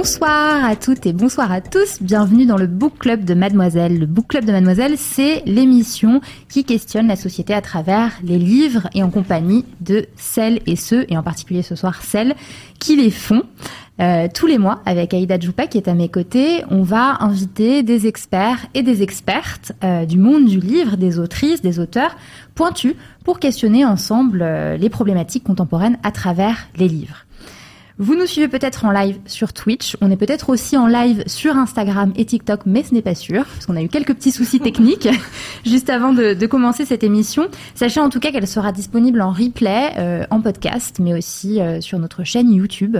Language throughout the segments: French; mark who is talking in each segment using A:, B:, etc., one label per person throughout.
A: Bonsoir à toutes et bonsoir à tous. Bienvenue dans le Book Club de Mademoiselle. Le Book Club de Mademoiselle, c'est l'émission qui questionne la société à travers les livres et en compagnie de celles et ceux, et en particulier ce soir celles, qui les font. Euh, tous les mois, avec Aïda Djoupa qui est à mes côtés, on va inviter des experts et des expertes euh, du monde du livre, des autrices, des auteurs pointus, pour questionner ensemble euh, les problématiques contemporaines à travers les livres. Vous nous suivez peut-être en live sur Twitch. On est peut-être aussi en live sur Instagram et TikTok, mais ce n'est pas sûr, parce qu'on a eu quelques petits soucis techniques juste avant de, de, commencer cette émission. Sachez en tout cas qu'elle sera disponible en replay, euh, en podcast, mais aussi euh, sur notre chaîne YouTube.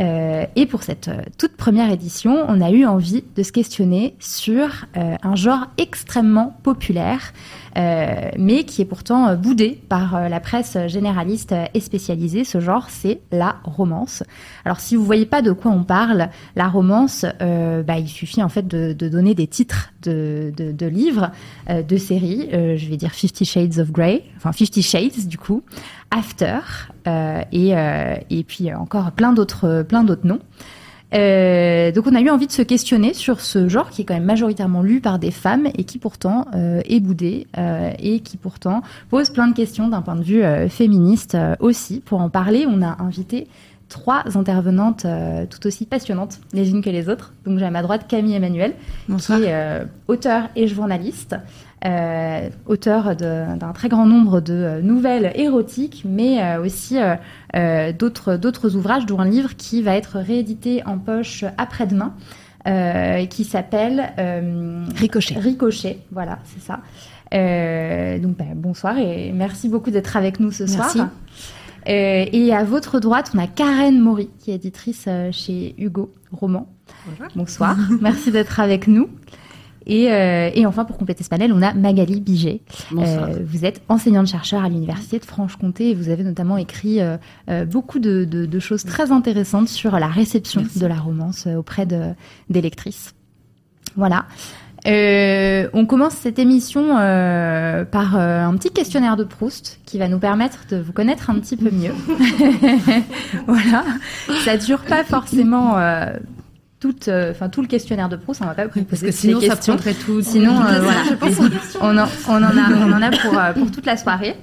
A: Euh, et pour cette toute première édition, on a eu envie de se questionner sur un genre extrêmement populaire, mais qui est pourtant boudé par la presse généraliste et spécialisée. Ce genre, c'est la romance. Alors si vous voyez pas de quoi on parle, la romance, euh, bah, il suffit en fait de, de donner des titres de, de, de livres, euh, de séries. Euh, je vais dire Fifty Shades of Grey, enfin Fifty Shades du coup, After, et, et puis encore plein d'autres plein d'autres noms. Euh, donc on a eu envie de se questionner sur ce genre qui est quand même majoritairement lu par des femmes et qui pourtant euh, est boudé euh, et qui pourtant pose plein de questions d'un point de vue féministe aussi. Pour en parler, on a invité trois intervenantes tout aussi passionnantes les unes que les autres. Donc j'ai à ma droite Camille Emmanuel, qui est auteur et journaliste. Euh, auteur d'un très grand nombre de euh, nouvelles érotiques, mais euh, aussi euh, d'autres d'autres ouvrages, dont un livre qui va être réédité en poche après-demain, qui s'appelle
B: Ricochet.
A: Ricochet, voilà, c'est ça. donc bah, bonsoir et merci beaucoup d'être avec nous ce
B: merci.
A: soir. et à votre droite, on a Karen Maury, qui est éditrice chez Hugo Roman.
B: Bonjour.
A: Bonsoir, merci d'être avec nous. Et, euh, et, enfin, pour compléter ce panel, on a Magali Biget.
B: Euh,
A: vous êtes enseignante-chercheur à l'Université de Franche-Comté et vous avez notamment écrit euh, beaucoup de, de, de, choses très intéressantes sur la réception
B: Merci.
A: de la romance auprès de, des lectrices. Voilà. Euh, on commence cette émission euh, par euh, un petit questionnaire de Proust qui va nous permettre de vous connaître un petit peu mieux. voilà. Ça dure pas forcément tout, enfin tout le questionnaire de Proust, on va pas vous
B: Parce que sinon ça prendrait tout.
A: Sinon, euh, voilà,
B: je pense.
A: on en, on en a, on en a pour, euh, pour toute la soirée.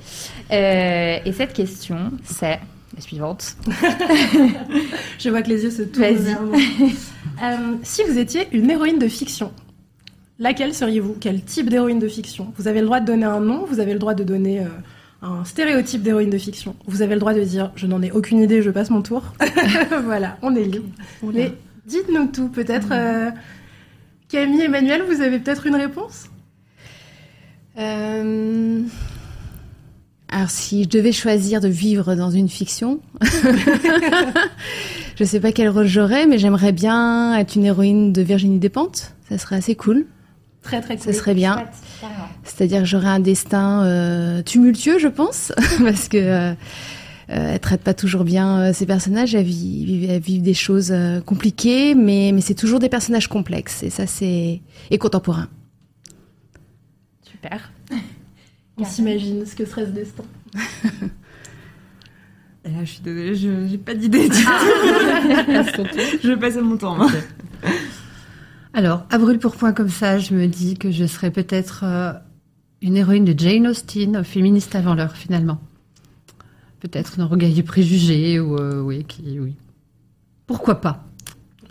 A: Euh, et cette question, c'est la suivante.
B: Je vois que les yeux se tournent vers. Euh, si vous étiez une héroïne de fiction, laquelle seriez-vous? Quel type d'héroïne de fiction? Vous avez le droit de donner un nom, vous avez le droit de donner euh, un stéréotype d'héroïne de fiction. Vous avez le droit de dire je n'en ai aucune idée, je passe mon tour. voilà, on est libre. Mais dites-nous tout, peut-être. euh, Camille, Emmanuel, vous avez peut-être une réponse?
C: Euh, Alors, si je devais choisir de vivre dans une fiction, je sais pas quel rôle j'aurais, mais j'aimerais bien être une héroïne de Virginie Despentes. Ça serait assez cool.
B: Très très cool.
C: Ça serait bien. C'est-à-dire que j'aurais un destin euh, tumultueux, je pense, parce que elle traite pas toujours bien euh, ses personnages. Elle vit, elle vit des choses euh, compliquées, mais, mais c'est toujours des personnages complexes. Et ça, c'est et contemporain.
A: Super.
B: On s'imagine ce que serait ce destin.
D: Et là, je suis désolée, je j'ai pas d'idée. du tout. je vais passer mon temps. moi.
E: Alors, à brûle pour point comme ça, je me dis que je serais peut-être euh, une héroïne de Jane Austen, féministe avant l'heure finalement. Peut-être Regard du préjugé ou euh, oui, qui, oui. Pourquoi pas?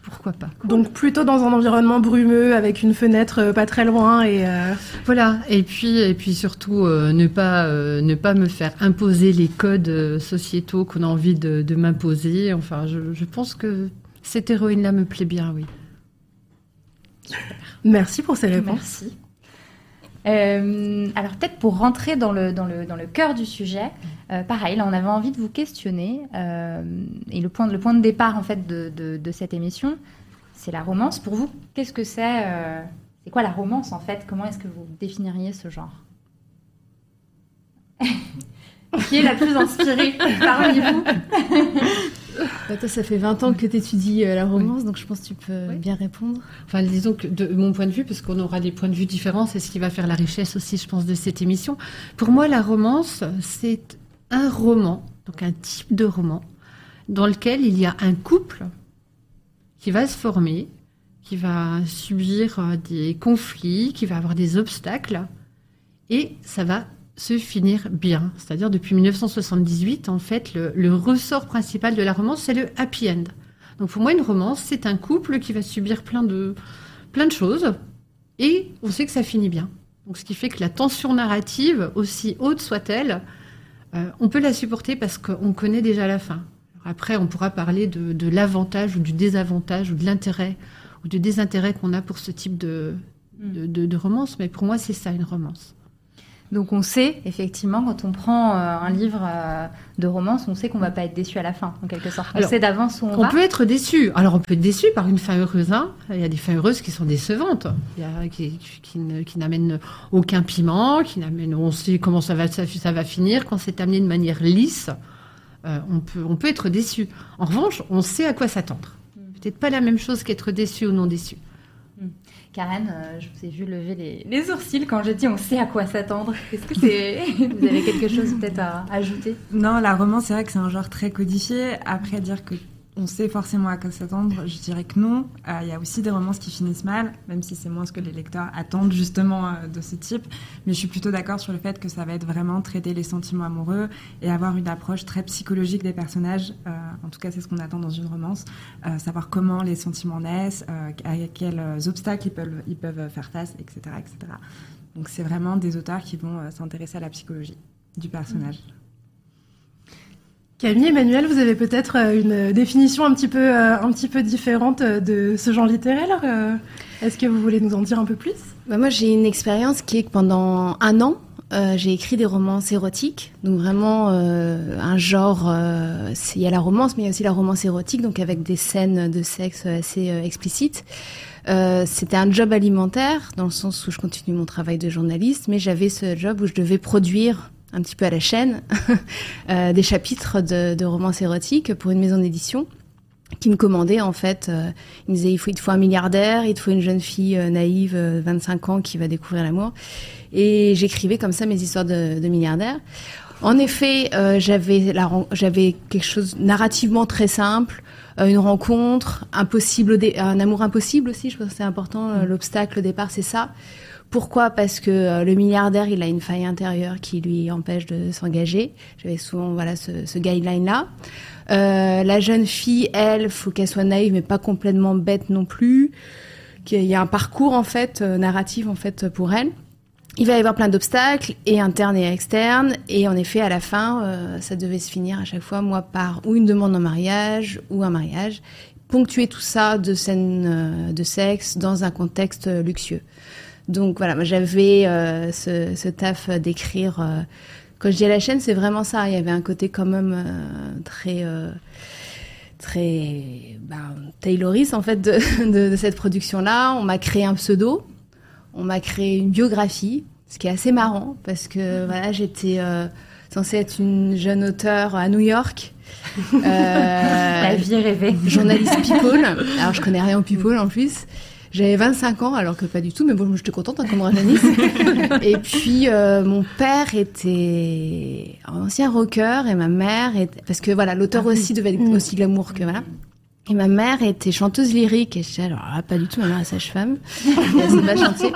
E: Pourquoi pas?
B: Donc plutôt dans un environnement brumeux avec une fenêtre euh, pas très loin et euh,
E: Voilà, et puis, et puis surtout euh, ne, pas, euh, ne pas me faire imposer les codes sociétaux qu'on a envie de, de m'imposer. Enfin, je, je pense que cette héroïne-là me plaît bien, oui.
B: merci pour ces réponses.
A: Merci. Euh, alors peut-être pour rentrer dans le, dans le, dans le cœur du sujet, euh, pareil, là on avait envie de vous questionner, euh, et le point, de- le point de départ en fait de, de, de cette émission, c'est la romance. Pour vous, qu'est-ce que c'est C'est quoi la romance en fait? Comment est-ce que vous définiriez ce genre? Qui est la plus inspirée? Parmi vous
C: Bah, toi, ça fait 20 ans que tu étudies la romance, donc je pense que tu peux
E: Oui.
C: bien répondre.
E: Enfin, disons que de mon point de vue, parce qu'on aura des points de vue différents, c'est ce qui va faire la richesse aussi, je pense, de cette émission. Pour moi, la romance, c'est un roman, donc un type de roman, dans lequel il y a un couple qui va se former, qui va subir euh, des conflits, qui va avoir des obstacles, et ça va se finir bien. C'est-à-dire, depuis 1978, en fait, le, le ressort principal de la romance, c'est le happy end. Donc pour moi, une romance, c'est un couple qui va subir plein de, plein de choses et on sait que ça finit bien. Donc ce qui fait que la tension narrative, aussi haute soit-elle, euh, on peut la supporter parce qu'on connaît déjà la fin. Alors après, on pourra parler de, de l'avantage ou du désavantage ou de l'intérêt ou du désintérêt qu'on a pour ce type de, de, de- de romance, mais pour moi, c'est ça une romance.
A: Donc on sait effectivement quand on prend euh, un livre euh, de romance, on sait qu'on va pas être déçu à la fin, en quelque sorte. On
E: Alors,
A: sait d'avance où on,
E: On
A: va.
E: peut être déçu. Alors, on peut être déçu par une fin heureuse. hein. Il y a des fins heureuses qui sont décevantes, Il y a- qui, qui ne- qui n'amènent aucun piment, qui n'amènent. On sait comment ça va, ça, ça va finir. Quand c'est amené de manière lisse, euh, on, peut, on peut être déçu. En revanche, on sait à quoi s'attendre. Peut-être pas la même chose qu'être déçu ou non déçu.
A: Karen, euh, je vous ai vu lever les, les sourcils quand j'ai dit on sait à quoi s'attendre. Est-ce que c'est vous avez quelque chose peut-être à ajouter?
D: Non, la romance, c'est vrai que c'est un genre très codifié. Après, dire que on sait forcément à quoi s'attendre, je dirais que non. Euh, Il y a aussi des romances qui finissent mal, même si c'est moins ce que les lecteurs attendent justement euh, de ce type. Mais je suis plutôt d'accord sur le fait que ça va être vraiment traiter les sentiments amoureux et avoir une approche très psychologique des personnages. Euh, en tout cas, c'est ce qu'on attend dans une romance. Savoir comment les sentiments naissent, à quels obstacles ils peuvent, ils peuvent faire face, etc. etc. Donc c'est vraiment des auteurs qui vont s'intéresser à la psychologie du personnage.
B: Camille, Emmanuel, vous avez peut-être euh, une définition un petit peu, euh, un petit peu différente euh, de ce genre littéraire. Est-ce que vous voulez nous en dire un peu plus?
C: Bah, moi, j'ai une expérience qui est que pendant un an, j'ai écrit des romances érotiques. Donc vraiment un genre, il y a la romance, mais il y a aussi la romance érotique, donc avec des scènes de sexe assez explicites. C'était un job alimentaire, dans le sens où je continue mon travail de journaliste, mais j'avais ce job où je devais produire un petit peu à la chaîne euh, des chapitres de, de romances érotiques pour une maison d'édition qui me commandait en fait. euh, il me disait il faut, il te faut un milliardaire, il te faut une jeune fille euh, naïve, euh, 25 ans, qui va découvrir l'amour. Et j'écrivais comme ça mes histoires de, de milliardaires. En effet, euh, j'avais j'avais quelque chose narrativement très simple, une rencontre, impossible, un amour impossible aussi. Je pense que c'est important. L'obstacle au départ, c'est ça. Pourquoi? Parce que euh, le milliardaire, il a une faille intérieure qui lui empêche de s'engager. J'avais souvent voilà ce, guideline-là. Euh, la jeune fille, elle, faut qu'elle soit naïve, mais pas complètement bête non plus. Qu'il y a un parcours en fait euh, narratif en fait pour elle. Il va y avoir plein d'obstacles, et internes et externes, et en effet, à la fin, ça devait se finir à chaque fois, moi, par ou une demande en mariage, ou un mariage, ponctuer tout ça de scènes de sexe dans un contexte luxueux. Donc voilà, j'avais euh, ce, ce taf d'écrire. euh, quand je dis à la chaîne, c'est vraiment ça. Il y avait un côté quand même euh, très très ben, Tayloriste en fait de, de, de cette production-là. On m'a créé un pseudo, on m'a créé une biographie, ce qui est assez marrant parce que voilà, j'étais censée être une jeune auteure à New York.
A: La vie rêvée.
C: journaliste people. Alors, je connais rien au people en plus. J'avais 25 ans, alors que pas du tout, mais bon, j'étais contente hein, me rajeunisse. et puis, euh, mon père était un ancien rocker et ma mère était... Parce que voilà, l'auteur aussi devait être aussi glamour que voilà. Et ma mère était chanteuse lyrique. Et je disais, alors là, pas du tout, ma mère est sage-femme. elle pas chanter.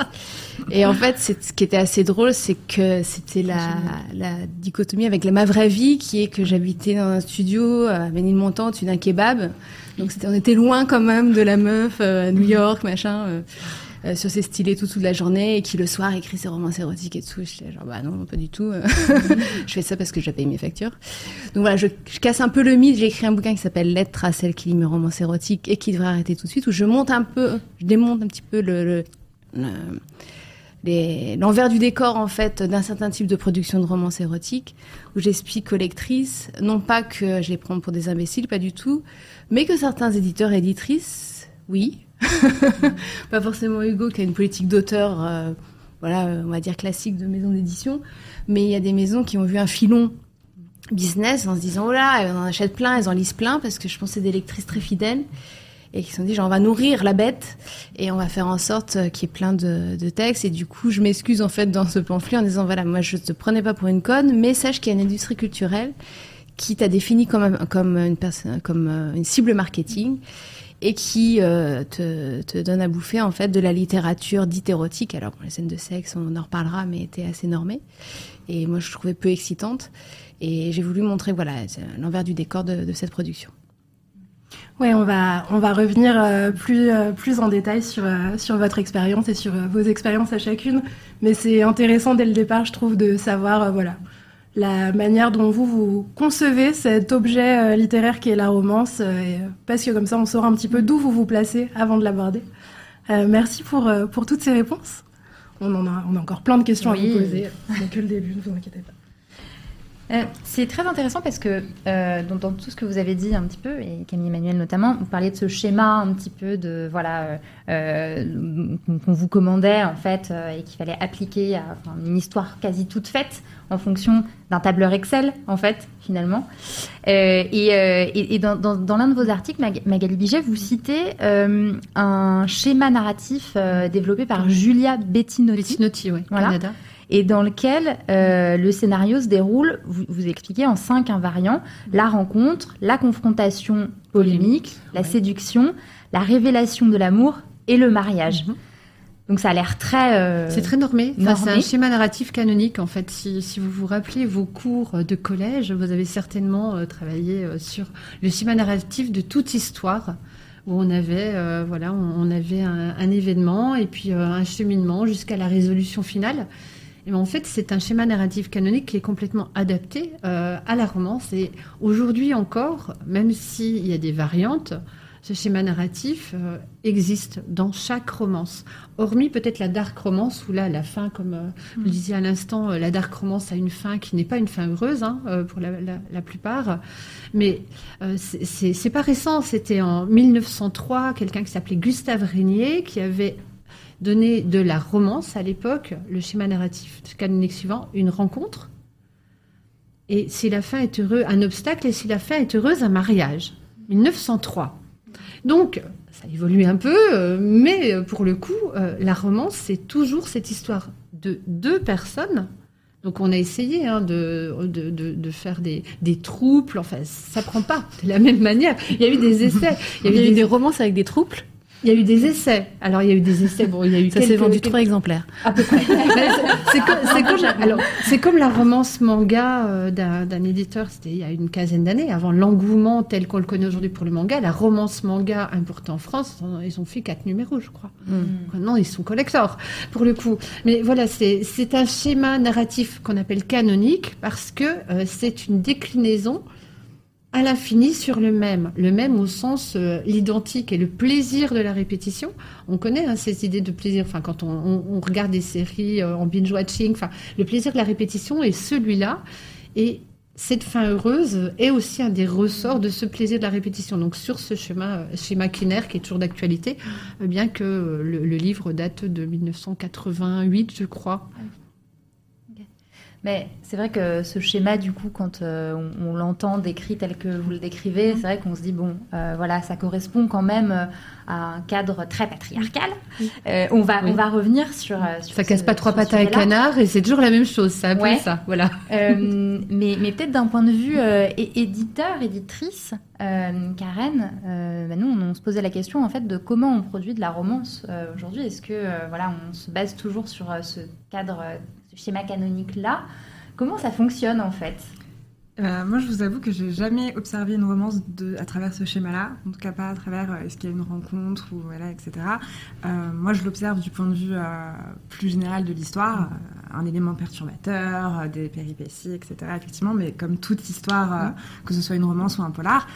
C: Et en fait, ce qui était assez drôle, c'est que c'était la, la dichotomie avec la, ma vraie vie, qui est que j'habitais dans un studio à Ménilmontant, tu d'un kebab. Donc on était loin quand même de la meuf euh, à New York, machin. euh, euh, sur ses stylés tout toute la journée et qui le soir écrit ses romans érotiques et tout. J'étais genre bah non pas du tout. je fais ça parce que je paye mes factures. Donc voilà, je, je casse un peu le mythe. J'ai écrit un bouquin qui s'appelle Lettre à celle qui lit mes romans érotiques et qui devrait arrêter tout de suite. Où je monte un peu, je démonte un petit peu l'envers du décor en fait d'un certain type de production de romans érotiques où j'explique aux lectrices non pas que je les prends pour des imbéciles pas du tout mais que certains éditeurs et éditrices oui. Pas forcément Hugo qui a une politique d'auteur euh, voilà on va dire classique de maison d'édition mais il y a des maisons qui ont vu un filon business en se disant oh là elles en achètent plein elles en lisent plein parce que je pense que c'est des lectrices très fidèles et qui se sont dit genre on va nourrir la bête et on va faire en sorte euh, qu'il y ait plein de, de textes. Et du coup je m'excuse en fait dans ce pamphlet en disant voilà moi je te prenais pas pour une conne mais sache qu'il y a une industrie culturelle qui t'a défini comme euh, une cible marketing et qui euh, te, donne à bouffer en fait de la littérature dite érotique. Alors bon, les scènes de sexe on en reparlera mais étaient assez normées. Et moi je trouvais peu excitante et j'ai voulu montrer voilà l'envers du décor de, cette production.
B: Ouais, on va, on va revenir euh, plus, plus en détail sur, sur votre expérience et sur vos expériences à chacune. Mais c'est intéressant dès le départ, je trouve, de savoir voilà, la manière dont vous, vous concevez cet objet euh, littéraire qui est la romance. euh, et, euh, parce que comme ça, on saura un petit peu d'où vous vous placez avant de l'aborder. Euh, merci pour, euh, pour toutes ces réponses. On, en a, on a encore plein de questions à vous poser. Ce n'est que le début, ne vous inquiétez pas.
A: Euh, c'est très intéressant parce que euh, dans, dans tout ce que vous avez dit un petit peu, et Camille Emmanuel notamment, vous parliez de ce schéma un petit peu de voilà euh, qu'on vous commandait en fait et qu'il fallait appliquer à enfin, une histoire quasi toute faite en fonction d'un tableur Excel en fait finalement. Et, et, et dans, dans, dans l'un de vos articles, Mag- Magali Biget, vous citez un schéma narratif développé par Julia Bettinotti
E: Bettinotti, oui,
A: Voilà.
E: Canada.
A: Et dans lequel euh, le scénario se déroule, vous, vous expliquez en cinq invariants, la rencontre, la confrontation polémique, la
E: ouais.
A: séduction, la révélation de l'amour et le mariage.
E: Mhm.
A: Donc ça a l'air très... euh,
E: C'est très normé. Enfin, c'est
A: normé.
E: un schéma narratif canonique, en fait. Si, si vous vous rappelez vos cours de collège, vous avez certainement euh, travaillé euh, sur le schéma narratif de toute histoire, où on avait, voilà, on, on avait un, un événement et puis un cheminement jusqu'à la résolution finale. Et ben, en fait, c'est un schéma narratif canonique qui est complètement adapté euh, à la romance. Et aujourd'hui encore, même s'il y a des variantes, ce schéma narratif euh, existe dans chaque romance. Hormis peut-être la dark romance, où là, la fin, comme euh, vous le disiez à l'instant, la dark romance a une fin qui n'est pas une fin heureuse hein, pour la, la- la plupart. Mais euh, c'est pas récent, c'était en 1903, quelqu'un qui s'appelait Gustave Régnier, qui avait donné de la romance à l'époque, le schéma narratif canonique suivant, une rencontre. Et si la fin est heureuse, un obstacle, et si la fin est heureuse, un mariage. 1903. Donc, ça évolue un peu, euh, mais euh, pour le coup, euh, la romance, c'est toujours cette histoire de deux personnes. Donc, on a essayé hein, de, de, de, de faire des, des trouples. Enfin, ça prend pas de la même manière. Il y a eu des essais.
C: il y a eu des romances avec des trouples?
E: Il y a eu des essais. Alors, il y a eu des essais. Bon, il y a eu
C: ça s'est vendu
E: quelques-
C: trois exemplaires
E: à peu près. C'est- comme, c'est comme- alors, c'est comme la romance manga euh, d'un d'un éditeur, c'était il y a une quinzaine d'années, avant l'engouement tel qu'on le connaît aujourd'hui pour le manga. La romance manga importée en France, ils ont- fait quatre numéros, je crois. Maintenant, ils sont collectors, pour le coup. Mais voilà, c'est c'est un schéma narratif qu'on appelle canonique parce que euh, c'est une déclinaison à l'infini sur le même. Le même au sens euh, l'identique et le plaisir de la répétition. On connaît hein, ces idées de plaisir. Enfin, quand on, regarde des séries euh, en binge-watching, enfin, le plaisir de la répétition est celui-là. Et cette fin heureuse est aussi un des ressorts de ce plaisir de la répétition. Donc, sur ce schéma, euh, schéma Kinner, qui est toujours d'actualité, bien que le livre date de 1988, je crois.
A: Mais c'est vrai que ce schéma, du coup, quand euh, on, on l'entend décrit tel que vous le décrivez, c'est vrai qu'on se dit, bon, euh, voilà, ça correspond quand même euh, à un cadre très patriarcal. Euh, on, va,
E: Oui.
A: on va revenir sur... sur
E: Ça casse pas trois pattes à un canard et c'est toujours la même chose. Peu
A: Ouais.
E: ça. Voilà.
A: Mais mais peut-être d'un point de vue éditeur, éditrice, Karen, bah nous on, on se posait la question en fait de comment on produit de la romance aujourd'hui. Est-ce que voilà on se base toujours sur ce cadre, ce schéma canonique là Comment ça fonctionne en fait
D: Euh, moi, je vous avoue que j'ai jamais observé une romance de, à travers ce schéma-là, en tout cas pas à travers euh, est-ce qu'il y a une rencontre ou voilà, etc. Euh, moi, je l'observe du point de vue plus général de l'histoire, un élément perturbateur, des péripéties, etc. Effectivement, mais comme toute histoire, euh, que ce soit une romance ou un polar.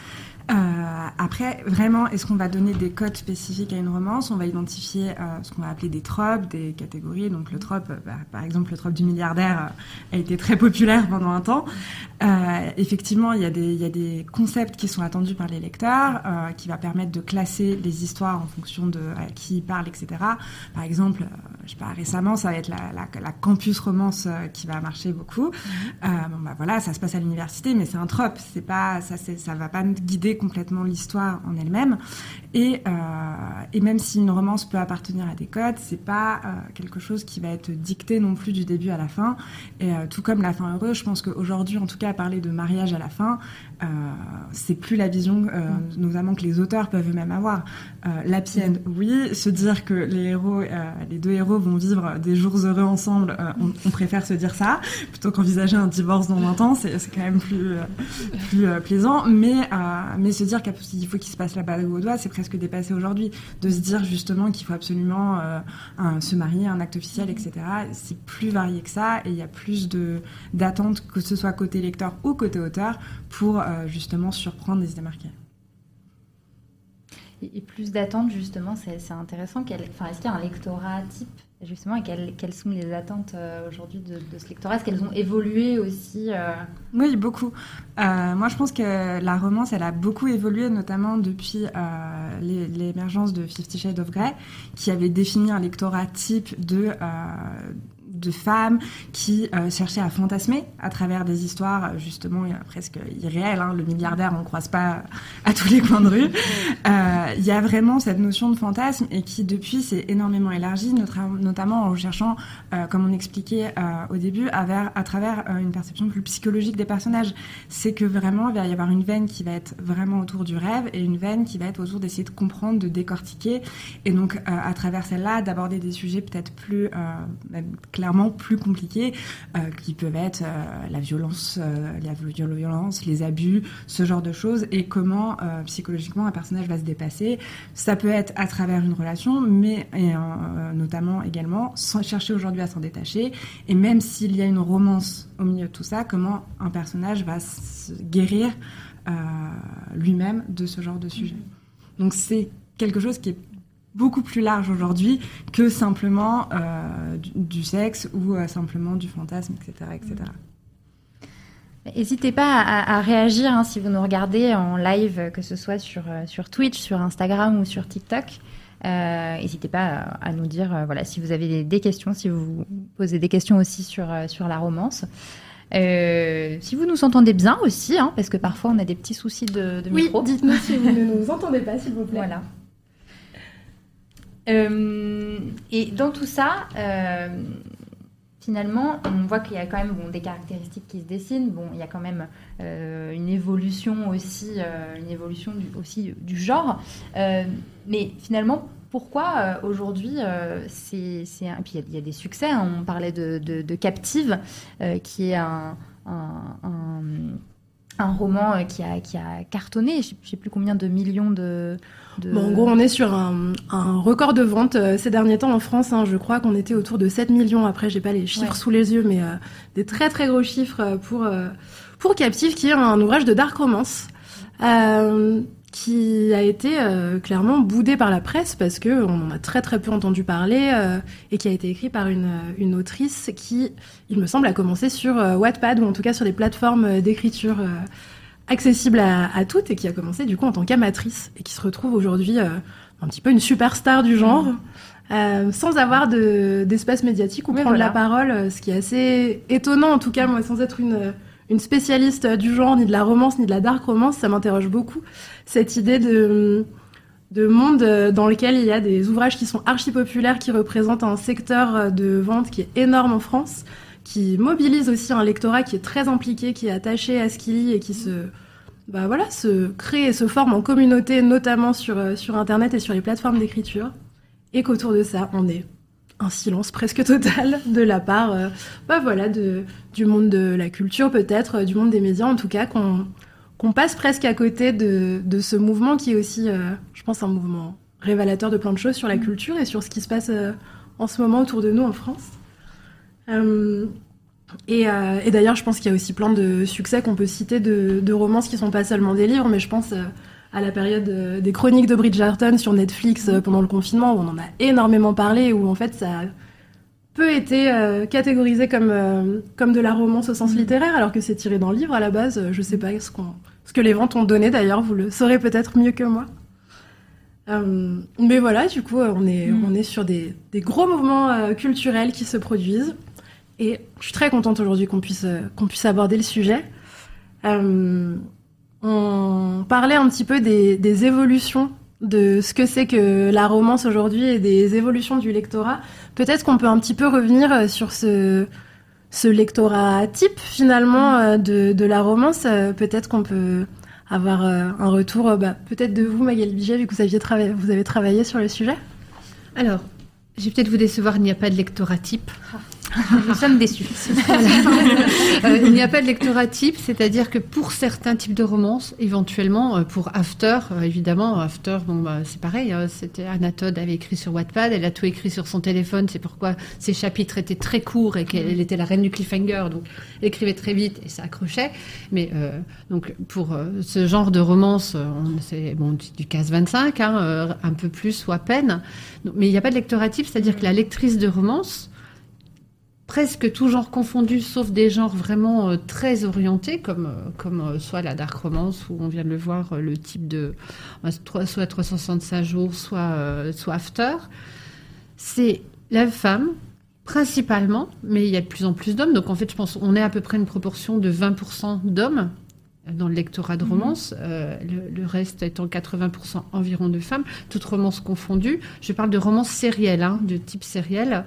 D: Euh, après, vraiment, est-ce qu'on va donner des codes spécifiques à une romance? On va identifier euh, ce qu'on va appeler des tropes, des catégories. Donc le trope, euh, bah, par exemple, le trope du milliardaire euh, a été très populaire pendant un temps. Euh, effectivement, il y, a des, il y a des concepts qui sont attendus par les lecteurs, euh, qui va permettre de classer les histoires en fonction de à qui ils parlent, etc. Par exemple, je sais pas, récemment, ça va être la, la, la campus romance qui va marcher beaucoup. Euh, bon, bah voilà, ça se passe à l'université, mais c'est un trope. C'est pas, ça, ça va pas guider complètement l'histoire en elle-même. Et, euh, et même si une romance peut appartenir à des codes, c'est pas euh, quelque chose qui va être dicté non plus du début à la fin. Et euh, tout comme la fin heureuse, je pense qu'aujourd'hui, en tout cas, parler de mariage à la fin, c'est plus la vision, euh, notamment que les auteurs peuvent eux-mêmes avoir. Euh, la end, oui. Se dire que les héros, euh, les deux héros vont vivre des jours heureux ensemble, euh, on, on préfère se dire ça plutôt qu'envisager un divorce dans 20 ans. C'est quand même plus plus plaisant. Mais mais se dire qu'il faut qu'il se passe la bague au doigt, c'est presque dépassé aujourd'hui. De se dire justement qu'il faut absolument euh, se marier, un acte officiel, etc. C'est plus varié que ça et il y a plus d'attentes que ce soit côté lecteur ou côté auteur pour euh, justement surprendre et se démarquer.
A: et, plus d'attentes justement, c'est intéressant. Est-ce qu'il y a un lectorat type justement quelles, sont les attentes euh, aujourd'hui de, de ce lectorat? Est-ce qu'elles ont évolué aussi euh,
D: Oui, beaucoup. Euh, moi, je pense que la romance, elle a beaucoup évolué, notamment depuis l'é- l'émergence de Fifty Shades of Grey, qui avait défini un lectorat type de, de femmes qui euh, cherchaient à fantasmer à travers des histoires euh, justement euh, presque irréelles. hein. Le milliardaire, on ne croise pas à tous les coins de rue. Euh, Il y a vraiment cette notion de fantasme et qui, depuis, s'est énormément élargie, notamment en recherchant, euh, comme on expliquait euh, au début, à, à travers euh, une perception plus psychologique des personnages. C'est que vraiment, il va y avoir une veine qui va être vraiment autour du rêve et une veine qui va être autour d'essayer de comprendre, de décortiquer. Et donc, euh, à travers celle-là, d'aborder des sujets peut-être plus, euh, plus compliqués, euh, qui peuvent être euh, la violence, euh, la violence, les abus, ce genre de choses, et comment psychologiquement un personnage va se dépasser. Ça peut être à travers une relation, mais et, notamment également sans chercher aujourd'hui à s'en détacher. Et même s'il y a une romance au milieu de tout ça, comment un personnage va se guérir euh, lui-même de ce genre de sujet. Donc c'est quelque chose qui est beaucoup plus large aujourd'hui que simplement euh, du, du sexe ou euh, simplement du fantasme, etc. etc.
A: N'hésitez pas à, à réagir hein, si vous nous regardez en live, que ce soit sur, euh, sur Twitch, sur Instagram ou sur TikTok. Euh, N'hésitez pas à, à nous dire euh, voilà, si vous avez des, des questions, si vous posez des questions aussi sur, euh, sur la romance. Euh, si vous nous entendez bien aussi, hein, parce que parfois on a des petits soucis de, de
B: Oui,
A: micro.
B: dites-nous si vous ne nous entendez pas, s'il vous plaît.
A: Voilà. Euh, et dans tout ça, euh, finalement, on voit qu'il y a quand même bon, des caractéristiques qui se dessinent. Bon, il y a quand même euh, une évolution aussi, une évolution du, aussi du genre. Mais finalement, pourquoi aujourd'hui c'est, c'est un... puis il y a- des succès. hein. On parlait de, Captive, qui est un, un, roman qui a, qui a cartonné. Je ne sais plus combien de millions de. De...
B: Bon, en gros, on est sur un, un record de vente euh, ces derniers temps en France. hein. je crois qu'on était autour de 7 millions. Après, j'ai pas les chiffres
A: Ouais.
B: sous les yeux, mais euh, des très très gros chiffres euh, pour euh, pour Captive, qui est un ouvrage de dark romance. Euh, qui a été euh, clairement boudé par la presse parce que on en a très très peu entendu parler euh, et qui a été écrit par une, une autrice qui, il me semble, a commencé sur Wattpad ou en tout cas sur les plateformes euh, d'écriture euh, accessibles à, à toutes et qui a commencé du coup en tant qu'amatrice et qui se retrouve aujourd'hui euh, un petit peu une superstar du genre euh, sans avoir d'espace médiatique ou prendre la parole, euh, ce qui est assez étonnant en tout cas, moi sans être une, une spécialiste du genre, ni de la romance, ni de la dark romance, ça m'interroge beaucoup, cette idée de, de monde dans lequel il y a des ouvrages qui sont archi populaires, qui représentent un secteur de vente qui est énorme en France, qui mobilise aussi un lectorat qui est très impliqué, qui est attaché à ce qu'il lit et qui se bah voilà, se crée et se forme en communauté, notamment sur, euh, sur Internet et sur les plateformes d'écriture, et qu'autour de ça, on est un silence presque total de la part euh, bah voilà, de, du monde de la culture, peut-être, euh, du monde des médias, en tout cas, qu'on passe presque à côté de, de, ce mouvement qui est aussi, je pense, un mouvement révélateur de plein de choses sur la mmh. culture et sur ce qui se passe en ce moment autour de nous en France. Euh, et, d'ailleurs, je pense qu'il y a aussi plein de succès qu'on peut citer de, de, romances qui sont pas seulement des livres, mais je pense euh, à la période euh, des chroniques de Bridgerton sur Netflix pendant le confinement, où on en a énormément parlé, où en fait ça a peu été catégorisé comme, comme de la romance au sens mm. littéraire, alors que c'est tiré dans le livre à la base. Je sais pas ce, qu'on ce que les ventes ont donné d'ailleurs, vous le saurez peut-être mieux que moi. mais voilà, du coup, on est, mm. on est sur des, des gros mouvements culturels qui se produisent. Et je suis très contente aujourd'hui qu'on puisse, euh, qu'on puisse aborder le sujet. Euh, on parlait un petit peu des, des évolutions de ce que c'est que la romance aujourd'hui et des évolutions du lectorat. Peut-être qu'on peut un petit peu revenir euh, sur ce, ce lectorat type finalement de, de la romance. Peut-être qu'on peut avoir un retour, bah, peut-être de vous, Magali Biget, vu que vous, aviez vous avez travaillé sur le sujet.
E: Alors, je vais peut-être vous décevoir, il n'y a pas de lectorat type.
A: Nous sommes déçus.
E: Euh, il n'y a pas de lectorat type, c'est-à-dire que pour certains types de romances, éventuellement, euh, pour After, euh, évidemment, After, bon, bah, c'est pareil, hein, c'était Anatode avait écrit sur Wattpad, elle a tout écrit sur son téléphone, c'est pourquoi ses chapitres étaient très courts et qu'elle était la reine du cliffhanger, donc elle écrivait très vite et ça accrochait. Mais donc pour ce genre de romance, c'est bon, du 15-25, hein, un peu plus ou à peine. mais il n'y a pas de lectorat type, c'est-à-dire que la lectrice de romance, presque tout genre confondu, sauf des genres vraiment euh, très orientés, comme, euh, euh, soit la dark romance, où on vient de le voir, le type de soit 365 jours, soit, soit after. C'est la femme, principalement, mais il y a de plus en plus d'hommes. Donc en fait, je pense qu'on est à peu près une proportion de 20% d'hommes dans le lectorat de mhm. romance, euh, le, reste étant 80% environ de femmes, toutes romances confondues. Je parle de romances sérielles, hein, de type sériel.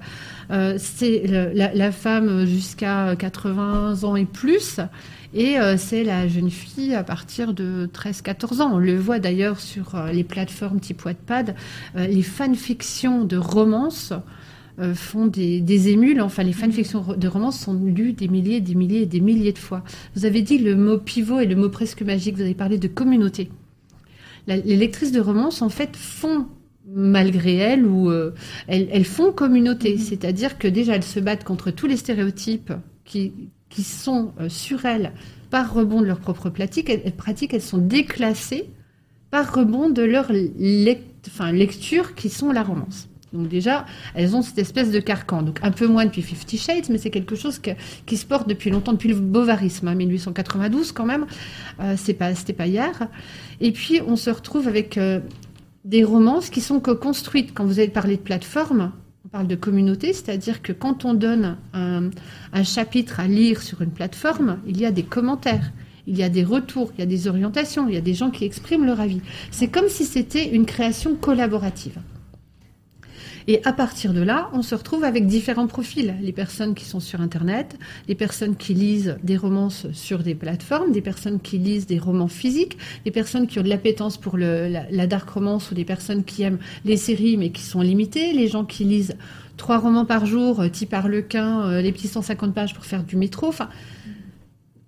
E: Euh, c'est la, femme jusqu'à 80 ans et plus, et euh, c'est la jeune fille à partir de 13-14 ans. On le voit d'ailleurs sur les plateformes type Wattpad, les fanfictions de romances euh, font des, émules. Enfin, les fanfictions de romans sont lues des milliers, des milliers et des milliers de fois. Vous avez dit le mot pivot et le mot presque magique. Vous avez parlé de communauté. les lectrices de romans, en fait, font malgré elles ou euh, elles, font communauté. Mm-hmm. C'est-à-dire que déjà, elles se battent contre tous les stéréotypes qui, qui sont euh, sur elles par rebond de leur propre pratique. Elles, pratiquent, elles sont déclassées par rebond de leur lecture qui sont la romance. Donc déjà, elles ont cette espèce de carcan. Donc un peu moins depuis Fifty Shades, mais c'est quelque chose qui se porte depuis longtemps, depuis le bovarisme, 1892 hein, quand même. Euh, c'est pas, c'était pas hier. Et puis on se retrouve avec euh, des romances qui sont co-construites. Quand vous avez parlé de plateforme, on parle de communauté, c'est-à-dire que quand on donne un, un chapitre à lire sur une plateforme, il y a des commentaires il y a des retours, il y a des orientations, il y a des gens qui expriment leur avis. C'est comme si c'était une création collaborative. Et à partir de là, on se retrouve avec différents profils. Les personnes qui sont sur Internet, les personnes qui lisent des romances sur des plateformes, des personnes qui lisent des romans physiques, des personnes qui ont de l'appétence pour le, la, dark romance ou des personnes qui aiment les séries mais qui sont limitées, les gens qui lisent trois romans par jour, euh, type Harlequin, euh, les petits 150 pages pour faire du métro. Enfin,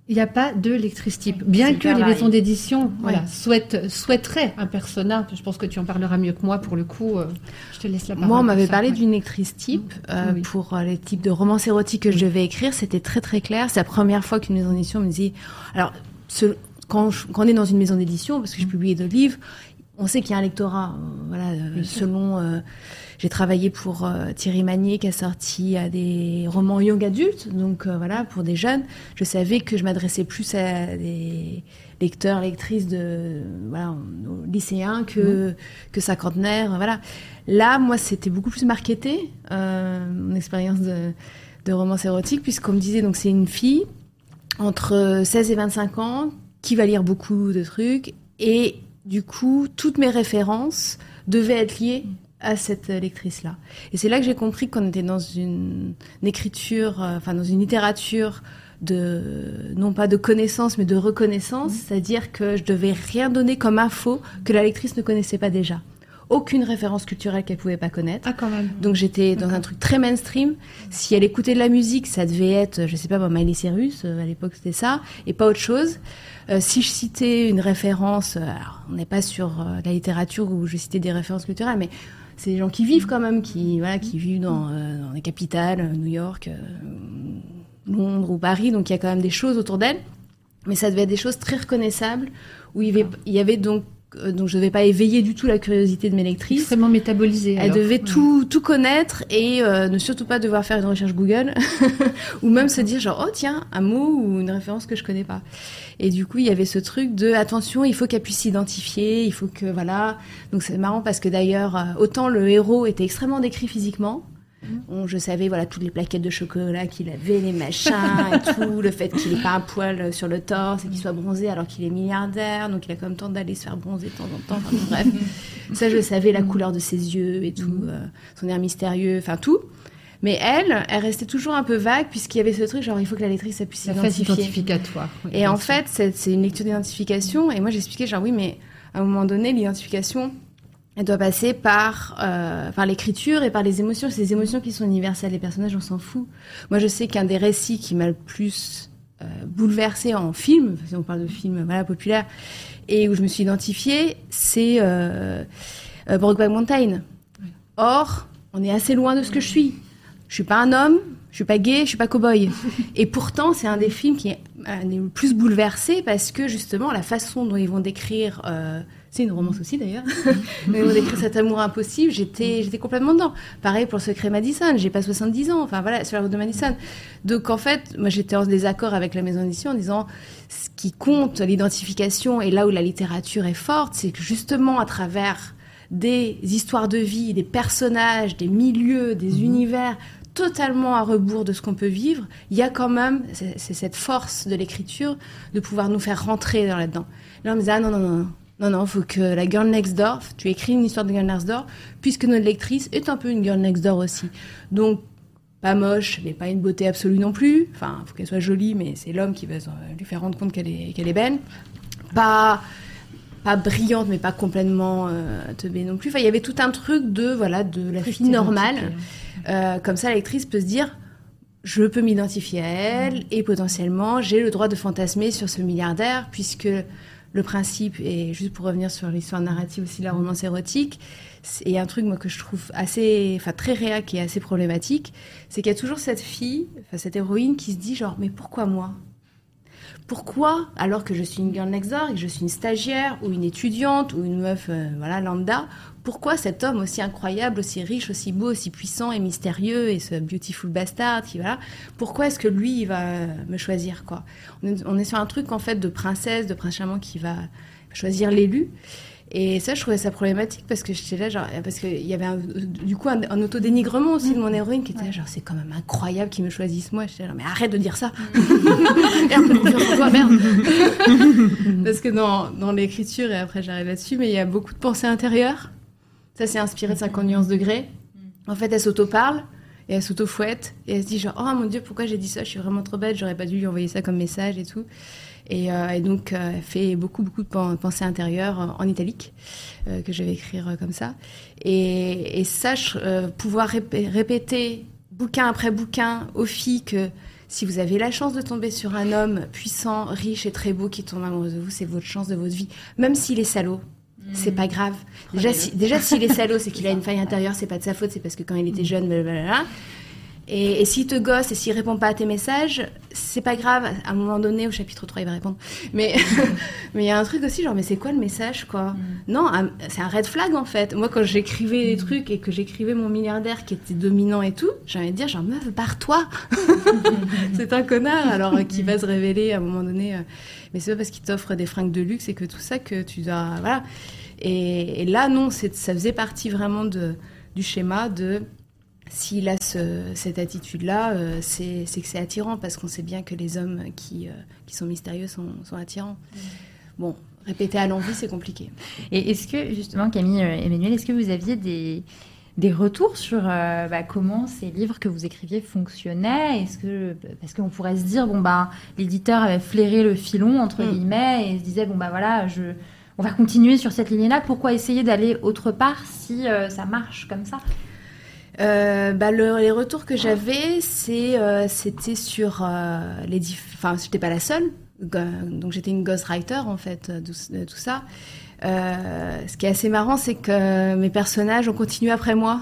E: il n'y a pas de lectrice type. Bien que les maisons d'édition voilà, souhaitent, souhaiteraient un persona, je pense que tu en parleras mieux que moi pour le coup, euh, je te laisse la parole.
C: Moi, on m'avait parlé d'une lectrice type euh, pour euh, les types de romans érotiques que je devais écrire, c'était très très clair. C'est la première fois qu'une maison d'édition me dit... Alors, ce, quand, quand, on est dans une maison d'édition, parce que je publiais deux livres, on sait qu'il y a un lectorat, voilà, selon j'ai travaillé pour euh, Thierry Magnier qui a sorti à des romans young adultes, donc euh, voilà, pour des jeunes. Je savais que je m'adressais plus à des, lecteurs, lectrices de voilà, lycéens que, mmh. que cinquantenaires. Voilà. Là, moi, c'était beaucoup plus marketé, euh, mon expérience de, de romance érotique, puisqu'on me disait, donc c'est une fille entre 16 et 25 ans qui va lire beaucoup de trucs, et du coup, toutes mes références devaient être liées à cette lectrice-là. Et c'est là que j'ai compris qu'on était dans une, écriture, euh, enfin dans une littérature de non pas de connaissance mais de reconnaissance, mmh. c'est-à-dire que je devais rien donner comme info que la lectrice ne connaissait pas déjà aucune référence culturelle qu'elle pouvait pas connaître.
B: Ah, quand même.
C: Donc j'étais dans un truc très mainstream. Si elle écoutait de la musique, ça devait être, je sais pas, bon, Miley Cyrus, euh, à l'époque c'était ça, et pas autre chose. Euh, si je citais une référence, euh, alors on n'est pas sur la littérature où je citais des références culturelles, mais c'est des gens qui vivent quand même, qui voilà, qui vivent dans, dans les capitales, New York, Londres ou Paris, donc il y a quand même des choses autour d'elle. Mais ça devait être des choses très reconnaissables, où il y avait, donc euh, donc je ne devais pas éveiller du tout la curiosité de mes lectrices.
E: Extrêmement métabolisée.
C: Elle devait tout, tout connaître et euh, ne surtout pas devoir faire une recherche Google ou même se dire genre oh tiens un mot ou une référence que je connais pas. Et du coup il y avait ce truc de attention il faut qu'elle puisse s'identifier, il faut que voilà. Donc c'est marrant parce que d'ailleurs euh, autant le héros était extrêmement décrit physiquement je savais voilà toutes les plaquettes de chocolat qu'il avait, les machins et tout, le fait qu'il n'ait pas un poil sur le torse et qu'il soit bronzé alors qu'il est milliardaire, donc il a quand même temps d'aller se faire bronzer de temps en temps. bref, ça je savais la couleur de ses yeux et tout, euh, son air mystérieux, enfin tout. Mais elle, elle restait toujours un peu vague puisqu'il y avait ce truc genre il faut que la lectrice ça puisse s'identifier.
E: identificatoire.
C: et en fait, c'est une lecture d'identification et moi j'expliquais genre oui mais à un moment donné l'identification elle doit passer par, euh, par l'écriture et par les émotions. C'est des émotions qui sont universelles. Les personnages, on s'en fout. Moi, je sais qu'un des récits qui m'a le plus euh, bouleversé en film, si on parle de film voilà, populaire, et où je me suis identifiée, c'est euh, euh Brokeback Mountain. Or, on est assez loin de ce que je suis. Je suis pas un homme, je suis pas gay, je suis pas cow-boy. Et pourtant, c'est un des films qui est, le plus bouleversé parce que justement, la façon dont ils vont décrire euh, c'est une romance aussi d'ailleurs. Mais on écrit cet amour impossible, j'étais, j'étais complètement dedans. Pareil pour le secret Madison, j'ai pas 70 ans, enfin voilà, sur la route de Madison. Donc en fait, moi j'étais en désaccord avec la maison d'édition en disant ce qui compte l'identification et là où la littérature est forte, c'est que justement à travers des histoires de vie, des personnages, des milieux, des mhm. univers totalement à rebours de ce qu'on peut vivre, il y a quand même, c'est cette force de l'écriture de pouvoir nous faire rentrer dans là-dedans. Là, on me disait, ah non, non, non, non, non, il faut que la girl next door, tu écris une histoire de girl next door, puisque notre lectrice est un peu une girl next door aussi. Donc, pas moche, mais pas une beauté absolue non plus. Enfin, il faut qu'elle soit jolie, mais c'est l'homme qui va lui faire rendre compte qu'elle est, qu'elle est belle. Pas, pas brillante, mais pas complètement euh, teubée non plus. Enfin, il y avait tout un truc de, voilà, de la fille normale. Euh, comme ça, la lectrice peut se dire, je peux m'identifier à elle, et potentiellement, j'ai le droit de fantasmer sur ce milliardaire, puisque le principe, et juste pour revenir sur l'histoire narrative aussi, la romance érotique, et un truc que je trouve assez, enfin très réac et assez problématique, c'est qu'il y a toujours cette fille, cette héroïne qui se dit genre mais pourquoi moi? Pourquoi, alors que je suis une girl next door et que je suis une stagiaire ou une étudiante ou une meuf euh, lambda, pourquoi cet homme aussi incroyable, aussi riche, aussi beau, aussi puissant et mystérieux et ce beautiful bastard qui voilà, pourquoi est-ce que lui il va me choisir quoi? On est, sur un truc en fait de princesse, de prince charmant qui va choisir l'élu. Et ça, je trouvais ça problématique parce que j'étais là, genre, parce qu'il y avait du coup un, autodénigrement aussi de mon héroïne qui était là, genre, c'est quand même incroyable qu'ils me choisissent moi. J'étais là, mais arrête de dire ça. merde, toi, merde. parce que dans, dans l'écriture, et après j'arrive là-dessus, mais il y a beaucoup de pensées intérieures. Ça, c'est inspiré de 50 nuances degrés. En fait, elle s'auto-parle et elle s'auto-fouette et elle se dit genre, oh mon dieu, pourquoi j'ai dit ça? Je suis vraiment trop bête, j'aurais pas dû lui envoyer ça comme message et tout. Et, euh, donc, euh, elle fait beaucoup, beaucoup de pensées intérieures en italique, euh, que je vais écrire comme ça. Et sache pouvoir répéter bouquin après bouquin aux filles que si vous avez la chance de tomber sur un homme puissant, riche et très beau qui tombe amoureux de vous, c'est votre chance de votre vie. Même s'il est salaud, c'est pas grave. Déjà, si, déjà s'il est salaud, c'est qu'il a une faille intérieure, c'est pas de sa faute, c'est parce que quand il était jeune, blablabla. Et, et s'il te gosse et s'il répond pas à tes messages, c'est pas grave. À un moment donné, au chapitre 3, il va répondre. Mais mais il y a un truc aussi, genre, mais c'est quoi le message, quoi Non, un- c'est un red flag, en fait. Moi, quand j'écrivais des trucs et que j'écrivais mon milliardaire qui était dominant et tout, j'allais dire, genre, meuf, barre-toi C'est un connard, alors, euh, qui va se révéler à un moment donné. euh, mais c'est pas parce qu'il t'offre des fringues de luxe et que tout ça que tu dois... Voilà. Et, et là, non, ça faisait partie vraiment de, du schéma de s'il a ce- cette attitude-là, euh, c'est que c'est attirant parce qu'on sait bien que les hommes qui, euh, qui sont mystérieux sont, sont attirants. Bon, répéter à l'envie, c'est compliqué.
A: Et est-ce que, justement, Camille euh, Emmanuel, est-ce que vous aviez des, des retours sur euh, bah, comment ces livres que vous écriviez fonctionnaient? Est-ce que Parce qu'on pourrait se dire, bon, bah, l'éditeur avait flairé le filon, entre
C: Mm.
A: guillemets, et se disait, bon, bah voilà, je, on va continuer sur cette ligne-là. Pourquoi essayer d'aller autre part si euh, ça marche comme ça?
C: Euh, bah, le- les retours que j'avais, euh, c'était sur euh, les diff... Enfin, j'étais pas la seule. Donc, j'étais une ghostwriter, en fait, de, tout ça. Ce qui est assez marrant, c'est que mes personnages ont continué après moi.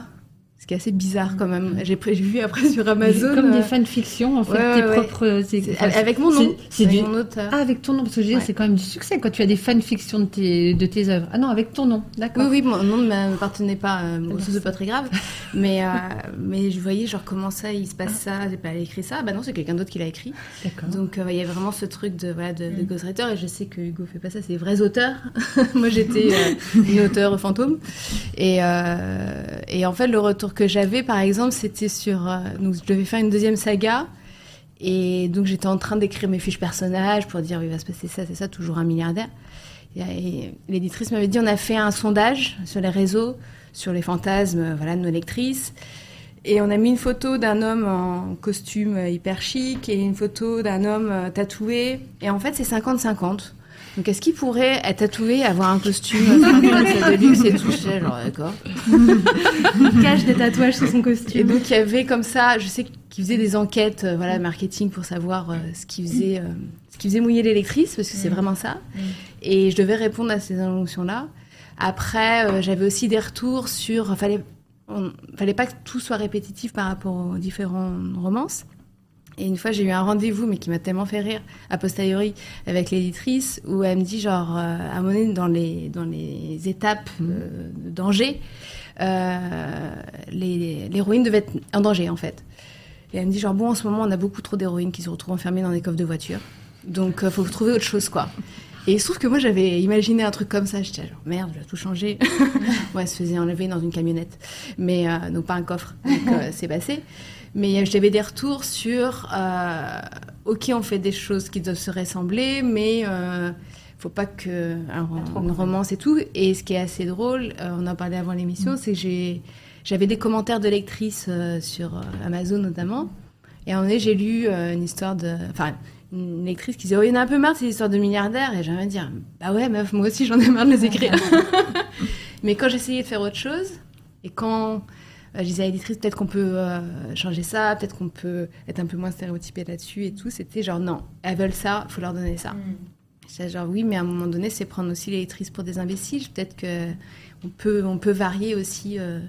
C: Ce qui est assez bizarre, quand même. J'ai vu après sur Amazon.
E: Comme
C: euh,
E: des fanfictions, en fait,
C: ouais,
E: tes
C: ouais,
E: propres.
C: avec mon nom.
E: c'est- du.
C: mon auteur.
E: Ah, avec ton nom, parce que je veux dire,
C: Ouais.
E: c'est quand même du succès quand tu as des fanfictions de tes, de tes œuvres. Ah non, avec ton nom, d'accord.
C: Oui, oui, mon nom ne m'appartenait pas, euh, bon, c'est pas très grave. Mais, euh, mais je voyais, genre, comment ça, il se passe ça, j'ai pas écrit ça. Bah non, c'est quelqu'un d'autre qui l'a écrit.
E: D'accord.
C: Donc, euh, il y a vraiment ce truc de, voilà, de, de ghostwriter. Et je sais que Hugo fait pas ça, c'est vrais auteurs. Moi, j'étais euh, une auteure fantôme. Et, euh, et en fait, le retour que j'avais, par exemple, c'était sur. euh, je devais faire une deuxième saga. Et donc, j'étais en train d'écrire mes fiches personnages pour dire, il va se passer ça, c'est ça, toujours un milliardaire. L'éditrice m'avait dit, on a fait un sondage sur les réseaux, sur les fantasmes euh, voilà, de nos lectrices. Et on a mis une photo d'un homme en costume hyper chic et une photo d'un homme euh, tatoué. Et en fait, c'est 50-50. Donc, est-ce qu'il pourrait être tatoué, avoir un costume de luxe et tout genre, d'accord.
B: Il cache des tatouages sur son
C: Et
B: costume.
C: donc, il y avait comme ça, je sais qu'il faisait des enquêtes, euh, voilà, marketing pour savoir euh, ce qui faisait, euh, ce qui faisait mouiller les lectrices, parce que c'est vraiment ça. Et je devais répondre à ces injonctions-là. Après, j'avais aussi des retours sur, fallait, on, fallait pas que tout soit répétitif par rapport aux différents romances. Et une fois, j'ai eu un rendez-vous, mais qui m'a tellement fait rire, a posteriori, avec l'éditrice, où elle me dit, genre, euh, à un moment donné, dans les, dans les étapes euh, de danger, euh, l'héroïne devait être en danger, en fait. Et elle me dit, genre, bon, en ce moment, on a beaucoup trop d'héroïnes qui se retrouvent enfermées dans des coffres de voiture. Donc, euh, faut trouver autre chose, quoi. Et il se trouve que moi, j'avais imaginé un truc comme ça. J'étais genre, merde, je vais tout changer. ouais, elle se faisait enlever dans une camionnette. Mais, euh, donc pas un coffre. Donc, euh, c'est passé. Mais j'avais des retours sur, euh, ok, on fait des choses qui doivent se ressembler, mais euh, faut pas que un une romance et tout. Et ce qui est assez drôle, euh, on en parlait avant l'émission, c'est que j'avais des commentaires de lectrices euh, sur Amazon notamment. Et à un moment j'ai lu une histoire de, enfin, une lectrice qui disait, oh, il y en a un peu marre ces histoires de milliardaires. Et j'aimerais dire, bah ouais, meuf, moi aussi j'en ai marre de les écrire. Mais quand j'essayais de faire autre chose, et quand je disais à l'éditrice, peut-être qu'on peut euh, changer ça, peut-être qu'on peut être un peu moins stéréotypé là-dessus et tout, c'était genre, non, elles veulent ça, faut leur donner ça. J'étais genre, oui, mais à un moment donné, c'est prendre aussi les lectrices pour des imbéciles. Peut-être que on peut, on peut varier aussi euh,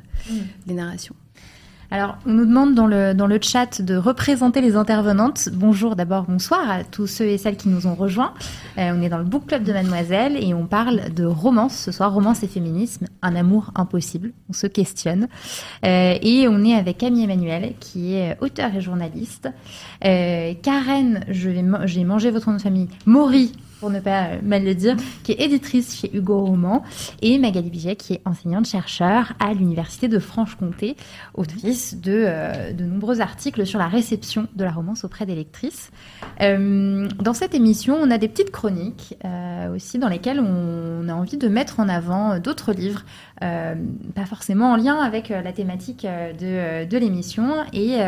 C: les narrations.
A: Alors, on nous demande dans le, dans le chat de représenter les intervenantes. Bonjour d'abord, bonsoir à tous ceux et celles qui nous ont rejoints. Euh, on est dans le book club de Mademoiselle et on parle de romance ce soir, romance et féminisme, un amour impossible. On se questionne. Euh, et on est avec Camille Emmanuel qui est auteur et journaliste. Euh, Karen, j'ai mangé votre nom de famille, Maury pour ne pas euh, mal le dire, qui est éditrice chez Hugo Roman, et Magali Biget, qui est enseignante-chercheur à l'Université de Franche-Comté, autrice de, euh, de nombreux articles sur la réception de la romance auprès des lectrices. Euh, dans cette émission, on a des petites chroniques aussi dans lesquelles on a envie de mettre en avant d'autres livres, euh, pas forcément en lien avec euh, la thématique euh, de, de l'émission. Et,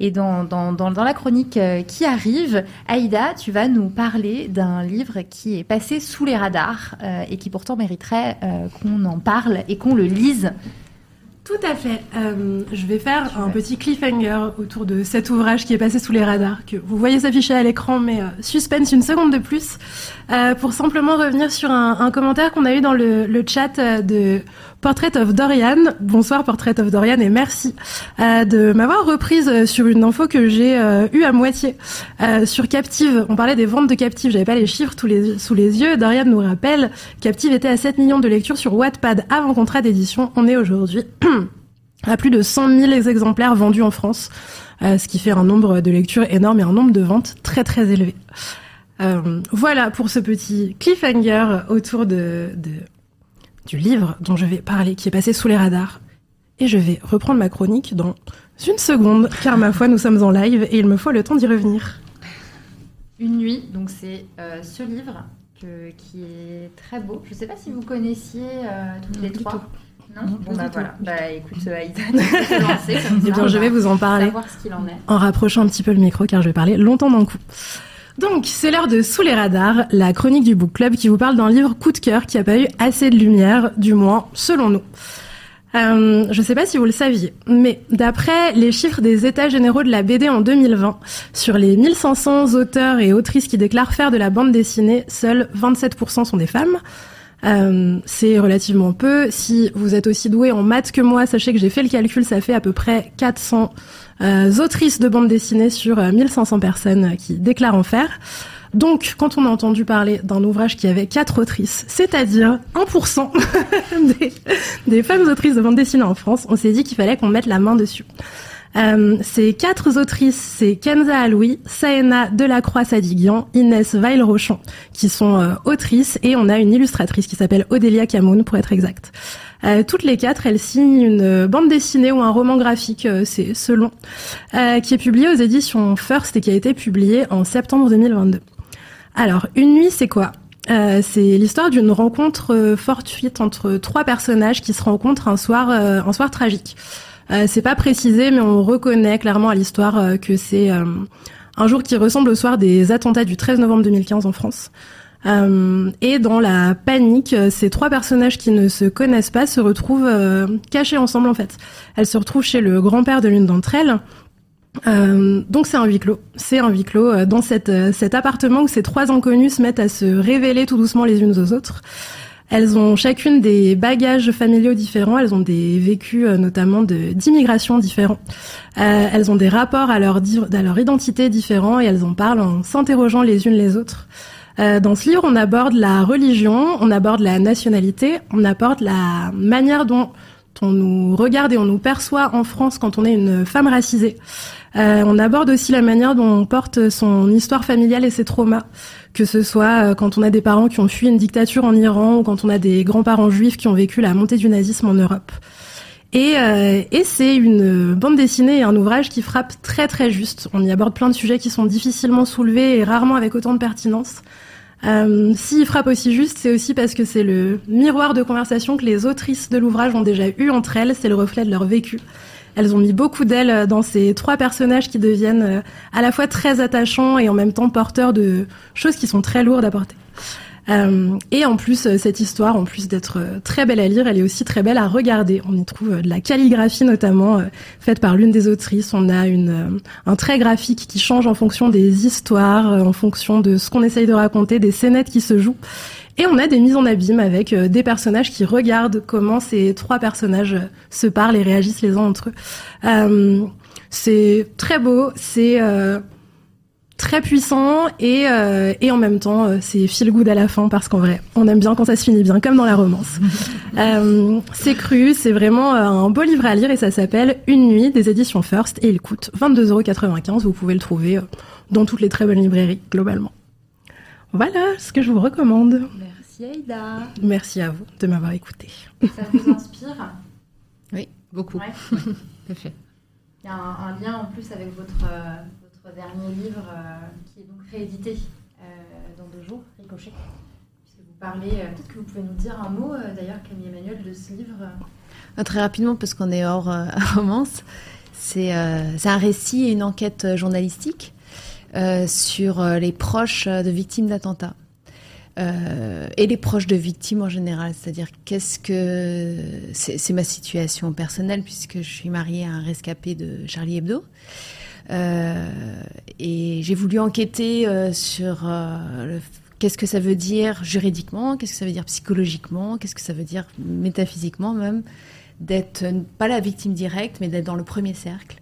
A: et dans, dans, dans, la chronique qui arrive, Aïda, tu vas nous parler d'un livre qui est passé sous les radars et qui pourtant mériterait qu'on en parle et qu'on le lise.
B: Tout à fait. Euh, je vais faire un petit cliffhanger autour de cet ouvrage qui est passé sous les radars, que vous voyez s'afficher à l'écran, mais euh, suspense une seconde de plus, euh, pour simplement revenir sur un, commentaire qu'on a eu dans le, chat de Portrait of Dorian. Bonsoir Portrait of Dorian et merci euh, de m'avoir reprise sur une info que j'ai euh, eue à moitié euh, sur Captive. On parlait des ventes de Captive, j'avais pas les chiffres sous les yeux. Dorian nous rappelle, Captive était à 7 millions de lectures sur Wattpad avant contrat d'édition. On est aujourd'hui à plus de 100 000 exemplaires vendus en France, euh, ce qui fait un nombre de lectures énorme et un nombre de ventes très très élevé. Euh, voilà pour ce petit cliffhanger autour de, de du livre dont je vais parler, qui est passé sous les radars. Et je vais reprendre ma chronique dans une seconde, car ma foi, nous sommes en live et il me faut le temps d'y revenir.
A: Une nuit, donc c'est euh, ce livre que, qui est très beau. Je ne sais pas si vous connaissiez euh, toutes les trois. Non,
C: Non,
A: Bon
C: pas
A: bah voilà. Bah écoute, euh, Aïda, tu peux te lancer comme
B: Eh
A: ça,
B: bien, je
A: va
B: vais vous en parler
A: savoir ce qu'il en est.
B: en rapprochant un petit peu le micro, car je vais parler longtemps d'un coup. Donc, c'est l'heure de Sous les radars, la chronique du Book Club qui vous parle d'un livre coup de cœur qui a pas eu assez de lumière, du moins selon nous. Euh, je ne sais pas si vous le saviez, mais d'après les chiffres des États généraux de la BD en 2020, sur les 1500 auteurs et autrices qui déclarent faire de la bande dessinée, seuls 27% sont des femmes. Euh, c'est relativement peu. Si vous êtes aussi doué en maths que moi, sachez que j'ai fait le calcul, ça fait à peu près 400 euh, autrices de bande dessinée sur euh, 1500 personnes qui déclarent en faire. Donc, quand on a entendu parler d'un ouvrage qui avait quatre autrices, c'est-à-dire 1% des, des femmes autrices de bande dessinée en France, on s'est dit qu'il fallait qu'on mette la main dessus. Euh, ces quatre autrices, c'est Kenza Aloui, Saena Delacroix-Sadiguian, Inès Weil-Rochon, qui sont euh, autrices, et on a une illustratrice qui s'appelle Odélia Camoun, pour être exact. Euh, toutes les quatre, elles signent une euh, bande dessinée ou un roman graphique, euh, c'est selon, qui est publié aux éditions First et qui a été publié en septembre 2022. Alors, Une nuit, c'est quoi? Euh, C'est l'histoire d'une rencontre fortuite entre trois personnages qui se rencontrent un soir, euh, un soir tragique. Euh, c'est pas précisé, mais on reconnaît clairement à l'histoire euh, que c'est euh, un jour qui ressemble au soir des attentats du 13 novembre 2015 en France. Euh, et dans la panique, ces trois personnages qui ne se connaissent pas se retrouvent euh, cachés ensemble en fait. Elles se retrouvent chez le grand-père de l'une d'entre elles. Euh, donc c'est un huis clos. C'est un huis clos dans cette, cet appartement où ces trois inconnus se mettent à se révéler tout doucement les unes aux autres. Elles ont chacune des bagages familiaux différents, elles ont des vécus euh, notamment d'immigration différents. Euh, elles ont des rapports à leur, di- à leur identité différents et elles en parlent en s'interrogeant les unes les autres. Euh, dans ce livre, on aborde la religion, on aborde la nationalité, on aborde la manière dont on nous regarde et on nous perçoit en France quand on est une femme racisée. Euh, on aborde aussi la manière dont on porte son histoire familiale et ses traumas, que ce soit euh, quand on a des parents qui ont fui une dictature en Iran ou quand on a des grands-parents juifs qui ont vécu la montée du nazisme en Europe. Et, euh, et c'est une bande dessinée et un ouvrage qui frappe très très juste. On y aborde plein de sujets qui sont difficilement soulevés et rarement avec autant de pertinence. Euh, S'il frappe aussi juste, c'est aussi parce que c'est le miroir de conversation que les autrices de l'ouvrage ont déjà eu entre elles, c'est le reflet de leur vécu. Elles ont mis beaucoup d'elles dans ces trois personnages qui deviennent euh, à la fois très attachants et en même temps porteurs de choses qui sont très lourdes à porter. Euh, et en plus, euh, cette histoire, en plus d'être euh, très belle à lire, elle est aussi très belle à regarder. On y trouve euh, de la calligraphie notamment euh, faite par l'une des autrices. On a une, euh, un trait graphique qui change en fonction des histoires, euh, en fonction de ce qu'on essaye de raconter, des scénettes qui se jouent. Et on a des mises en abîme avec euh, des personnages qui regardent comment ces trois personnages euh, se parlent et réagissent les uns entre eux. Euh, c'est très beau, c'est euh, très puissant et, euh, et en même temps c'est feel good à la fin parce qu'en vrai on aime bien quand ça se finit bien comme dans la romance. Euh, c'est cru, c'est vraiment un beau livre à lire et ça s'appelle Une nuit des éditions First et il coûte 22,95€. Vous pouvez le trouver dans toutes les très bonnes librairies globalement. Voilà ce que je vous recommande.
A: Merci Aïda.
B: Merci à vous de m'avoir écouté.
A: Ça vous inspire?
E: Oui, beaucoup.
A: Ouais.
E: Tout à fait.
A: Il y a un, un lien en plus avec votre, euh, votre dernier livre euh, qui est donc réédité euh, dans deux jours, Ricochet. Puisque vous parlez, euh, peut-être que vous pouvez nous dire un mot euh, d'ailleurs, Camille Emmanuel, de ce livre.
C: Ah, Très rapidement, parce qu'on est hors euh, romance, c'est euh, un récit et une enquête euh, journalistique euh, sur euh, les proches euh, de victimes d'attentats. et les proches de victimes en général. C'est-à-dire, qu'est-ce que. C'est ma situation personnelle, puisque je suis mariée à un rescapé de Charlie Hebdo. Et j'ai voulu enquêter sur qu'est-ce que ça veut dire juridiquement, qu'est-ce que ça veut dire psychologiquement, qu'est-ce que ça veut dire métaphysiquement même, d'être pas la victime directe, mais d'être dans le premier cercle.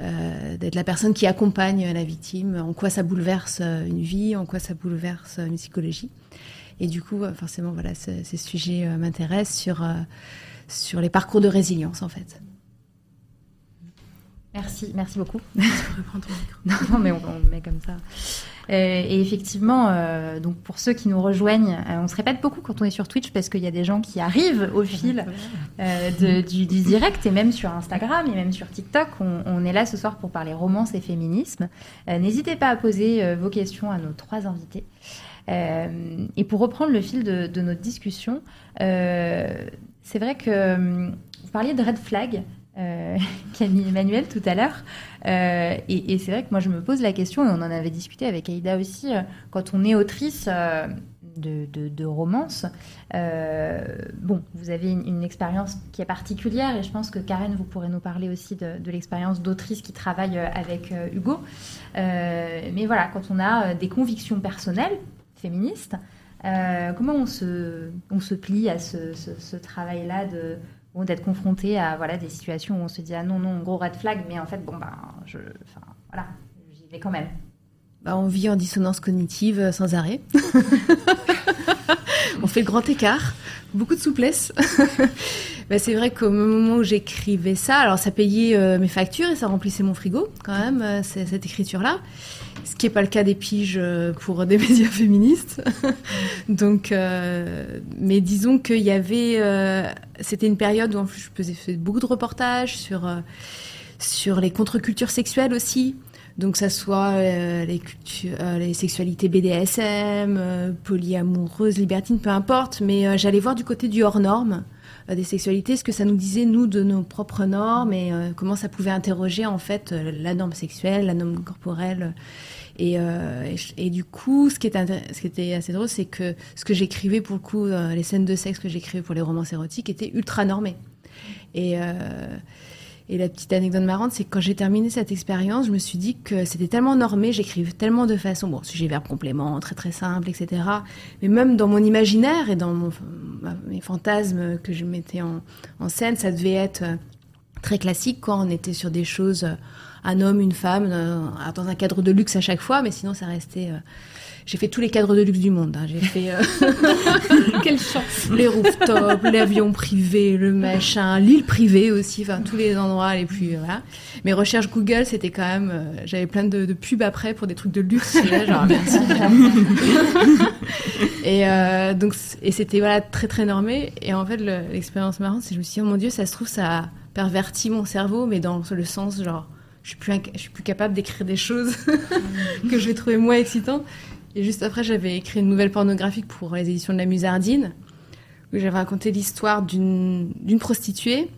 C: D'être la personne qui accompagne la victime, en quoi ça bouleverse une vie, en quoi ça bouleverse une psychologie. Et du coup, euh, forcément, voilà, ces sujets euh, m'intéressent sur, euh, sur les parcours de résilience, en fait.
A: Merci, merci beaucoup. Je ton micro. non, mais on, le met comme ça. et effectivement, donc pour ceux qui nous rejoignent, on se répète beaucoup quand on est sur Twitch parce qu'il y a des gens qui arrivent au fil du, direct et même sur Instagram et même sur TikTok. On, on est là ce soir pour parler romance et féminisme. N'hésitez pas à poser vos questions à nos trois invités. Euh, et pour reprendre le fil de, notre discussion, euh, c'est vrai que euh, vous parliez de red flag. Euh, Camille Emmanuel tout à l'heure. et, c'est vrai que moi je me pose la question, et on en avait discuté avec Aïda aussi, quand on est autrice de, de, romance, bon, vous avez une, expérience qui est particulière, et je pense que Karen, vous pourrez nous parler aussi de, de l'expérience d'autrice qui travaille avec Hugo. mais voilà, quand on a des convictions personnelles, féministe. Euh, comment on se, on se plie à ce, travail-là de d'être confronté à voilà des situations où on se dit ah non non gros red flag mais en fait bon ben je enfin voilà j'y vais quand même.
C: Bah, on vit en dissonance cognitive euh, sans arrêt. On fait le grand écart. Beaucoup de souplesse. Bah, c'est vrai qu'au moment où j'écrivais ça alors ça payait euh, mes factures et ça remplissait mon frigo quand même cette écriture là ce qui n'est pas le cas des piges euh, pour des médias féministes. Donc, euh, mais disons qu'il y avait, euh, c'était une période où je faisais beaucoup de reportages sur sur les contre-cultures sexuelles aussi. Donc, ça soit les, les sexualités BDSM, polyamoureuses, libertines, peu importe. Mais j'allais voir du côté du hors norme des sexualités, ce que ça nous disait nous de nos propres normes et comment ça pouvait interroger en fait la norme sexuelle, la norme corporelle euh, et, du coup, ce qui, était, ce qui était assez drôle, c'est que ce que j'écrivais pour le coup, euh, les scènes de sexe que j'écrivais pour les romans érotiques étaient ultra normées. Et, euh, et la petite anecdote marrante, c'est que quand j'ai terminé cette expérience, je me suis dit que c'était tellement normé, j'écrivais tellement de façon, bon, sujet, verbe, complément, très très simple, etc. Mais même dans mon imaginaire et dans mes fantasmes que je mettais en, en scène, ça devait être très classique quand on était sur des choses un homme, une femme, euh, dans un cadre de luxe à chaque fois, mais sinon ça restait. Euh, j'ai fait tous les cadres de luxe du monde. Hein. J'ai fait euh,
A: quelle chance.
C: Les rooftops, l'avion privé, le machin, l'île privée aussi, enfin tous les endroits les plus. Mes recherches Google, c'était quand même, j'avais plein de, pubs après pour des trucs de luxe. merci. et c'était voilà très très normé. Et en fait l'expérience marrante, c'est je me suis dit oh mon dieu, ça se trouve ça a perverti mon cerveau, mais dans le sens genre je suis plus, je suis plus capable d'écrire des choses que je vais trouver moins excitantes. Et juste après, j'avais écrit une nouvelle pornographique pour les éditions de la Musardine, où j'avais raconté l'histoire d'une prostituée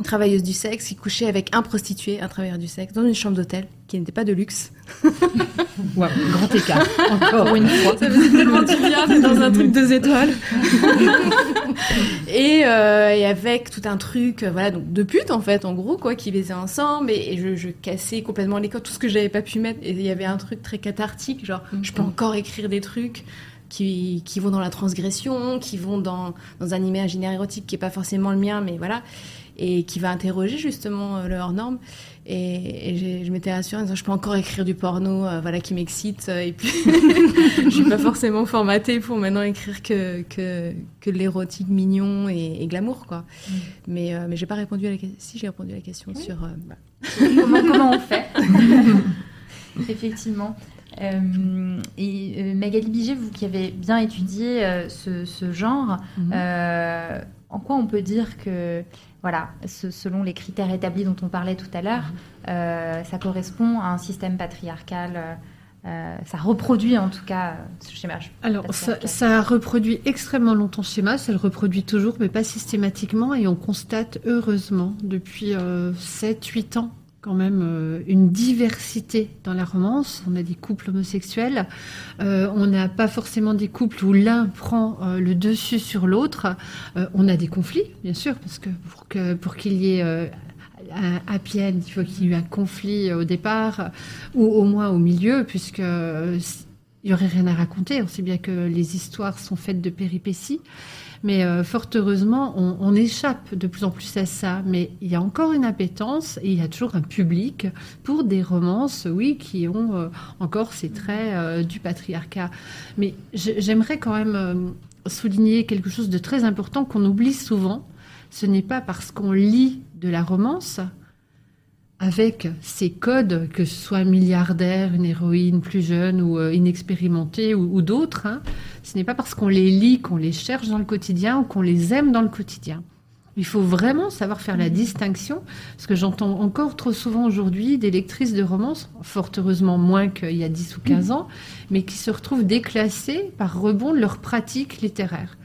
C: une travailleuse du sexe qui couchait avec un prostitué, un travailleur du sexe, dans une chambre d'hôtel qui n'était pas de luxe.
E: wow, grand écart, encore une fois.
C: Ça faisait tellement du bien d'être dans un truc deux étoiles. et, euh, et, avec tout un truc, euh, voilà, donc de putes en fait, en gros, quoi, qui baisaient ensemble. Et, je, je, cassais complètement les codes, tout ce que j'avais pas pu mettre. Et il y avait un truc très cathartique, genre, je peux encore écrire des trucs. Qui, qui, vont dans la transgression, qui vont dans, dans un imaginaire érotique qui est pas forcément le mien, mais voilà et qui va interroger justement euh, le hors norme. Et, je m'étais rassurée en disant je peux encore écrire du porno, euh, voilà, qui m'excite. Euh, et puis je suis pas forcément formatée pour maintenant écrire que que, que l'érotique mignon et, glamour, quoi. Mm. Mais mais j'ai pas répondu à la question. Si j'ai répondu à la question sur
A: bah. comment, comment on fait. Effectivement. et Magali Biget, vous qui avez bien étudié ce, ce, genre, mm-hmm. en quoi on peut dire que voilà, selon les critères établis dont on parlait tout à l'heure, euh, ça correspond à un système patriarcal. Euh, euh, ça reproduit en tout cas ce schéma.
E: Alors, ça, reproduit extrêmement longtemps ce schéma, ça le reproduit toujours, mais pas systématiquement. Et on constate heureusement depuis 7-8 ans quand même euh, une diversité dans la romance. On a des couples homosexuels, euh, on n'a pas forcément des couples où l'un prend euh, le dessus sur l'autre. on a des conflits, bien sûr, parce que pour qu'il y ait un happy il faut qu'il y ait un conflit au départ ou au moins au milieu, puisque il y aurait rien à raconter. On sait bien que les histoires sont faites de péripéties. Mais euh, fort heureusement, on, échappe de plus en plus à ça. Mais il y a encore une appétence et il y a toujours un public pour des romances, oui, qui ont euh, encore ces traits euh, du patriarcat. Mais j'aimerais quand même souligner quelque chose de très important qu'on oublie souvent. Ce n'est pas parce qu'on lit de la romance avec ces codes, que ce soit milliardaire, une héroïne plus jeune ou euh, inexpérimentée ou, d'autres, hein, ce n'est pas parce qu'on les lit qu'on les cherche dans le quotidien ou qu'on les aime dans le quotidien. Il faut vraiment savoir faire la distinction, parce que j'entends encore trop souvent aujourd'hui des lectrices de romance, fort heureusement moins qu'il y a 10 ou 15 ans, mais qui se retrouvent déclassées par rebond de leur pratique littéraire.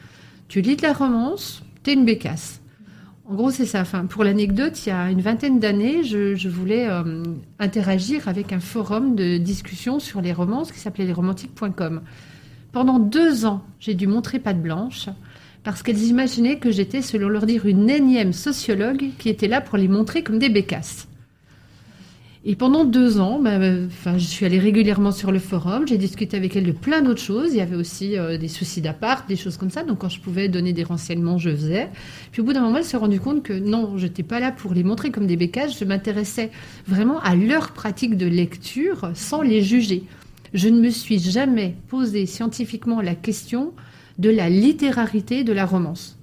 E: Tu lis de la romance, t'es une bécasse. En gros, c'est ça. Enfin, pour l'anecdote, il y a une vingtaine d'années, je, voulais euh, interagir avec un forum de discussion sur les romances qui s'appelait lesromantiques.com. Pendant deux ans, j'ai dû montrer patte blanche parce qu'elles imaginaient que j'étais, selon leur dire, une énième sociologue qui était là pour les montrer comme des bécasses. Et pendant deux ans, bah, enfin, je suis allée régulièrement sur le forum, j'ai discuté avec elle de plein d'autres choses. Il y avait aussi euh, des soucis d'appart, des choses comme ça. Donc quand je pouvais donner des renseignements, je faisais. Puis au bout d'un moment, elle s'est rendue compte que non, je n'étais pas là pour les montrer comme des bécages. Je m'intéressais vraiment à leur pratique de lecture sans les juger. Je ne me suis jamais posé scientifiquement la question de la littérarité de la romance.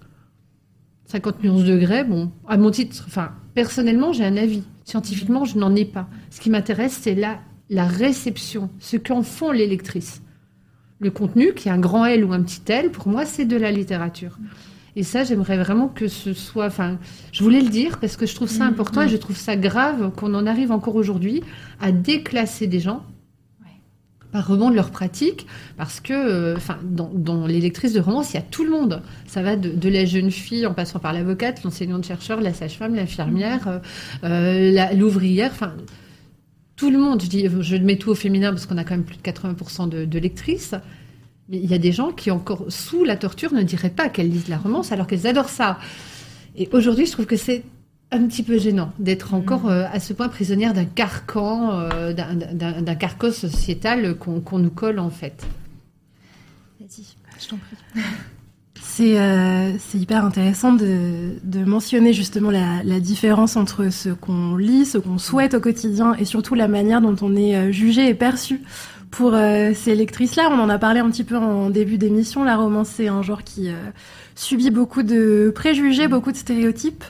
E: 50 nuances degrés, bon, à mon titre, enfin, personnellement, j'ai un avis. Scientifiquement, je n'en ai pas. Ce qui m'intéresse, c'est la, la réception, ce qu'en font les lectrices. Le contenu, qui est un grand L ou un petit L, pour moi, c'est de la littérature. Et ça, j'aimerais vraiment que ce soit. Enfin, je voulais le dire parce que je trouve ça important et je trouve ça grave qu'on en arrive encore aujourd'hui à déclasser des gens par rebond de leur pratique, parce que, euh, dans, les lectrices de romance, il y a tout le monde. Ça va de, la jeune fille en passant par l'avocate, l'enseignante-chercheur, la sage-femme, l'infirmière, euh, euh, l'ouvrière, enfin, tout le monde. Je dis, mets tout au féminin parce qu'on a quand même plus de 80% de, de, lectrices. Mais il y a des gens qui, encore sous la torture, ne diraient pas qu'elles lisent la romance alors qu'elles adorent ça. Et aujourd'hui, je trouve que c'est un petit peu gênant d'être encore euh, à ce point prisonnière d'un carcan, euh, d'un carcan sociétal qu'on nous colle en fait.
B: Vas-y, je t'en prie. C'est euh, hyper intéressant de, de mentionner justement la, la, différence entre ce qu'on lit, ce qu'on souhaite au quotidien et surtout la manière dont on est jugé et perçu pour ces lectrices-là. On en a parlé un petit peu en début d'émission. La romance, c'est un genre qui subit beaucoup de préjugés, beaucoup de stéréotypes.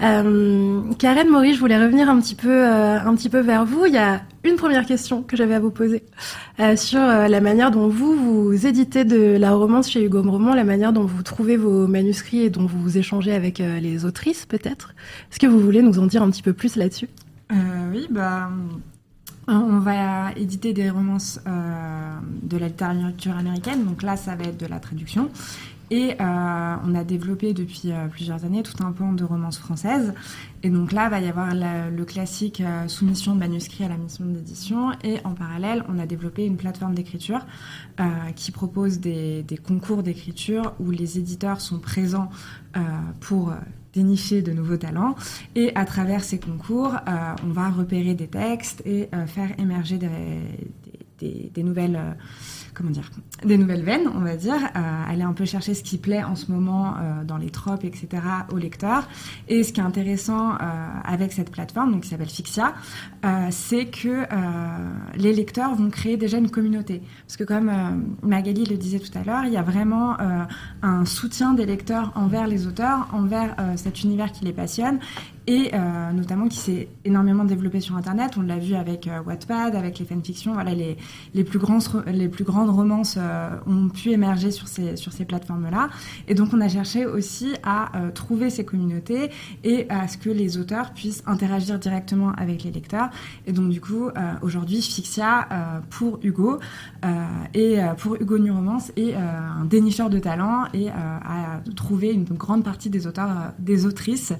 B: Euh, Karen Maury, je voulais revenir un petit peu, euh, un petit peu vers vous. Il y a une première question que j'avais à vous poser euh, sur la manière dont vous vous éditez de la romance chez Hugo Roman, la manière dont vous trouvez vos manuscrits et dont vous échangez avec les autrices, peut-être. Est-ce que vous voulez nous en dire un petit peu plus là-dessus?
D: Oui, bah. On va éditer des romances de la littérature américaine, donc là ça va être de la traduction. Et euh, on a développé depuis euh, plusieurs années tout un pan de romances françaises. Et donc là, il va y avoir le classique euh, soumission de manuscrits à la mission d'édition. Et en parallèle, on a développé une plateforme d'écriture qui propose des, des concours d'écriture où les éditeurs sont présents pour dénicher de nouveaux talents. Et à travers ces concours, on va repérer des textes et faire émerger des, des, nouvelles comment dire, des nouvelles veines, on va dire, euh, aller un peu chercher ce qui plaît en ce moment euh, dans les tropes, etc., aux lecteurs. Et ce qui est intéressant euh, avec cette plateforme, donc qui s'appelle Fixia, c'est que les lecteurs vont créer déjà une communauté. Parce que comme Magali le disait tout à l'heure, il y a vraiment un soutien des lecteurs envers les auteurs, envers cet univers qui les passionne et euh, notamment qui s'est énormément développé sur Internet. On l'a vu avec euh, Wattpad, avec les fanfictions. Voilà, les, les, plus, les plus grandes romances euh, ont pu émerger sur ces, sur ces plateformes-là. Et donc, on a cherché aussi à trouver ces communautés et à ce que les auteurs puissent interagir directement avec les lecteurs. Et donc, du coup, aujourd'hui, Fixia, pour Hugo, et pour Hugo New Romance, est un dénicheur de talent et a trouvé une grande partie des auteurs, des autrices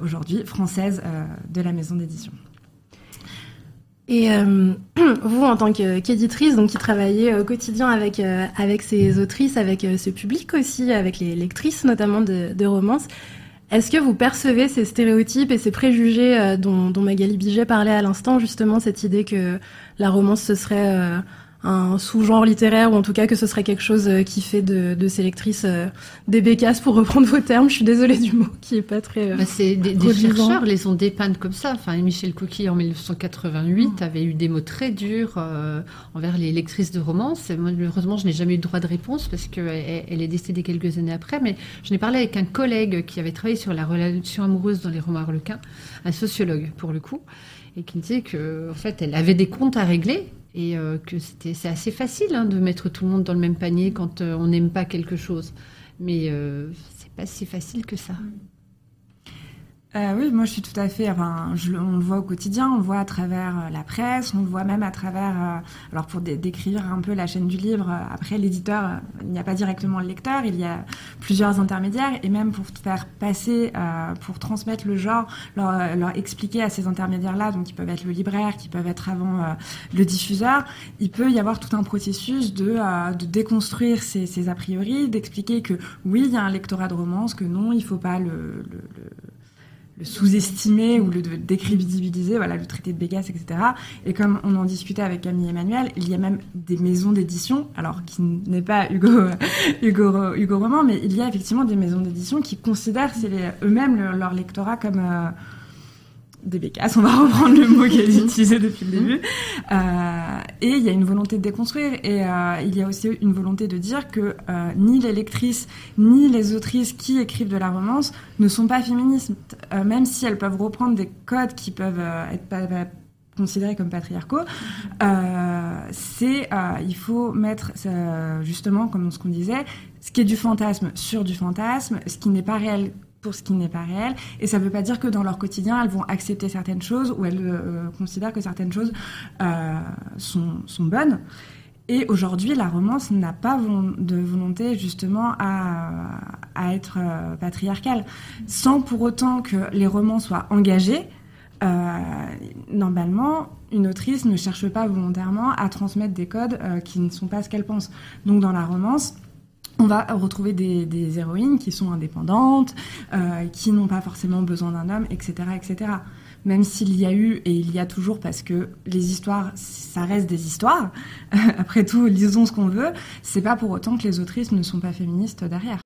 D: aujourd'hui française euh, de la maison d'édition.
B: Et euh, vous, en tant qu'éditrice, donc qui travaillez au quotidien avec euh, avec ces autrices, avec euh, ce public aussi, avec les lectrices notamment de, de romances, est-ce que vous percevez ces stéréotypes et ces préjugés dont, dont Magali Biget parlait à l'instant, justement cette idée que la romance ce serait un sous-genre littéraire ou en tout cas que ce serait quelque chose euh, qui fait de, de ces lectrices euh, des bécasses pour reprendre vos termes. Je suis désolée du mot qui est pas très.
E: Euh, bah c'est des, des chercheurs les ont dépeintes comme ça. Enfin, Michel Coquille en 1988 mmh. avait eu des mots très durs envers les lectrices de romance. malheureusement, je n'ai jamais eu de droit de réponse parce qu'elle elle est décédée quelques années après. Mais je n'ai parlé avec un collègue qui avait travaillé sur la relation amoureuse dans les romans harlequins, un sociologue pour le coup, et qui me disait que en fait, elle avait des comptes à régler et euh, que c'était c'est assez facile hein, de mettre tout le monde dans le même panier quand euh, on n'aime pas quelque chose. Mais euh, c'est pas si facile que ça
D: euh, oui, moi je suis tout à fait. Enfin, je, on le voit au quotidien, on le voit à travers euh, la presse, on le voit même à travers. Euh, alors pour décrire un peu la chaîne du livre, après l'éditeur, il n'y a pas directement le lecteur, il y a plusieurs intermédiaires et même pour faire passer, pour transmettre le genre, leur, expliquer à ces intermédiaires-là, donc qui peuvent être le libraire, qui peuvent être avant le diffuseur, il peut y avoir tout un processus de, de déconstruire ces, a priori, d'expliquer que oui, il y a un lectorat de romance, que non, il faut pas le sous-estimer ou le décrédibiliser, voilà, le traité de Bégas, etc. Et comme on en discutait avec Camille Emmanuel, il y a même des maisons d'édition, alors qui n'est pas Hugo, Hugo, Hugo Roman, mais il y a effectivement des maisons d'édition qui considèrent eux-mêmes leur lectorat comme euh, des bécasses, on va reprendre le mot qu'elle utilisé depuis le début. Euh, et il y a une volonté de déconstruire et euh, il y a aussi une volonté de dire que euh, ni les lectrices ni les autrices qui écrivent de la romance ne sont pas féministes, même si elles peuvent reprendre des codes qui peuvent être pas, considérés comme patriarcaux. c'est il faut mettre justement comme ce qu'on disait, ce qui est du fantasme sur du fantasme, ce qui n'est pas réel pour ce qui n'est pas réel. Et ça ne veut pas dire que dans leur quotidien, elles vont accepter certaines choses ou elles euh, considèrent que certaines choses euh, sont, sont, bonnes. Et aujourd'hui, la romance n'a pas de volonté justement à, à être euh, patriarcale, sans pour autant que les romans soient engagés. Euh, normalement, une autrice ne cherche pas volontairement à transmettre des codes qui ne sont pas ce qu'elle pense. Donc dans la romance, on va retrouver des, héroïnes qui sont indépendantes, euh, qui n'ont pas forcément besoin d'un homme, etc., etc. Même s'il y a eu et il y a toujours, parce que les histoires, ça reste des histoires. Après tout, lisons ce qu'on veut. C'est pas pour autant que les autrices ne sont pas féministes derrière.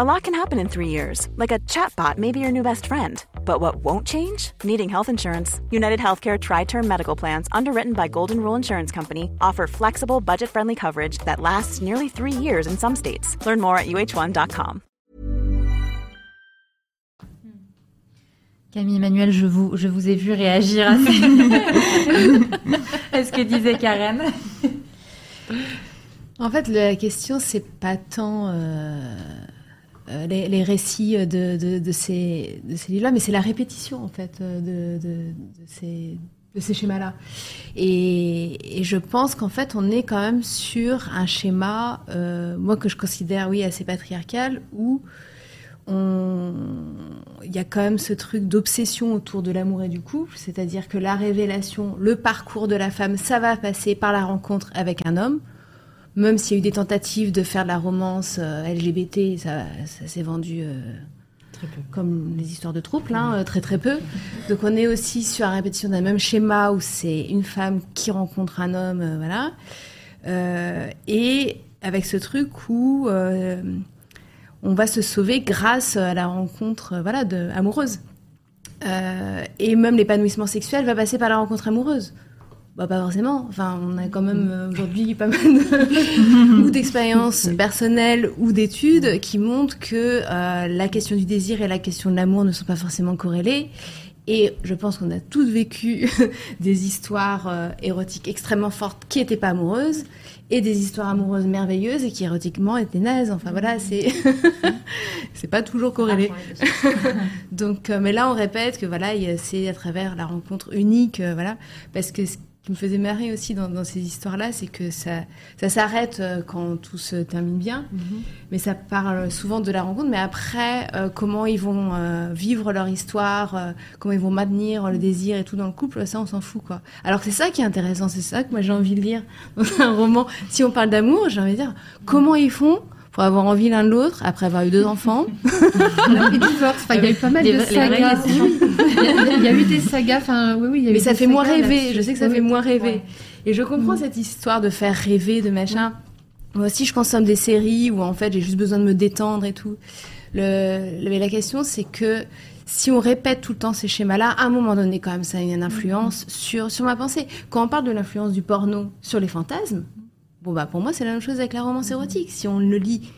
F: A lot can happen in three years, like a chatbot your new best friend. But what won't change? Needing health insurance. United Healthcare Tri Term Medical Plans, underwritten by Golden Rule Insurance Company, offer flexible, budget friendly coverage that lasts nearly three years in some states. Learn more at uh1.com.
A: Camille Emmanuel, je vous, je vous ai vu réagir à ce, à ce que disait Karen.
C: En fait, la question, c'est pas tant. Euh euh, les, récits de, ces, livres-là, mais c'est la répétition en fait ces, de ces schémas-là. Et, je pense qu'en fait, on est quand même sur un schéma, euh, moi que je considère, oui, assez patriarcal, où il y a quand même ce truc d'obsession autour de l'amour et du couple, c'est-à-dire que la révélation, le parcours de la femme, ça va passer par la rencontre avec un homme même s'il y a eu des tentatives de faire de la romance euh, LGBT, ça, s'est vendu euh, comme les histoires de troubles, hein, euh, très très peu. Donc on est aussi sur la répétition d'un même schéma où c'est une femme qui rencontre un homme, voilà. et avec ce truc où on va se sauver grâce à la rencontre voilà, de, amoureuse. et même l'épanouissement sexuel va passer par la rencontre amoureuse. Bah, pas forcément. Enfin, on a quand même euh, aujourd'hui pas mal ou d'expériences personnelles ou d'études qui montrent que euh, la question du désir et la question de l'amour ne sont pas forcément corrélées. Et je pense qu'on a tous vécu des histoires euh, érotiques extrêmement fortes qui n'étaient pas amoureuses et des histoires amoureuses merveilleuses et qui érotiquement étaient nazes. Enfin voilà, c'est c'est pas toujours corrélé. Donc, mais là on répète que voilà, c'est à travers la rencontre unique, voilà, parce que qui me faisait marrer aussi dans, dans ces histoires-là, c'est que ça, ça s'arrête euh, quand tout se termine bien, mais ça parle souvent de la rencontre. Mais après, euh, comment ils vont euh, vivre leur histoire, euh, comment ils vont maintenir le désir et tout dans le couple, ça on s'en fout quoi. Alors c'est ça qui est intéressant, c'est ça que moi j'ai envie de lire dans un roman. Si on parle d'amour, j'ai envie de dire comment ils font pour avoir envie l'un de l'autre après avoir eu deux enfants.
E: Enfin, il y a eu pas mal
A: Les-
E: de sagas. Il y, a- il y a eu des sagas, enfin, oui, oui, il y a eu
C: Mais ça fait moins rêver. Je sais que ça
E: Oui,
C: fait moins rêver.
E: ouais.
C: Et je comprends cette histoire de faire rêver, de machin. Moi aussi, je consomme des séries où en fait j'ai juste besoin de me détendre et tout. Le, le- mais la question, c'est que si on répète tout le temps ces schémas-là, à un moment donné, quand même, ça a une influence sur, sur ma pensée. Quand on parle de l'influence du porno sur les fantasmes, bon bah pour moi c'est la même chose avec la romance érotique. Si on le lit,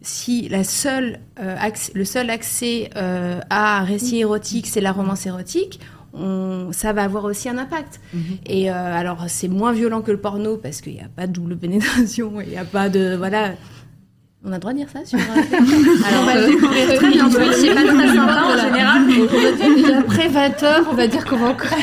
C: si la seule, euh, accès- le seul accès euh, à un récit érotique, c'est la romance érotique, on, ça va avoir aussi un impact. Et euh, alors c'est moins violent que le porno parce qu'il n'y a pas de double pénétration, il n'y a pas de voilà. On a le droit de dire ça sur.
A: Alors, on va le découvrir très bientôt. C'est pas très sympa en général.
E: Après 20 heures, on va dire qu'on va encore.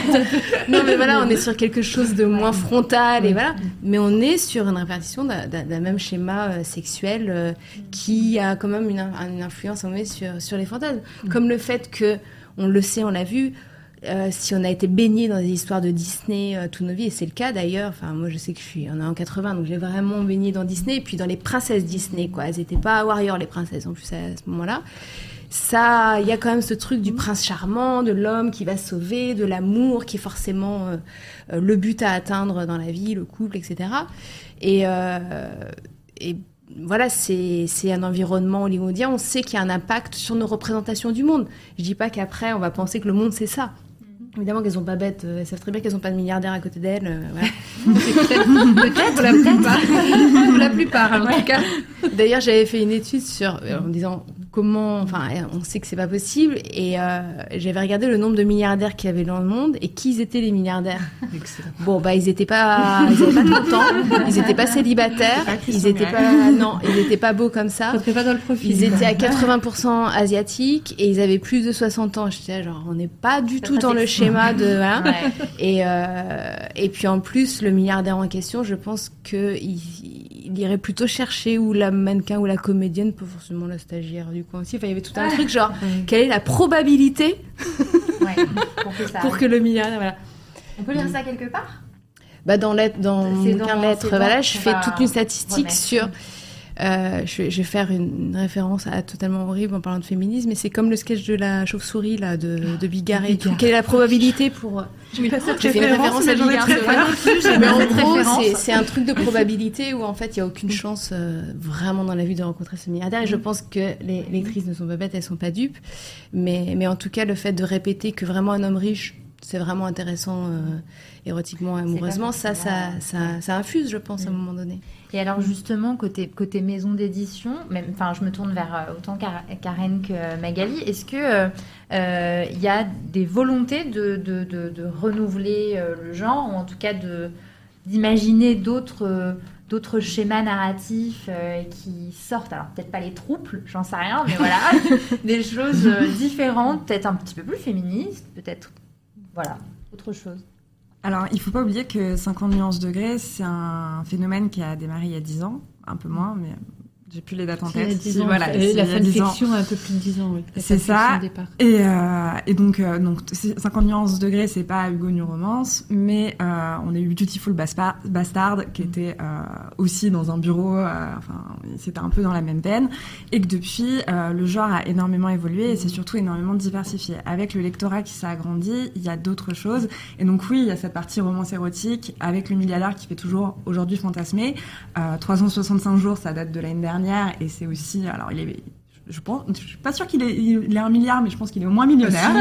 C: non mais voilà, on est sur quelque chose de moins frontal et voilà. Mais on est sur une répartition d'un- même schéma euh, sexuel euh, qui a quand même une, in- une influence donné, sur sur les fantasmes, comme le fait que on le sait, on l'a vu. Euh, si on a été baigné dans des histoires de Disney euh, nos vies, et c'est le cas d'ailleurs, enfin moi je sais que je suis, en 80, donc j'ai vraiment baigné dans Disney, et puis dans les princesses Disney, quoi. Elles étaient pas warriors les princesses en plus à ce moment-là ça, il y a quand même ce truc du prince charmant, de l'homme qui va sauver, de l'amour qui est forcément euh, euh, le but à atteindre dans la vie, le couple, etc. Et, voilà, c'est un environnement hollywoodien. On sait qu'il y a un impact sur nos représentations du monde. Je dis pas qu'après on va penser que le monde c'est ça. Évidemment qu'elles sont pas bêtes, euh, elles savent très bien qu'elles sont pas de milliardaires à côté d'elles. euh, voilà.
E: Peut-être, la plupart. Pour la plupart, en tout cas.
C: D'ailleurs, j'avais fait une étude sur euh, en disant comment, enfin, on sait que c'est pas possible, et euh, j'avais regardé le nombre de milliardaires qu'il y avait dans le monde et qui étaient les milliardaires. Bon, bah, ils étaient pas, ils avaient pas 30 ans, ils étaient pas célibataires, ils
D: Christian
C: étaient pas, non, ils étaient pas beaux comme ça.
E: Ça serait pas dans le profil.
C: Ils étaient à 80% asiatiques et ils avaient plus de 60 ans. J'étais genre, on n'est pas du tout dans le schéma de, voilà.
A: Ouais.
C: Et, euh, et puis en plus, le milliardaire en question, je pense il irait plutôt chercher ou la mannequin ou la comédienne, pas forcément la stagiaire du coin aussi. Enfin, il y avait tout un truc genre, quelle est la probabilité
A: Ouais, pour que ça
C: pour
A: arrive.
C: que le milliardaire, voilà.
A: On peut lire ça quelque part?
C: Bah dans lettre, dans
A: dans- dans-
C: voilà, je fais toute une statistique
A: remettre.
C: sur. Euh, je, vais, je vais faire une, référence à totalement horrible en parlant de féminisme, mais c'est comme le sketch de la chauve-souris là de, de Bigard et tout. Quelle est la probabilité pour
B: J'ai pas cette
C: J'ai fait une référence à
B: mais j'en ai
C: Bigard. Mais en gros, c'est- c'est un truc de probabilité où en fait il y a aucune chance euh, vraiment dans la vie de rencontrer ce milliardaire. Et je pense que les lectrices ne sont pas bêtes, elles sont pas dupes. Mais, mais en tout cas, le fait de répéter que vraiment un homme riche, c'est vraiment intéressant euh, érotiquement, amoureusement, ça, ça, ça, ça infuse, je pense, à un moment donné.
A: Et alors justement, côté, côté maison d'édition, enfin, je me tourne vers euh, autant Karen que Magali, est-ce que euh, euh, y a des volontés de, de, de, de renouveler le genre, ou en tout cas d'imaginer d'autres d'autres schémas narratifs euh, qui sortent, alors peut-être pas les troupes, j'en sais rien, mais voilà, des choses différentes, peut-être un petit peu plus féministes, peut-être, voilà, autre chose.
D: Alors, il faut pas oublier que 50 nuances degrés, c'est un phénomène qui a démarré il y a 10 ans, un peu moins, mais j'ai plus les dates en tête.
E: 10
D: Si, voilà,
E: la
D: y a 10 ans.
E: fanfiction a un peu plus de 10 ans, oui.
D: C'est ça. Et, euh, et donc, euh, donc c'est 50 nuances degrés, c'est pas Hugo New Romance, mais euh, on a eu Beautiful Bastard, qui était euh, aussi dans un bureau, euh, enfin, c'était un peu dans la même veine, et que depuis, euh, le genre a énormément évolué et c'est surtout énormément diversifié. Avec le lectorat qui s'est agrandi, il y a d'autres choses. Et donc oui, il y a cette partie romance érotique avec le milliardaire qui fait toujours aujourd'hui fantasmer. Euh, 365 jours, ça date de l'année dernière et c'est aussi, alors il est, je pense, je suis pas sûre qu'il est, il un milliard, mais je pense qu'il est au moins millionnaire.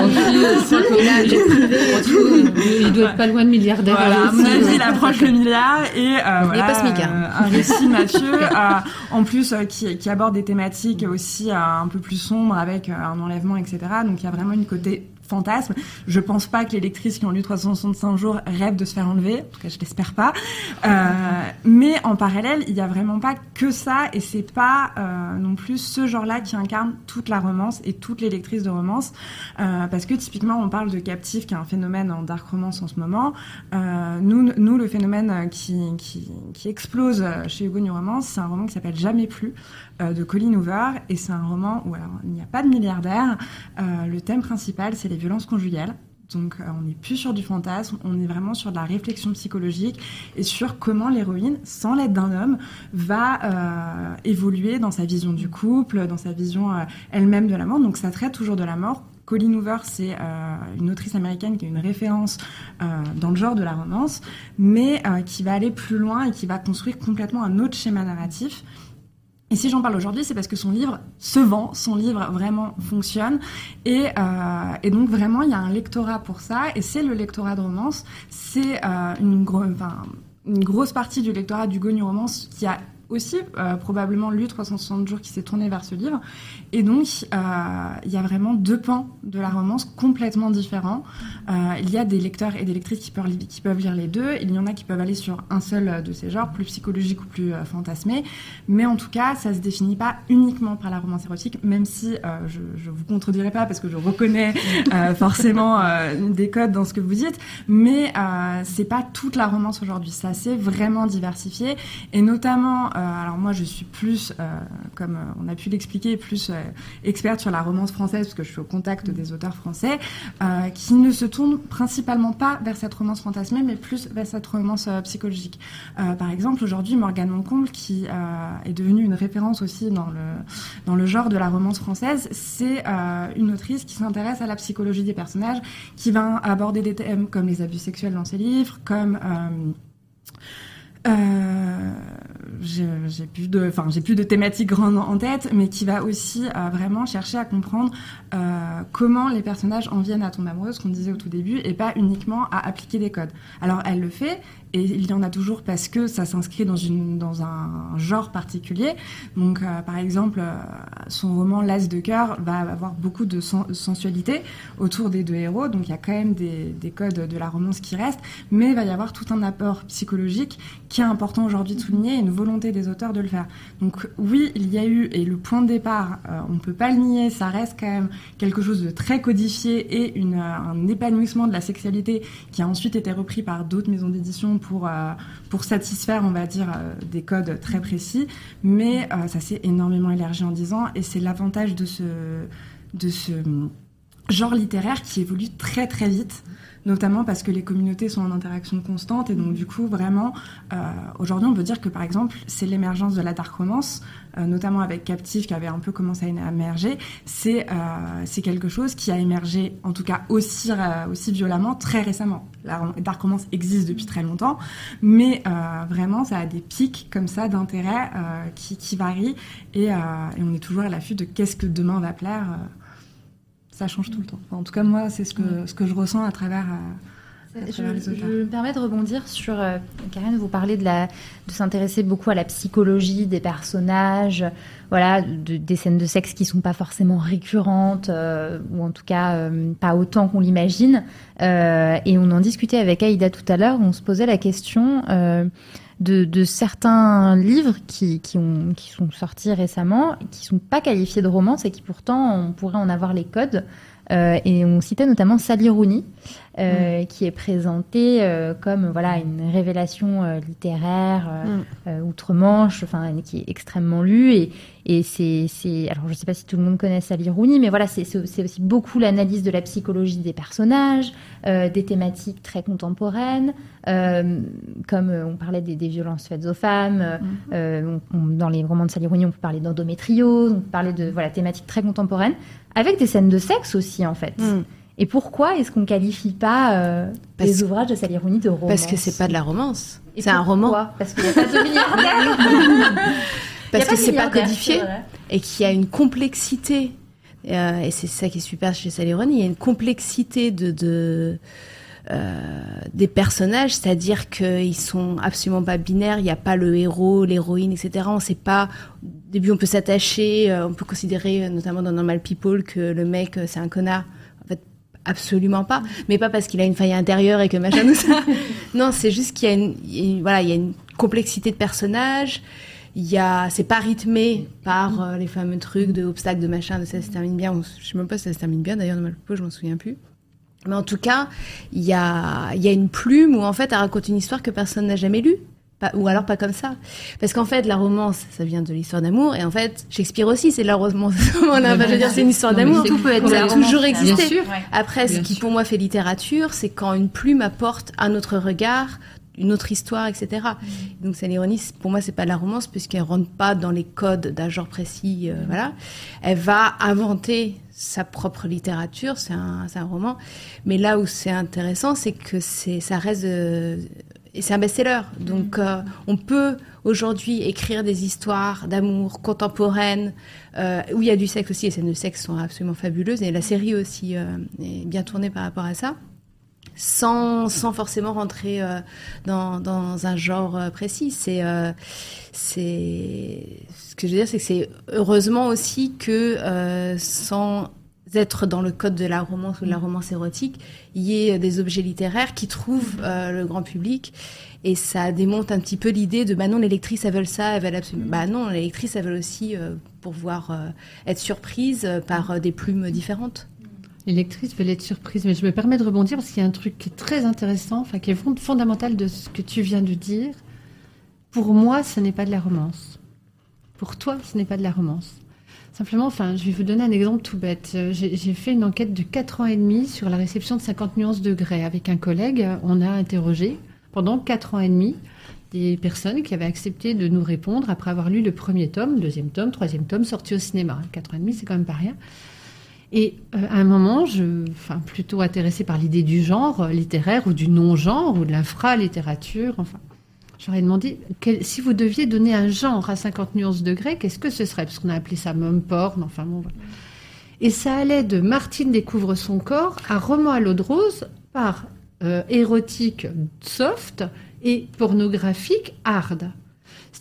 E: Il doit être pas loin de milliardaire.
D: Voilà, il approche le milliard et euh, voilà,
C: pas hein.
D: euh, un récit euh, en plus euh, qui, aborde des thématiques aussi euh, un peu plus sombres avec euh, un enlèvement, etc. Donc il y a vraiment une côté fantasme. Je pense pas que les lectrices qui ont lu 365 jours rêvent de se faire enlever. En tout cas, je l'espère pas. Euh, mais en parallèle, il y a vraiment pas que ça, et c'est pas euh, non plus ce genre-là qui incarne toute la romance et toutes les lectrices de romance, euh, parce que typiquement, on parle de captif, qui est un phénomène en dark romance en ce moment. Nous, nous, le phénomène qui, qui, qui explose chez Hugo New Romance, c'est un roman qui s'appelle Jamais plus de Colin Hoover, et c'est un roman où il n'y a pas de milliardaire. Euh, le thème principal, c'est les violences conjugales. Donc euh, on n'est plus sur du fantasme, on est vraiment sur de la réflexion psychologique et sur comment l'héroïne, sans l'aide d'un homme, va euh, évoluer dans sa vision du couple, dans sa vision euh, elle-même de la mort. Donc ça traite toujours de la mort. Colleen Hoover, c'est euh, une autrice américaine qui est une référence euh, dans le genre de la romance, mais euh, qui va aller plus loin et qui va construire complètement un autre schéma narratif. Et si j'en parle aujourd'hui, c'est parce que son livre se vend, son livre vraiment fonctionne. Et, euh, et donc vraiment, il y a un lectorat pour ça. Et c'est le lectorat de romance. C'est euh, une, une grosse partie du lectorat du Gonu Romance qui a aussi euh, probablement lu 360 jours qui s'est tourné vers ce livre. Et donc, euh, il y a vraiment deux pans de la romance complètement différents. Euh, il y a des lecteurs et des lectrices qui peuvent, qui peuvent lire les deux. Il y en a qui peuvent aller sur un seul de ces genres, plus psychologique ou plus fantasmé. Mais en tout cas, ça se définit pas uniquement par la romance érotique, même si je, je vous contredirai pas parce que je reconnais forcément des codes dans ce que vous dites. Mais c'est pas toute la romance aujourd'hui. Ça s'est vraiment diversifié. Et notamment, alors moi, je suis plus, euh, comme euh, on a pu l'expliquer, plus euh, experte sur la romance française, parce que je suis au contact des auteurs français, euh, qui ne se tournent principalement pas vers cette romance fantasmée, mais plus vers cette romance euh, psychologique. Euh, par exemple, aujourd'hui, Morgane Moncomble, qui euh, est devenue une référence aussi dans le, dans le genre de la romance française, c'est euh, une autrice qui s'intéresse à la psychologie des personnages, qui va aborder des thèmes comme les abus sexuels dans ses livres, comme... Euh, euh, j'ai plus de, enfin j'ai plus de en tête, mais qui va aussi euh, vraiment chercher à comprendre euh, comment les personnages en viennent à tomber amoureux, ce qu'on disait au tout début, et pas uniquement à appliquer des codes. Alors elle le fait, et il y en a toujours parce que ça s'inscrit dans dans un genre particulier. Donc euh, par exemple, euh, son roman L'As de cœur va avoir beaucoup de sen- sensualité autour des deux héros, donc il y a quand même des, des codes de la romance qui restent, mais il va y avoir tout un apport psychologique qui est important aujourd'hui de souligner et une volonté des auteurs de le faire. Donc oui, il y a eu, et le point de départ, euh, on ne peut pas le nier, ça reste quand même quelque chose de très codifié et un épanouissement de la sexualité qui a ensuite été repris par d'autres maisons d'édition pour, euh, pour satisfaire, on va dire, euh, des codes très précis. Mais euh, ça s'est énormément élargi en 10 ans et c'est l'avantage de ce, de ce genre littéraire qui évolue très très vite notamment parce que les communautés sont en interaction constante et donc du coup vraiment euh, aujourd'hui on peut dire que par exemple c'est l'émergence de la dark romance euh, notamment avec Captive qui avait un peu commencé à émerger. C'est euh, c'est quelque chose qui a émergé en tout cas aussi euh, aussi violemment très récemment. La dark romance existe depuis très longtemps mais euh, vraiment ça a des pics comme ça d'intérêt euh, qui, qui varient et, euh, et on est toujours à l'affût de qu'est-ce que demain va plaire euh, ça change tout le temps. Enfin, en tout cas, moi, c'est ce que, ce que je ressens à travers, euh, à
A: Je,
D: travers les auteurs.
A: je me permets de rebondir sur euh, Karen. Vous parlez de la de s'intéresser beaucoup à la psychologie des personnages, voilà, de- des scènes de sexe qui sont pas forcément récurrentes euh, ou en tout cas euh, pas autant qu'on l'imagine. Euh, et on en discutait avec Aïda tout à l'heure. On se posait la question. De, de certains livres qui, qui sont sortis récemment, qui sont pas qualifiés de romance et qui pourtant on pourrait en avoir les codes. Euh, et on citait notamment Sally Rooney, euh, qui est présentée euh, comme voilà une révélation littéraire
C: Mm.
A: outre-Manche, enfin qui est extrêmement lue et, et c'est c'est alors je sais pas si tout le monde connaît Sally Rooney, mais voilà c'est aussi beaucoup l'analyse de la psychologie des personnages, des thématiques très contemporaines, comme on parlait des, des violences faites aux femmes. on- on- dans les romans de Sally Rooney, on peut parler d'endométriose, on peut parler de voilà thématiques très contemporaines, avec des scènes de sexe aussi en fait.
C: Mm.
A: Et pourquoi est-ce qu'on qualifie pas euh, les ouvrages de Sally Rooney de romance
C: Parce que c'est pas de la romance. C'est un roman.
A: Parce qu'il n'y a pas de milliardaire.
C: Parce que c'est pas codifié. et qu'il y a une complexité. Euh, et c'est ça qui est super chez Sally Rooney, il y a une complexité de, de des personnages, c'est-à-dire qu'ils sont absolument pas binaires. Il n'y a pas le héros, l'héroïne, etc. On sait pas. Au début, on peut s'attacher, euh, on peut considérer, euh, notamment dans Normal People, que le mec euh, c'est un connard. En fait, Absolument pas. Mais pas parce qu'il a une faille intérieure et que machin tout ça. non, c'est juste qu'il y a une, voilà, il y a une complexité de personnage. Il y a, c'est pas rythmé par euh, les fameux trucs de obstacles, de machin, de ça se termine bien. Je sais même pas si ça se termine bien d'ailleurs, de je m'en souviens plus. Mais en tout cas, il y a, il y a une plume où en fait, elle raconte une histoire que personne n'a jamais lue ou alors pas comme ça. Parce qu'en fait, la romance, ça vient de l'histoire d'amour, et en fait, Shakespeare aussi, c'est la romance. On a, je veux dire, c'est une histoire d'amour.
A: Tout peut être
C: ça a toujours existé.
A: Sûr.
C: Après, ce qui pour moi fait littérature, c'est quand une plume apporte un autre regard, une autre histoire, etc. Mm. Donc, c'est l'ironie. Pour moi, c'est pas la romance, puisqu'elle rentre pas dans les codes d'un genre précis. Euh, voilà. Elle va inventer sa propre littérature. C'est un, un roman. Mais là où c'est intéressant, c'est que c'est, ça reste euh, et c'est un best-seller. Donc, euh, on peut aujourd'hui écrire des histoires d'amour contemporaines euh, où il y a du sexe aussi. Et les scènes de sexe sont absolument fabuleuses. Et la série aussi euh, est bien tournée par rapport à ça. Sans, sans forcément rentrer dans, dans un genre précis. C'est, c'est, ce que je veux dire, c'est que c'est heureusement aussi que sans être dans le code de la romance ou de la romance érotique, il y ait des objets littéraires qui trouvent euh, le grand public. Et ça démonte un petit peu l'idée de bah non, les lectrices, elles veulent ça, elles veulent absolument. Bah non, les lectrices, elles veulent aussi euh, pouvoir euh, être surprises par des plumes différentes.
E: Les lectrices veulent être surprises, mais je me permets de rebondir parce qu'il y a un truc qui est très intéressant, enfin qui est fondamental de ce que tu viens de dire. Pour moi, ce n'est pas de la romance. Pour toi, ce n'est pas de la romance. Simplement, enfin, je vais vous donner un exemple tout bête. Euh, j'ai fait une enquête de 4 ans et demi sur la réception de 50 nuances de grès. Avec un collègue, on a interrogé pendant 4 ans et demi des personnes qui avaient accepté de nous répondre après avoir lu le premier tome, deuxième tome, troisième tome, sorti au cinéma. 4 ans et demi, c'est quand même pas rien. Et euh, à un moment, je, enfin, plutôt intéressée par l'idée du genre euh, littéraire ou du non-genre ou de l'infra-littérature, enfin, J'aurais demandé si vous deviez donner un genre à 50 nuances de grès, qu'est-ce que ce serait? Parce qu'on a appelé ça mum porn, enfin bon. Et ça allait de Martine découvre son corps à Roman à l'eau de rose par euh, érotique soft et pornographique hard.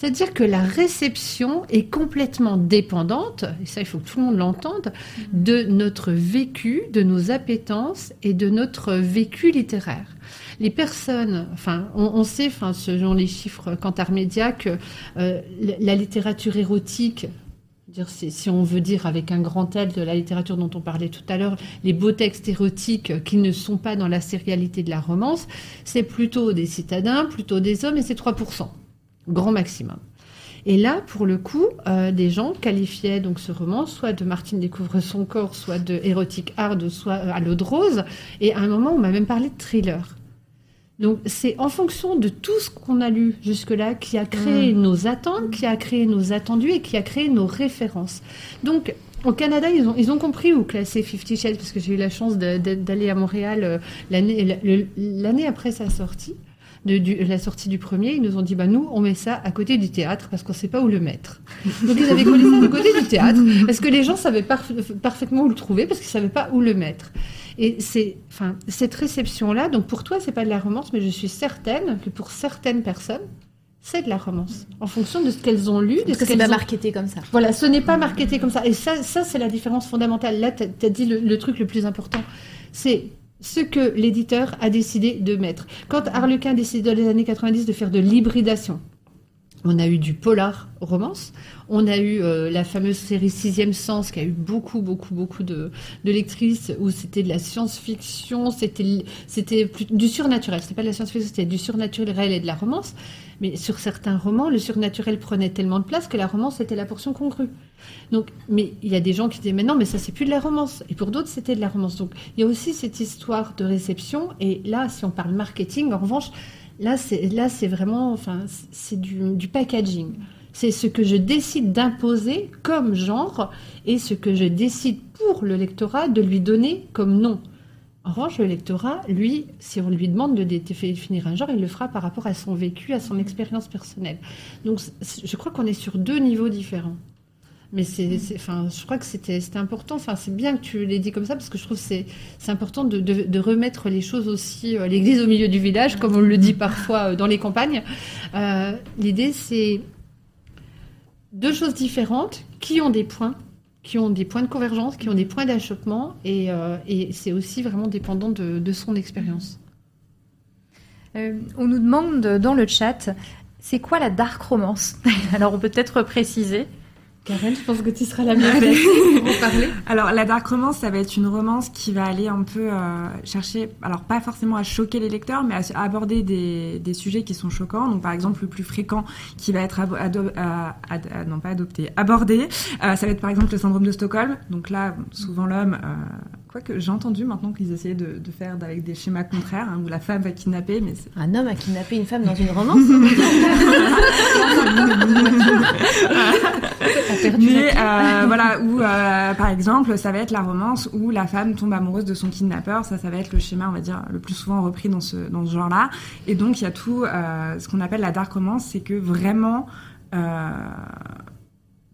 E: C'est-à-dire que la réception est complètement dépendante, et ça il faut que tout le monde l'entende, de notre vécu, de nos appétences et de notre vécu littéraire. Les personnes, enfin, on, sait, enfin, selon les chiffres Cantar Média, que euh, la littérature érotique, dire, si on veut dire avec un grand L de la littérature dont on parlait tout à l'heure, les beaux textes érotiques qui ne sont pas dans la sérialité de la romance, c'est plutôt des citadins, plutôt des hommes, et c'est 3%, grand maximum. Et là, pour le coup, euh, des gens qualifiaient donc ce roman soit de Martine découvre son corps, soit de érotique hard, soit à l'eau de rose. Et à un moment, on m'a même parlé de thriller. Donc c'est en fonction de tout ce qu'on a lu jusque-là qui a créé mm. nos attentes, qui a créé nos attendus et qui a créé nos références. Donc au Canada, ils ont, ils ont compris où classer Fifty Shades parce que j'ai eu la chance d'aller à Montréal euh, l'année après sa sortie. De, la sortie du premier, ils nous ont dit bah nous on met ça à côté du théâtre parce qu'on sait pas où le mettre. Donc ils avaient collé ça à côté du théâtre parce que les gens savaient parfaitement où le trouver parce qu'ils savaient pas où le mettre. Et c'est, enfin, cette réception-là, donc pour toi, c'est pas de la romance, mais je suis certaine que pour certaines personnes, c'est de la romance, en fonction de ce qu'elles ont lu.
C: Parce que c'est pas marketé comme ça.
E: Voilà, ce n'est pas marketé comme ça. Et ça, ça c'est la différence fondamentale. Là, tu as, dit le, truc le plus important. C'est ce que l'éditeur a décidé de mettre. Quand Harlequin a décidé dans les années 90 de faire de l'hybridation, on a eu du polar romance, on a eu euh, la fameuse série Sixième Sens qui a eu beaucoup, beaucoup, beaucoup de, lectrices où c'était de la science-fiction, c'était, c'était du surnaturel. C'était pas de la science-fiction, c'était du surnaturel et de la romance. Mais sur certains romans, le surnaturel prenait tellement de place que la romance était la portion congrue. Donc, mais il y a des gens qui disaient mais non, mais ça c'est plus de la romance. Et pour d'autres, c'était de la romance. Donc, il y a aussi cette histoire de réception. Et là, si on parle marketing, en revanche, Là, c'est là, c'est vraiment, enfin, c'est du, packaging. C'est ce que je décide d'imposer comme genre et ce que je décide pour le lectorat de lui donner comme nom. En revanche, le lectorat, lui, si on lui demande de définir un genre, il le fera par rapport à son vécu, à son expérience personnelle. Donc, je crois qu'on est sur deux niveaux différents. Mais c'est, enfin, je crois que c'était, important. Enfin, c'est bien que tu l'aies dit comme ça parce que je trouve que c'est, important de, de, remettre les choses aussi, euh, l'église au milieu du village, comme on le dit parfois euh, dans les campagnes. Euh, l'idée, c'est deux choses différentes qui ont des points qui ont des points de convergence, qui ont des points d'achoppement, et, euh, et c'est aussi vraiment dépendant de, de son expérience.
A: Euh, on nous demande dans le chat, c'est quoi la dark romance? Alors on peut peut-être préciser.
E: Karen, je pense que tu seras la mieux pour en parler?
D: Alors, la dark romance, ça va être une romance qui va aller un peu euh, chercher, alors pas forcément à choquer les lecteurs, mais à, à aborder des, des, sujets qui sont choquants. Donc, par exemple, le plus fréquent qui va être ado, ado, ad, non pas adopté, abordé, euh, ça va être par exemple le syndrome de Stockholm. Donc là, souvent l'homme euh, Quoique j'ai entendu maintenant qu'ils essayaient de, de, faire avec des schémas contraires, hein, où la femme va kidnapper. Mais
C: un homme a kidnappé une femme dans une romance
D: Mais euh, voilà, où euh, par exemple, ça va être la romance où la femme tombe amoureuse de son kidnappeur. Ça, ça va être le schéma, on va dire, le plus souvent repris dans ce, dans ce genre-là. Et donc, il y a tout euh, ce qu'on appelle la dark romance, c'est que vraiment, euh,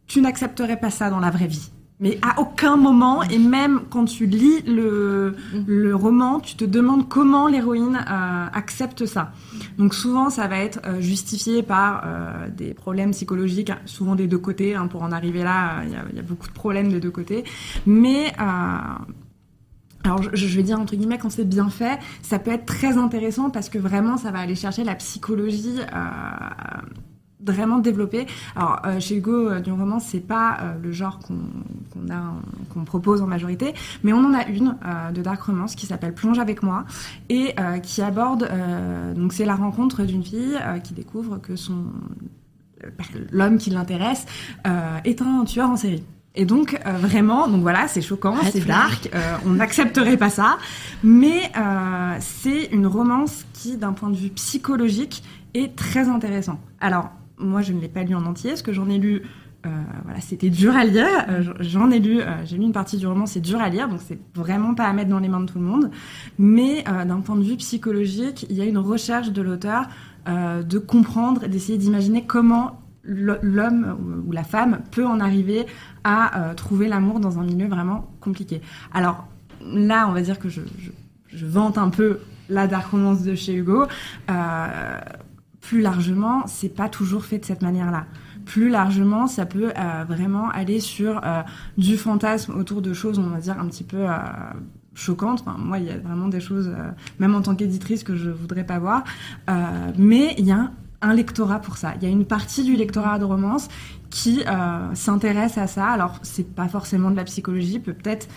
D: tu n'accepterais pas ça dans la vraie vie. Mais à aucun moment, et même quand tu lis le, le roman, tu te demandes comment l'héroïne euh, accepte ça. Donc souvent, ça va être euh, justifié par euh, des problèmes psychologiques, souvent des deux côtés. Hein, pour en arriver là, il y, y, a beaucoup de problèmes des deux côtés. Mais alors je, je, vais dire entre guillemets quand c'est bien fait, ça peut être très intéressant parce que vraiment ça va aller chercher la psychologie vraiment développé. Alors euh, chez Hugo euh, du roman, c'est pas euh, le genre qu'on qu'on a qu'on propose en majorité, mais on en a une euh, de dark romance qui s'appelle Plonge avec moi et qui aborde donc c'est la rencontre d'une fille qui découvre que son l'homme qui l'intéresse est un tueur en série. Et donc euh, vraiment, donc voilà, c'est choquant, c'est dark, euh, on n'accepterait pas ça, mais euh, c'est une romance qui, d'un point de vue psychologique, est très intéressant. Alors moi, je ne l'ai pas lu en entier, ce que j'en ai lu. voilà, c'était dur à lire. J'en ai lu, j'ai lu une partie du roman, c'est dur à lire, donc c'est vraiment pas à mettre dans les mains de tout le monde. Mais d'un point de vue psychologique, il y a une recherche de l'auteur de comprendre, d'essayer d'imaginer comment l'homme ou la femme peut en arriver à euh, trouver l'amour dans un milieu vraiment compliqué. Alors là, on va dire que je, vante un peu la dark romance de chez Hugo. Euh, plus largement, c'est pas toujours fait de cette manière-là. Plus largement, ça peut euh, vraiment aller sur euh, du fantasme autour de choses, on va dire, un petit peu euh, choquantes. Moi, il y a vraiment des choses, même en tant qu'éditrice, que je voudrais pas voir. mais il y a un lectorat pour ça. Il y a une partie du lectorat de romance qui s'intéresse à ça. Alors, c'est pas forcément de la psychologie, peut-être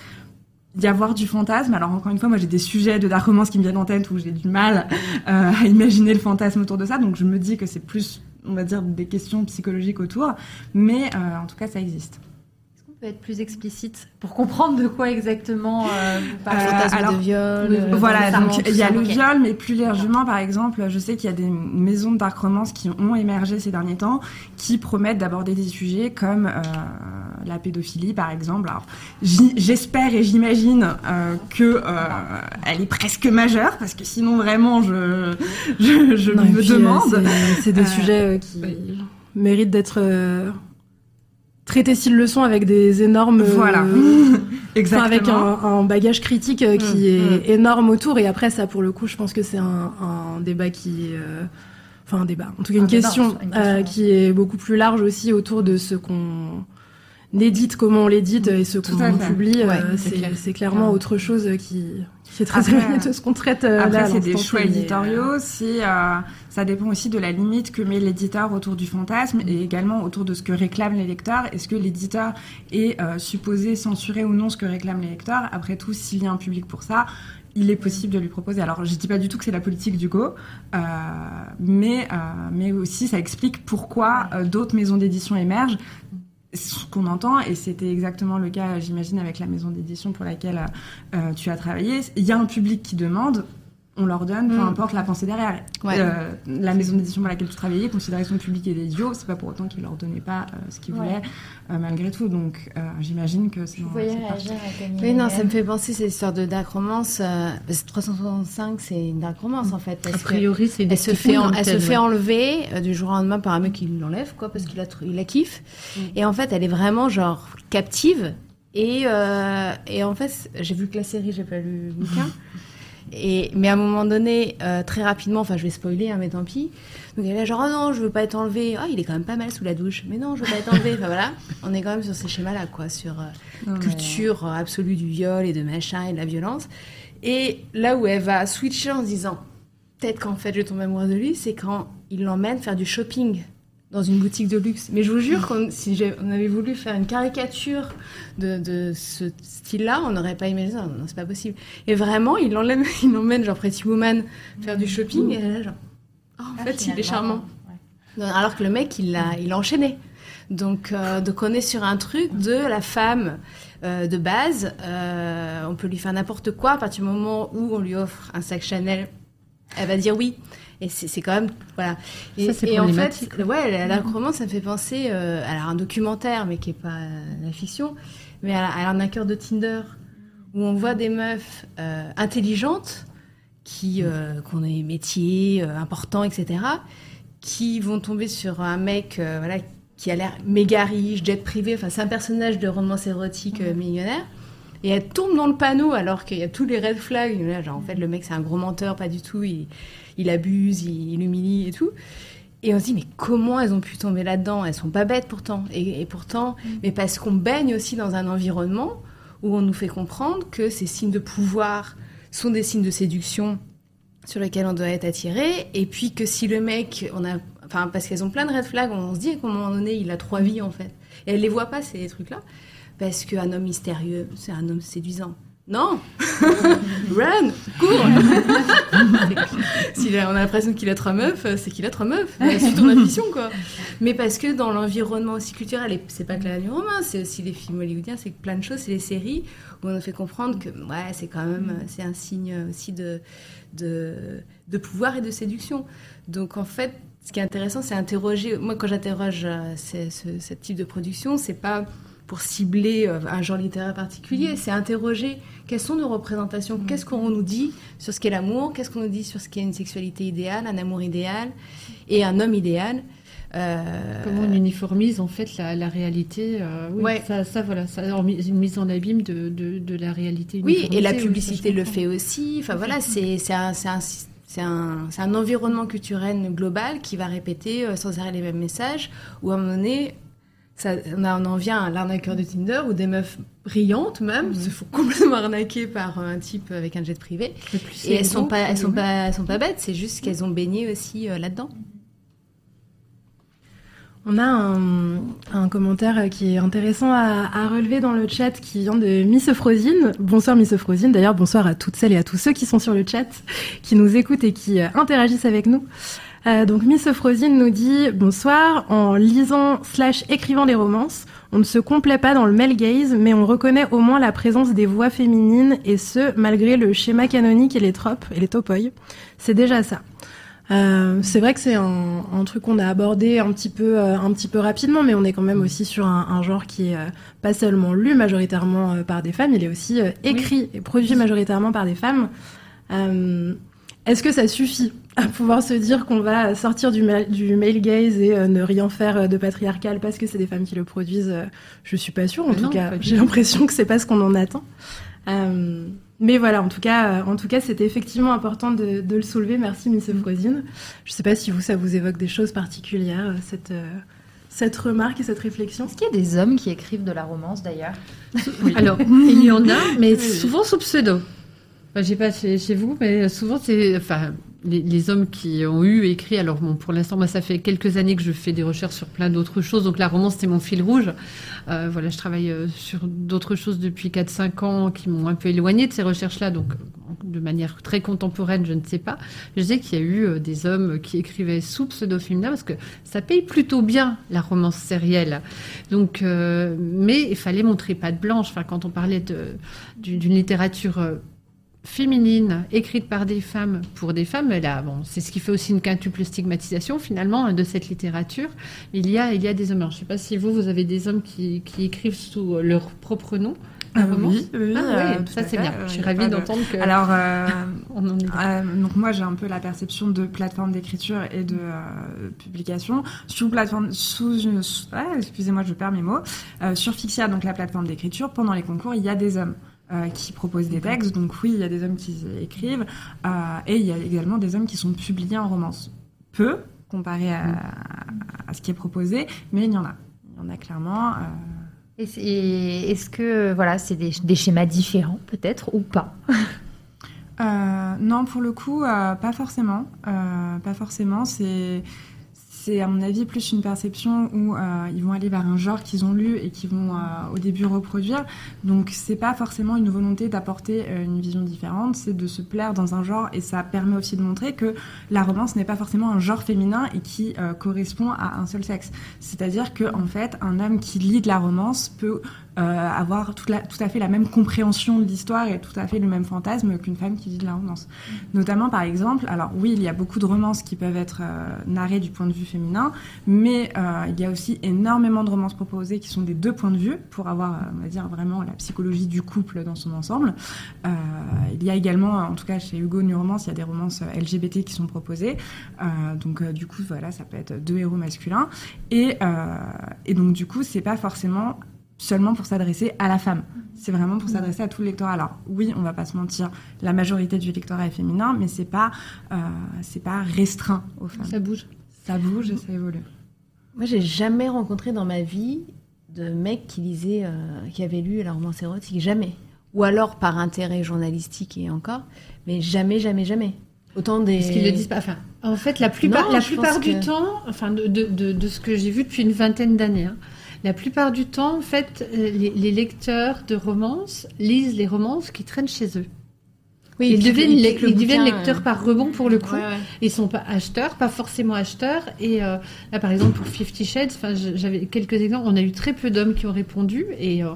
D: y avoir du fantasme. Alors, encore une fois, moi, j'ai des sujets de dark romance qui me viennent en tête où j'ai du mal euh, à imaginer le fantasme autour de ça. Donc, je me dis que c'est plus, on va dire, des questions psychologiques autour. Mais euh, en tout cas, ça existe
A: peut être plus explicite pour comprendre de quoi exactement euh,
C: parlez euh, alors, de viol.
D: Oui, euh, voilà, donc il y a le okay. viol, mais plus largement, par exemple, je sais qu'il y a des maisons de dark romance qui ont émergé ces derniers temps, qui promettent d'aborder des sujets comme euh, la pédophilie, par exemple. Alors, j'espère et j'imagine euh, que elle est presque majeure, parce que sinon vraiment, je je, je non, me puis, demande.
B: C'est des sujets qui méritent d'être traiter s'ils le sont avec des énormes
D: voilà
B: euh, exactement avec un, un, bagage critique euh, qui mmh, est mmh. énorme autour et après ça pour le coup je pense que c'est un, un, débat qui euh, enfin un débat en tout cas une, question, débat, une question euh, qui est beaucoup plus large aussi autour de ce qu'on édite comment on l'édite et ce qu'on publie
D: ouais,
B: c'est clairement ouais. autre chose qui c'est très éloigné de ce qu'on traite euh,
D: après, c'est des choix éditoriaux. Si euh, ça dépend aussi de la limite que met l'éditeur autour du fantasme et également autour de ce que réclament les lecteurs. Est-ce que l'éditeur est euh, supposé censurer ou non ce que réclament les lecteurs? Après tout, s'il y a un public pour ça, il est possible de lui proposer. Alors, je dis pas du tout que c'est la politique du Go, euh, mais euh, mais aussi ça explique pourquoi euh, d'autres maisons d'édition émergent ce qu'on entend, et c'était exactement le cas, j'imagine, avec la maison d'édition pour laquelle euh, tu as travaillé, il y a un public qui demande, on leur donne, peu mmh. importe la pensée derrière.
C: Ouais.
D: Euh, la maison d'édition pour laquelle tu travaillais considérait son public et des idiots, c'est pas pour autant qu'ils leur donnaient pas euh, ce qu'ils ouais. voulaient, euh, malgré tout. Donc, euh, j'imagine que c'est.
A: Vous voyez réagir
C: Oui, non, ça me fait penser ces histoires de dark romance. Euh, parce que 365, c'est une dark romance en fait.
E: Parce a priori, c'est
C: Elle se fait, en, elle se fait enlever euh, du jour au lendemain par un mec qui l'enlève, quoi, parce qu'il la, il la kiffe. Mm. Et en fait, elle est vraiment genre captive. Et, et en fait, j'ai vu que la série, j'ai pas lu le bouquin. Et, mais à un moment donné, euh, très rapidement, enfin je vais spoiler, hein, mais tant pis. Donc elle est là genre, oh non, je veux pas être enlevé. Oh, il est quand même pas mal sous la douche. Mais non, je veux pas être enlevé. Enfin voilà, on est quand même sur ces schémas-là, quoi, sur euh,
D: Non,
C: culture euh, absolue du viol et de machin et de la violence. Et là où elle va switcher en se disant, peut-être qu'en fait je tombe amoureuse de lui, c'est quand il l'emmène faire du shopping dans une boutique de luxe. Mais je vous jure, qu'on- si on avait voulu faire une caricature de, de ce style-là, on n'aurait pas imaginé ça. Non, c'est pas possible. Et vraiment, il l'emmène, il l'emmène genre Pretty Woman faire du shopping. Et elle genre, oh, en fait, il est charmant. Alors que le mec, il l'a, il l'a enchaîné. Donc, euh, donc on est sur un truc de la femme euh, de base. euh, on peut lui faire n'importe quoi à partir du moment où on lui offre un sac Chanel. Elle va dire oui. Et c'est, quand même voilà. Et,
E: Ça, c'est
C: et en fait, ouais, la, la romance, ça me fait penser euh, à un documentaire, mais qui est pas la fiction, mais à, à l'arnaqueur de Tinder, où on voit des meufs euh, intelligentes qui euh, qui ont des métiers euh, importants, etc qui vont tomber sur un mec euh, voilà, qui a l'air méga riche, jet privé, enfin c'est un personnage de romance érotique euh, millionnaire. Et elle tombe dans le panneau alors qu'il y a tous les red flags. Là, genre, en fait, le mec, c'est un gros menteur, pas du tout. Il, il abuse, il, il humilie et tout. Et on se dit, mais comment elles ont pu tomber là-dedans? Elles sont pas bêtes pourtant. Et, et pourtant, mais parce qu'on baigne aussi dans un environnement où on nous fait comprendre que ces signes de pouvoir sont des signes de séduction sur lesquels on doit être attiré, et puis que si le mec, on a, enfin parce qu'elles ont plein de red flags, on se dit qu'à un moment donné, il a trois vies en fait, et elle les voit pas ces trucs-là, parce qu'un homme mystérieux, c'est un homme séduisant. Non, run, cours. S'il a- on a l'impression qu'il a trois meufs, c'est qu'il a trois meufs. Suis ton intuition quoi. Mais parce que dans l'environnement aussi culturel, et c'est pas que la nuit romain, c'est aussi les films hollywoodiens, c'est plein de choses, c'est les séries où on nous fait comprendre que ouais, c'est quand même, c'est un signe aussi de, de, de pouvoir et de séduction. Donc en fait, ce qui est intéressant, c'est interroger. Moi, quand j'interroge euh, ce, ce- ce type de production, c'est pas pour cibler euh, un genre littéraire particulier, c'est interroger quelles sont nos représentations, qu'est-ce qu'on nous dit sur ce qu'est l'amour, qu'est-ce qu'on nous dit sur ce qu'est une sexualité idéale, un amour idéal et un homme idéal. Euh,
E: Comment on uniformise en fait la, la réalité euh, oui,
C: Ouais.
E: ça, ça voilà, ça une mise en abîme de, de, de la réalité.
C: Oui, et la
E: oui,
C: publicité le fait aussi. Enfin voilà, c'est un, un, c'est un, un environnement culturel global qui va répéter euh, sans arrêt les mêmes messages, où à un moment donné, ça, on, a- on en vient à l'arnaqueur de Tinder, où des meufs brillantes même se font complètement arnaquer par euh, un type avec un jet privé.
E: Plus
C: Et elles sont pas, elles sont pas, elles sont pas bêtes. C'est juste qu'elles ont baigné aussi euh, là-dedans.
B: On a un, un commentaire qui est intéressant à, à relever dans le chat qui vient de Miss Frosine. Bonsoir Miss Frosine. D'ailleurs, bonsoir à toutes celles et à tous ceux qui sont sur le chat, qui nous écoutent et qui euh, interagissent avec nous. Euh, donc Miss Frosine nous dit bonsoir. En lisant slash écrivant des romances, on ne se complaît pas dans le male gaze, mais on reconnaît au moins la présence des voix féminines et ce malgré le schéma canonique et les tropes et les topoïs. C'est déjà ça. Euh, c'est vrai que c'est un, un truc qu'on a abordé un petit peu, euh, un petit peu rapidement, mais on est quand même aussi sur un, un genre qui est euh, pas seulement lu majoritairement par des femmes, il est aussi écrit et produit majoritairement par des femmes. Est-ce que ça suffit à pouvoir se dire qu'on va sortir du, ma- du male gaze et euh, ne rien faire euh, de patriarcal parce que c'est des femmes qui le produisent euh, Je suis pas sûre. En
E: Mais
B: tout
E: non,
B: cas, j'ai l'impression que c'est pas ce qu'on en attend. Euh, mais voilà, en tout cas, en tout cas, c'était effectivement important de, de le soulever. Merci, Miss Frosine. Je sais pas si vous, ça vous évoque des choses particulières, cette, euh, cette remarque et cette réflexion.
A: Est-ce qu'il y a des hommes qui écrivent de la romance d'ailleurs?
E: Alors, il y en a, mais souvent sous pseudo. Enfin, j'ai pas chez, vous, mais souvent c'est, enfin, les, hommes qui ont eu écrit. Alors bon, pour l'instant, moi, ça fait quelques années que je fais des recherches sur plein d'autres choses. Donc la romance, c'est mon fil rouge. Euh, voilà, je travaille euh, sur d'autres choses depuis 4-5 ans qui m'ont un peu éloigné de ces recherches-là. Donc de manière très contemporaine, je ne sais pas. Je sais qu'il y a eu euh, des hommes qui écrivaient sous pseudo féminin parce que ça paye plutôt bien la romance sérielle. Donc, mais il fallait montrer pas de blanche. Enfin, quand on parlait d'une littérature féminine écrite par des femmes pour des femmes, là, bon, c'est ce qui fait aussi une quintuple stigmatisation finalement de cette littérature. Il y a, il y a des hommes. Alors, je ne sais pas si vous, vous avez des hommes qui, qui écrivent sous euh, leur propre nom. romance
D: oui, oui,
E: Ah
D: euh, tout
E: ça c'est bien.
D: Euh,
E: Je suis ravie
D: de-
E: d'entendre que.
D: Alors, euh,
E: on en est.
D: Euh, donc moi j'ai un peu la perception de plateforme d'écriture et de euh, publication sous plateforme sous une sous- ah, excusez-moi je perds mes mots Euh, sur Fixia donc la plateforme d'écriture pendant les concours il y a des hommes euh, qui proposent des textes. Donc oui, il y a des hommes qui écrivent euh, et il y a également des hommes qui sont publiés en romance. Peu comparé à, à ce qui est proposé, mais il y en a. Il y en a clairement. euh,
A: Et Est-ce que voilà, c'est des, des schémas différents peut-être ou pas?
D: Non, pour le coup, pas forcément. Pas forcément. C'est, c'est à mon avis plus une perception où euh, ils vont aller vers un genre qu'ils ont lu et qu'ils vont euh, au début reproduire. Donc c'est pas forcément une volonté d'apporter euh, une vision différente, c'est de se plaire dans un genre et ça permet aussi de montrer que la romance n'est pas forcément un genre féminin et qui correspond à un seul sexe. C'est-à-dire que en fait, un homme qui lit de la romance peut avoir toute la- tout à fait la même compréhension de l'histoire et tout à fait le même fantasme qu'une femme qui lit de la romance. Notamment, par exemple, alors oui, il y a beaucoup de romances qui peuvent être euh, narrées du point de vue féminin, mais euh, il y a aussi énormément de romances proposées qui sont des deux points de vue pour avoir, euh, on va dire, vraiment la psychologie du couple dans son ensemble. Euh, il y a également, en tout cas chez Hugo New Romance, il y a des romances euh, LGBT qui sont proposées. Euh, donc euh, du coup, voilà, ça peut être deux héros masculins. Et, euh, et donc du coup, c'est pas forcément seulement pour s'adresser à la femme. C'est vraiment pour s'adresser à tout le lectorat. Alors oui, on va pas se mentir, la majorité du lectorat est féminin, mais c'est pas euh, c'est pas restreint aux femmes.
E: Ça bouge.
D: Ça bouge et ça évolue.
C: Moi, j'ai jamais rencontré dans ma vie de mec qui lisait, euh, qui avait lu la romance érotique, jamais. Ou alors par intérêt journalistique et encore, mais jamais, jamais, jamais. Autant des.
E: Parce qu'ils le disent pas. Enfin, en fait, la plupart,
C: Non,
E: la plupart du
C: que-
E: temps, enfin, de, de, de, de ce que j'ai vu depuis une vingtaine d'années, hein, la plupart du temps, en fait, les, les lecteurs de romances lisent les romances qui traînent chez eux.
C: Oui,
E: ils deviennent,
C: le
E: ils deviennent lecteurs
C: euh,
E: par rebond pour le coup.
C: ouais, ouais.
E: Ils sont pas acheteurs, pas forcément acheteurs. Et euh, là, par exemple, pour Fifty Shades, j'avais quelques exemples. On a eu très peu d'hommes qui ont répondu, et euh,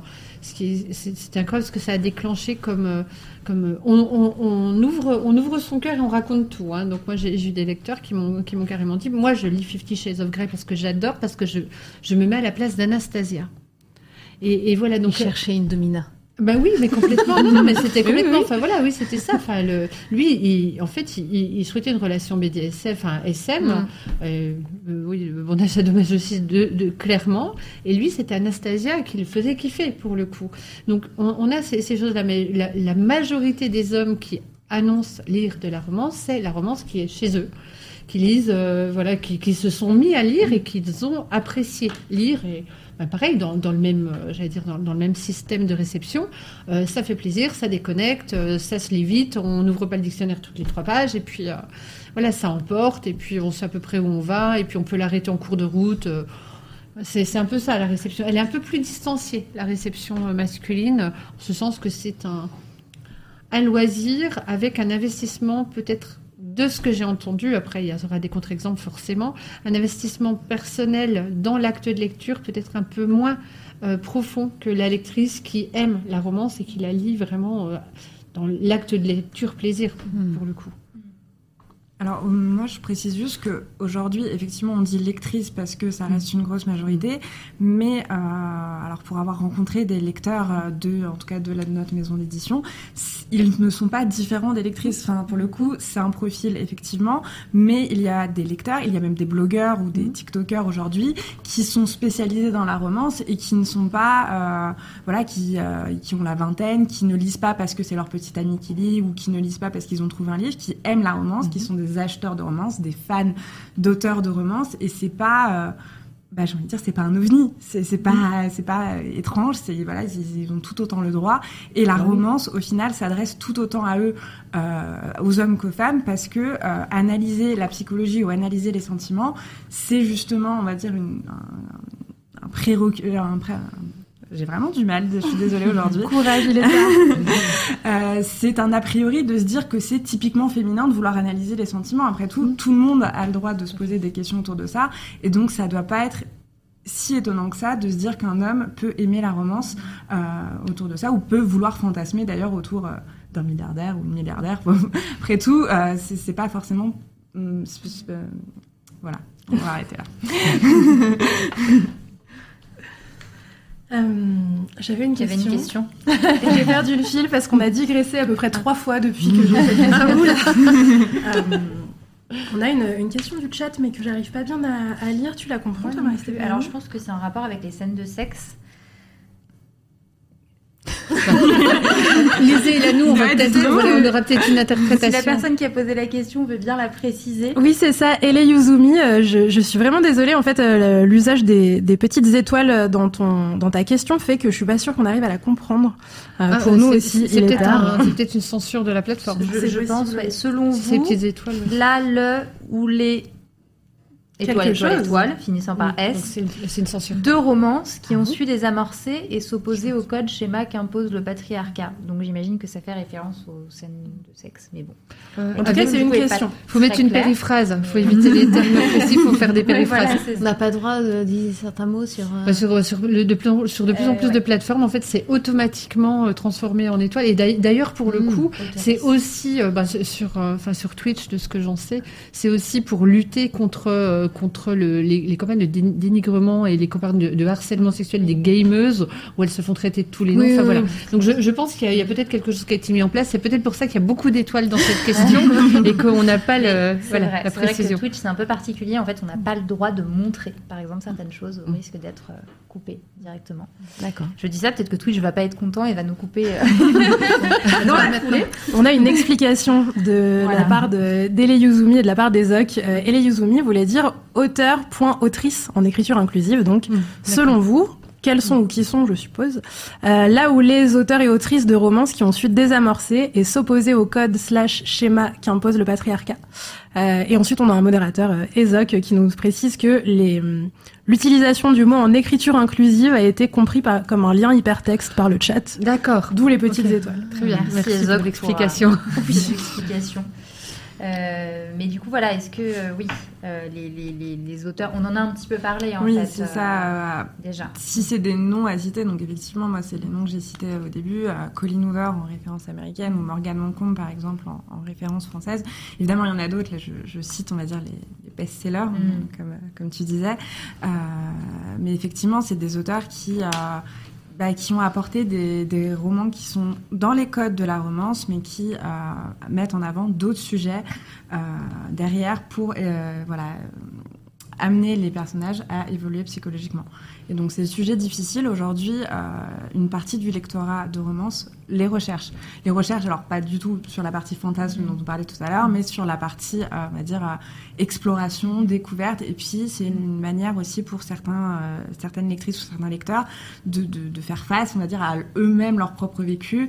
E: c'est incroyable ce que ça a déclenché comme euh, euh, on, ouvre on ouvre son cœur et on raconte tout. hein. Donc moi, j'ai eu des lecteurs qui m'ont carrément dit, moi, je lis Fifty Shades of Grey parce que j'adore, parce que je me mets à la place d'Anastasia. Et, et voilà
C: Il
E: donc.
C: cherchait une domina.
E: Ben oui, mais complètement. Non, non, mais c'était complètement. Enfin voilà, oui, c'était ça. Enfin, le, lui, il, en fait, il, il souhaitait une relation BDSF, enfin SM.
C: Mm.
E: Euh, oui, le bondage sadomasochisme de, de clairement. Et lui, c'était Anastasia qui le faisait kiffer pour le coup. Donc, on, on a ces, ces choses-là, mais la, la majorité des hommes qui annoncent lire de la romance, c'est la romance qui est chez eux qui lisent, euh, voilà, qui, qui se sont mis à lire et qu'ils ont apprécié lire. Et bah, pareil, dans, dans le même, euh, j'allais dire, dans, dans le même système de réception, euh, ça fait plaisir, ça déconnecte, euh, ça se lit vite, on n'ouvre pas le dictionnaire toutes les trois pages, et puis voilà, ça emporte, et puis on sait à peu près où on va, et puis on peut l'arrêter en cours de route. c'est un peu ça la réception. Elle est un peu plus distanciée, la réception masculine, en ce sens que c'est un, un loisir avec un investissement peut-être de ce que j'ai entendu, après il y aura des contre-exemples forcément, un investissement personnel dans l'acte de lecture peut-être un peu moins euh, profond que la lectrice qui aime la romance et qui la lit vraiment euh, dans l'acte de lecture plaisir pour le coup.
D: Alors moi je précise juste que aujourd'hui effectivement on dit lectrice parce que ça reste une grosse majorité, mais euh, alors pour avoir rencontré des lecteurs euh, de en tout cas de, la, de notre maison d'édition, ils ne sont pas différents des lectrices. Enfin pour le coup c'est un profil effectivement, mais il y a des lecteurs, il y a même des blogueurs ou des TikTokers aujourd'hui qui sont spécialisés dans la romance et qui ne sont pas euh, voilà qui euh, qui ont la vingtaine, qui ne lisent pas parce que c'est leur petite amie qui lit ou qui ne lisent pas parce qu'ils ont trouvé un livre, qui aiment la romance, qui sont des acheteurs de romance, des fans d'auteurs de romance et c'est pas euh, bah, j'ai envie de dire c'est pas un ovni, c'est pas c'est pas étrange, c'est voilà ils, ils ont tout autant le droit. Et la romance au final s'adresse tout autant à eux euh, aux hommes qu'aux femmes parce que euh, analyser la psychologie ou analyser les sentiments c'est justement on va dire une, un, un prérequis un pré- j'ai vraiment du mal, je suis désolée aujourd'hui.
B: Courage, il est.
D: Euh, c'est un a priori de se dire que c'est typiquement féminin de vouloir analyser les sentiments. Après tout, tout le monde a le droit de se poser des questions autour de ça, et donc ça doit pas être si étonnant que ça de se dire qu'un homme peut aimer la romance euh, autour de ça, ou peut vouloir fantasmer d'ailleurs autour euh, d'un milliardaire ou une milliardaire. Après tout, euh, c'est pas forcément. euh, voilà, on va arrêter là.
B: Euh, J'avais une
A: J'avais
B: question.
A: une question.
B: Et j'ai perdu le fil parce qu'on a digressé à peu près trois fois depuis que j'ai fait ça. Là. Euh, On a une, une question du chat, mais que j'arrive pas bien à, à lire. Tu la comprends, toi, Marie-Stéphanie
A: Alors je pense que c'est en rapport avec les scènes de sexe.
E: préciser, là, nous, on, va peut-être, on aura peut-être une interprétation.
A: Si la personne qui a posé la question veut bien la préciser.
B: Oui, c'est ça. Ele Yuzumi, euh, je, je, suis vraiment désolée. En fait, euh, l'usage des, des, petites étoiles dans, ton, dans ta question fait que je suis pas sûre qu'on arrive à la comprendre. Euh, ah, pour nous aussi,
E: c'est peut-être peut une censure de la plateforme.
A: Je, je pense, ouais. selon vous,
E: ces petites étoiles.
A: Là, le ou les étoile, étoile, étoile, finissant par S.
E: C'est une, censure.
A: Deux romances qui ont su désamorcer et s'opposer au code schéma qu'impose le patriarcat. Donc j'imagine que ça fait référence aux scènes de sexe, mais bon.
B: Euh, en tout cas, c'est une question.
E: Il faut mettre une périphrase. Il faut éviter les termes précis pour faire des périphrases.
C: on n'a pas le droit de dire certains mots sur. Euh,
E: bah, sur, sur, le, de plus, sur de plus en euh, plus de plateformes, en fait, c'est automatiquement transformé en étoile. Et d'ailleurs, pour le mmh, coup, c'est aussi bah, sur, enfin sur Twitch, de ce que j'en sais, c'est aussi pour lutter contre contre le, les, les, campagnes de dénigrement et les campagnes de, harcèlement sexuel des gameuses où elles se font traiter de tous les noms. enfin, voilà. Donc je, je pense qu'il y, a peut-être quelque chose qui a été mis en place. C'est peut-être pour ça qu'il y a beaucoup d'étoiles dans cette question et qu'on n'a pas le, voilà, la précision.
A: Vrai que Twitch c'est un peu particulier. En fait, on n'a pas le droit de montrer, par exemple, certaines choses au risque d'être euh, coupé directement.
C: D'accord.
A: Je dis ça, peut-être que Twitch va pas être content et va nous couper. Euh,
B: on a une explication de la part de d'Ele Yuzumi et de la part des Oc. Euh, Ele Yuzumi voulait dire auteur point autrice en écriture inclusive. Donc, mmh, selon vous, quels sont ou qui sont, je suppose, euh, là où les auteurs et autrices de romances qui ont su désamorcer et s'opposer au code slash schéma qu'impose le patriarcat. Euh, et ensuite, on a un modérateur, euh, qui nous précise que les, hum, l'utilisation du mot en écriture inclusive a été compris par, comme un lien hypertexte par le chat.
E: D'accord.
B: D'où les petites étoiles.
A: Très bien.
E: Merci, Merci pour l'explication.
A: l'explication. Euh, mais du coup, voilà, est-ce que, euh, oui, euh, les, les, les, auteurs, on en a un petit peu parlé en
D: oui,
A: fait.
D: Oui, c'est ça.
A: déjà.
D: Si c'est des noms à citer, donc effectivement, moi, c'est les noms que j'ai cités au début Colin Hoover en référence américaine ou Morgan Moncombe, par exemple, en, référence française. Évidemment, il y en a d'autres. Là, je, je, cite, on va dire, les, best-sellers, mm. comme, comme tu disais. mais effectivement, c'est des auteurs qui bah, qui ont apporté des, des, romans qui sont dans les codes de la romance, mais qui euh, mettent en avant d'autres sujets euh, derrière pour euh, voilà, amener les personnages à évoluer psychologiquement. Et donc ces sujets difficiles, aujourd'hui, euh, une partie du lectorat de romance les recherche. Les recherche, alors pas du tout sur la partie fantasme dont on parlait tout à l'heure, mais sur la partie, euh, on va dire, euh, exploration, découverte. Et puis c'est une manière aussi pour certains, certaines lectrices ou certains lecteurs de, faire face, on va dire, à eux-mêmes leur propre vécu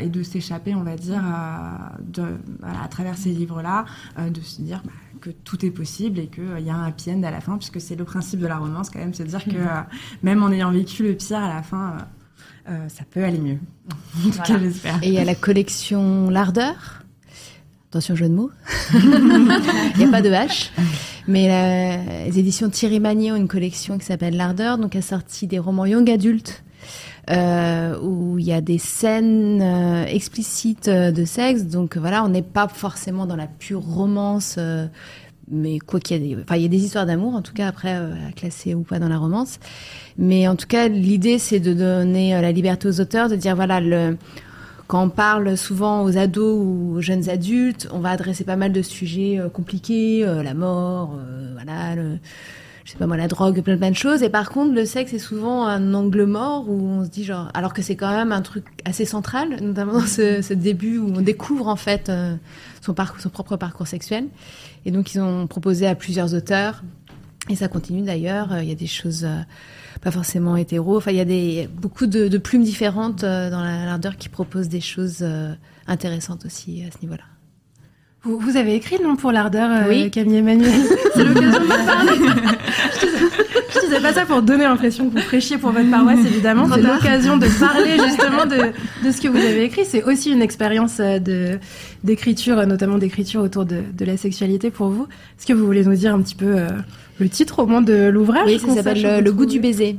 D: et de s'échapper, on va dire, à travers ces livres-là, de se dire... Bah, que tout est possible et qu'il euh, y a un happy end à la fin, puisque c'est le principe de la romance quand même, se dire que mhm. euh, même en ayant vécu le pire à la fin, euh, ça peut aller mieux. en tout cas, j'espère.
C: Et il y a la collection L'Ardeur. Attention, jeu de mots. Il n'y a pas de H. Mais les éditions Thierry Magnier ont une collection qui s'appelle L'Ardeur, donc a sorti des romans young adultes euh, où il y a des scènes euh, explicites euh, de sexe. Donc voilà, on n'est pas forcément dans la pure romance, euh, mais quoi qu'il y ait, des, enfin il y a des histoires d'amour en tout cas après à classer ou pas dans la romance. Mais en tout cas, l'idée c'est de donner la liberté aux auteurs, de dire voilà le quand on parle souvent aux ados ou aux jeunes adultes, on va adresser pas mal de sujets compliqués, la mort, voilà, le, je sais pas moi, la drogue, plein, plein de choses. Et par contre, le sexe est souvent un angle mort où on se dit genre, alors que c'est quand même un truc assez central, notamment dans ce, ce début où on découvre en fait euh, son parcours, son propre parcours sexuel. Et donc ils ont proposé à plusieurs auteurs, et ça continue d'ailleurs. Euh, il y a des choses euh, pas forcément hétéro. Enfin, il y a des beaucoup de, de plumes différentes dans l'ardeur qui proposent des choses intéressantes aussi à ce niveau-là.
B: Vous, vous, avez écrit le nom pour l'ardeur, euh,
A: oui.
B: Camille Emmanuel. C'est l'occasion de parler. je, disais, pas ça pour donner l'impression que vous prêchiez pour votre paroisse, évidemment. C'est l'occasion de parler justement de, de ce que vous avez écrit. C'est aussi une expérience euh, de d'écriture, notamment d'écriture autour de, de, la sexualité pour vous. Est-ce que vous voulez nous dire un petit peu euh, le titre au moins de l'ouvrage
C: Oui, ça s'appelle le, goût du baiser.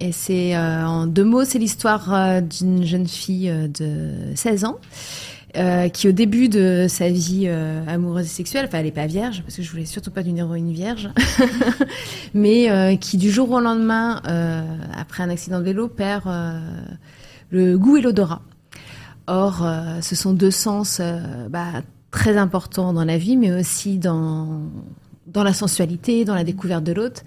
C: Et c'est euh, en deux mots, c'est l'histoire d'une jeune fille de 16 ans euh, qui au début de sa vie euh, amoureuse et sexuelle, enfin elle est pas vierge parce que je voulais surtout pas d'une héroïne vierge, mais euh, qui du jour au lendemain, après un accident de vélo, perd le goût et l'odorat. Or, ce sont deux sens bah, très importants dans la vie, mais aussi dans dans la sensualité, dans la découverte de l'autre.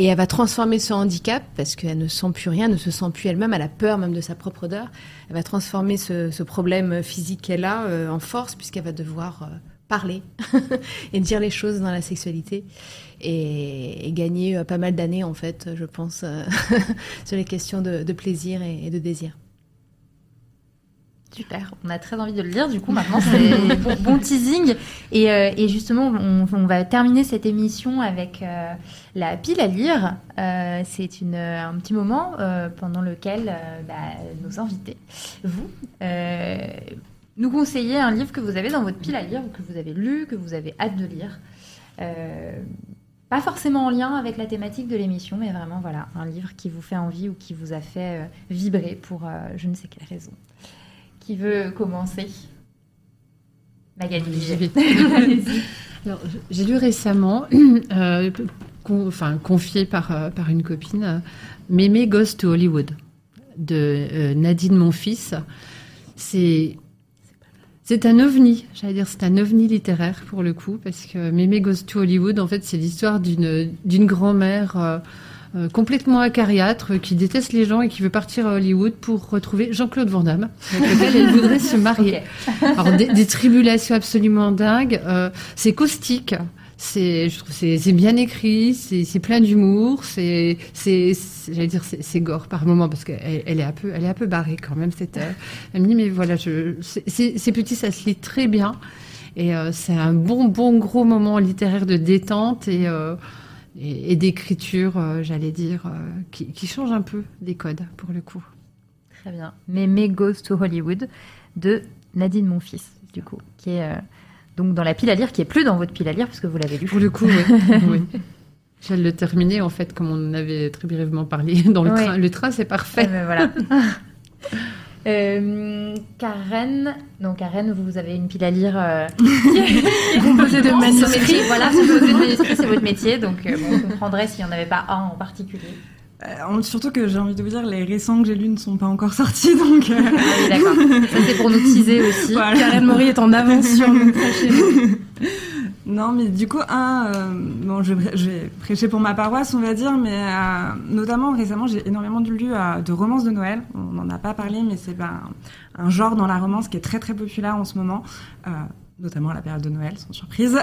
C: Et elle va transformer ce handicap, parce qu'elle ne sent plus rien, ne se sent plus elle-même, elle a peur même de sa propre odeur. Elle va transformer ce, problème physique qu'elle a euh, en force, puisqu'elle va devoir euh, parler et dire les choses dans la sexualité. Et, gagner euh, pas mal d'années, en fait, je pense, sur les questions de, plaisir et de désir.
A: Super, on a très envie de le lire du coup maintenant, c'est bon, bon teasing. Et, euh, et justement, on, on va terminer cette émission avec euh, la pile à lire. Euh, c'est une, un petit moment pendant lequel bah, nos invités, vous, nous conseillez un livre que vous avez dans votre pile à lire ou que vous avez lu, que vous avez hâte de lire. Pas forcément en lien avec la thématique de l'émission, mais vraiment voilà, un livre qui vous fait envie ou qui vous a fait vibrer pour je ne sais quelle raison. Qui veut commencer Magali.
E: Alors, j'ai lu récemment, euh, con- enfin confié par, euh, par une copine, Mémé Goes to Hollywood de euh, Nadine Monfils. C'est c'est un ovni, j'allais dire c'est un ovni littéraire pour le coup, parce que Mémé Goes to Hollywood, en fait, c'est l'histoire d'une d'une grand-mère euh, complètement acariâtre qui déteste les gens et qui veut partir à Hollywood pour retrouver Jean-Claude Van Damme, avec lequel elle voudrait se marier. Alors des, des tribulations absolument dingues. euh, c'est caustique. C'est, je trouve, c'est, c'est bien écrit. C'est, c'est plein d'humour. C'est, c'est, c'est- j'allais dire, c'est, c'est gore par moment parce qu'elle elle est un peu, elle est un peu barrée quand même. Cette, elle me dit mais voilà, je, c'est, c'est, c'est petit, ça se lit très bien. Et euh, c'est un bon, bon gros moment littéraire de détente et, euh, et, et d'écriture, euh, j'allais dire, euh, qui, qui change un peu les codes pour le coup.
A: Très bien. Mémé Goes to Hollywood de Nadine Monfils, du coup, qui est euh, donc dans la pile à lire, qui est plus dans votre pile à lire puisque vous l'avez lu.
E: Pour le coup, oui. oui. De le terminer, en fait, comme on en avait très brièvement parlé dans le train. Le train, c'est parfait.
A: ben, voilà. Euh, Karen, donc Karen, vous avez une pile à lire euh, qui est composée de manuscrits. Voilà, c'est composé de manuscrits, c'est votre métier, donc euh, bon, on comprendrait s'il n'y en avait pas un en particulier.
D: Euh, surtout que j'ai envie de vous dire, les récents que j'ai lus ne sont pas encore sortis, donc... euh,
A: Ah oui, d'accord. Ça c'est pour nous teaser aussi.
D: voilà.
B: Karen Maury est en avance sur nous.
D: Non, mais du coup, un, euh, bon, je, vais prêcher pour ma paroisse, on va dire, mais euh, notamment récemment, j'ai énormément lu euh, de romances de Noël. On n'en a pas parlé, mais c'est ben, un genre dans la romance qui est très très populaire en ce moment. Euh, notamment à la période de Noël, sans surprise.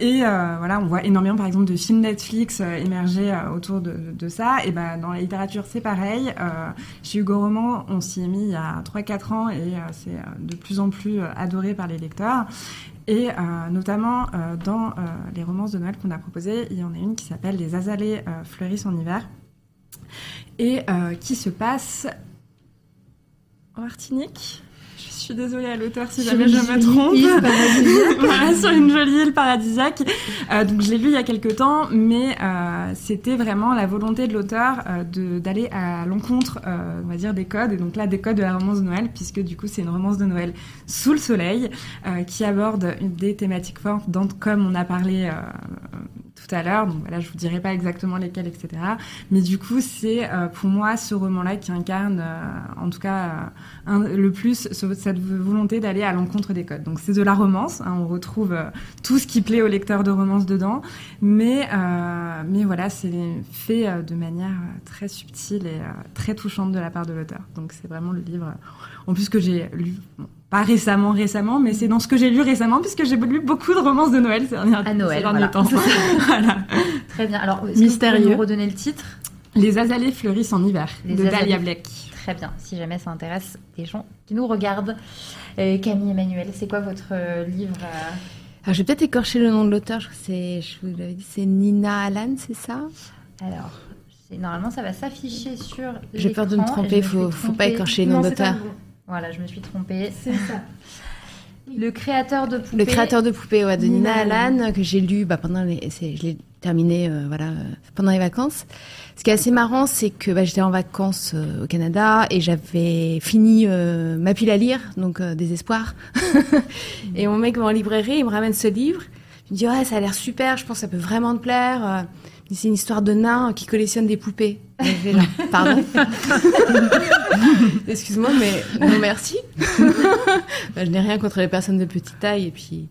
D: Et voilà, on voit énormément, par exemple, de films Netflix émerger autour de, ça. Et ben, dans la littérature, c'est pareil. Chez Hugo Roman, on s'y est mis il y a 3-4 ans et c'est de plus en plus adoré par les lecteurs. Et euh, notamment euh, dans euh, les romances de Noël qu'on a proposées, il y en a une qui s'appelle Les azalées fleurissent en hiver et qui se passe en Martinique. Je suis désolée à l'auteur si jamais je me trompe.
E: île
D: voilà, sur une jolie île paradisiaque. Euh, donc je l'ai lu il y a quelques temps, mais euh, c'était vraiment la volonté de l'auteur euh, d'aller à l'encontre, euh, on va dire, des codes, et donc là des codes de la romance de Noël, puisque du coup c'est une romance de Noël sous le soleil, euh, qui aborde des thématiques fortes, dans, comme on a parlé euh, tout à l'heure. Donc voilà, je vous dirai pas exactement lesquelles, etc. Mais du coup, c'est euh, pour moi ce roman-là qui incarne, euh, en tout cas, euh, le plus ce- cette volonté d'aller à l'encontre des codes. Donc c'est de la romance, hein, on retrouve euh, tout ce qui plaît aux lecteurs de romance dedans, mais euh, mais voilà, c'est fait euh, de manière très subtile et très touchante de la part de l'auteur. Donc c'est vraiment le livre, en plus que j'ai lu. bon, pas récemment, récemment, mais c'est dans ce que j'ai lu récemment, puisque j'ai lu beaucoup de romances de Noël ces derniers,
A: À Noël,
D: ces derniers
A: voilà.
D: temps. voilà.
A: Très bien. Alors, que
B: Mystérieux.
A: vous nous redonner le titre?
D: Les azalées fleurissent en hiver,
A: Les
D: de
A: azalées.
D: Dahlia Blake.
A: Très bien, si jamais ça intéresse des gens qui nous regardent. Euh, Camille Emmanuel, c'est quoi votre euh, livre euh,
C: Alors, je vais peut-être écorcher le nom de l'auteur. Je, crois que c'est- je vous l'avais dit, c'est Nina Allan, c'est ça?
A: Alors, c'est- normalement, ça va s'afficher sur.
C: J'ai peur de me tromper.
A: me
C: Faut, faut pas écorcher le nom d'auteur.
A: Voilà, je me suis trompée.
B: C'est ça.
A: Le créateur de poupées.
C: Le créateur de poupées ouais, de Nina,
B: Nina
C: Allan que j'ai lu bah, pendant les, je l'ai terminé euh, voilà euh, pendant les vacances. Ce qui est assez marrant, c'est que bah, j'étais en vacances euh, au Canada et j'avais fini euh, ma pile à lire, donc euh, désespoir. et mon mec va en librairie, il me ramène ce livre. Il me dit ouais, ça a l'air super, je pense que ça peut vraiment te plaire. C'est une histoire de nain qui collectionne des poupées. Genre, pardon. Excuse-moi, mais non merci. Bah, je n'ai rien contre les personnes de petite taille et puis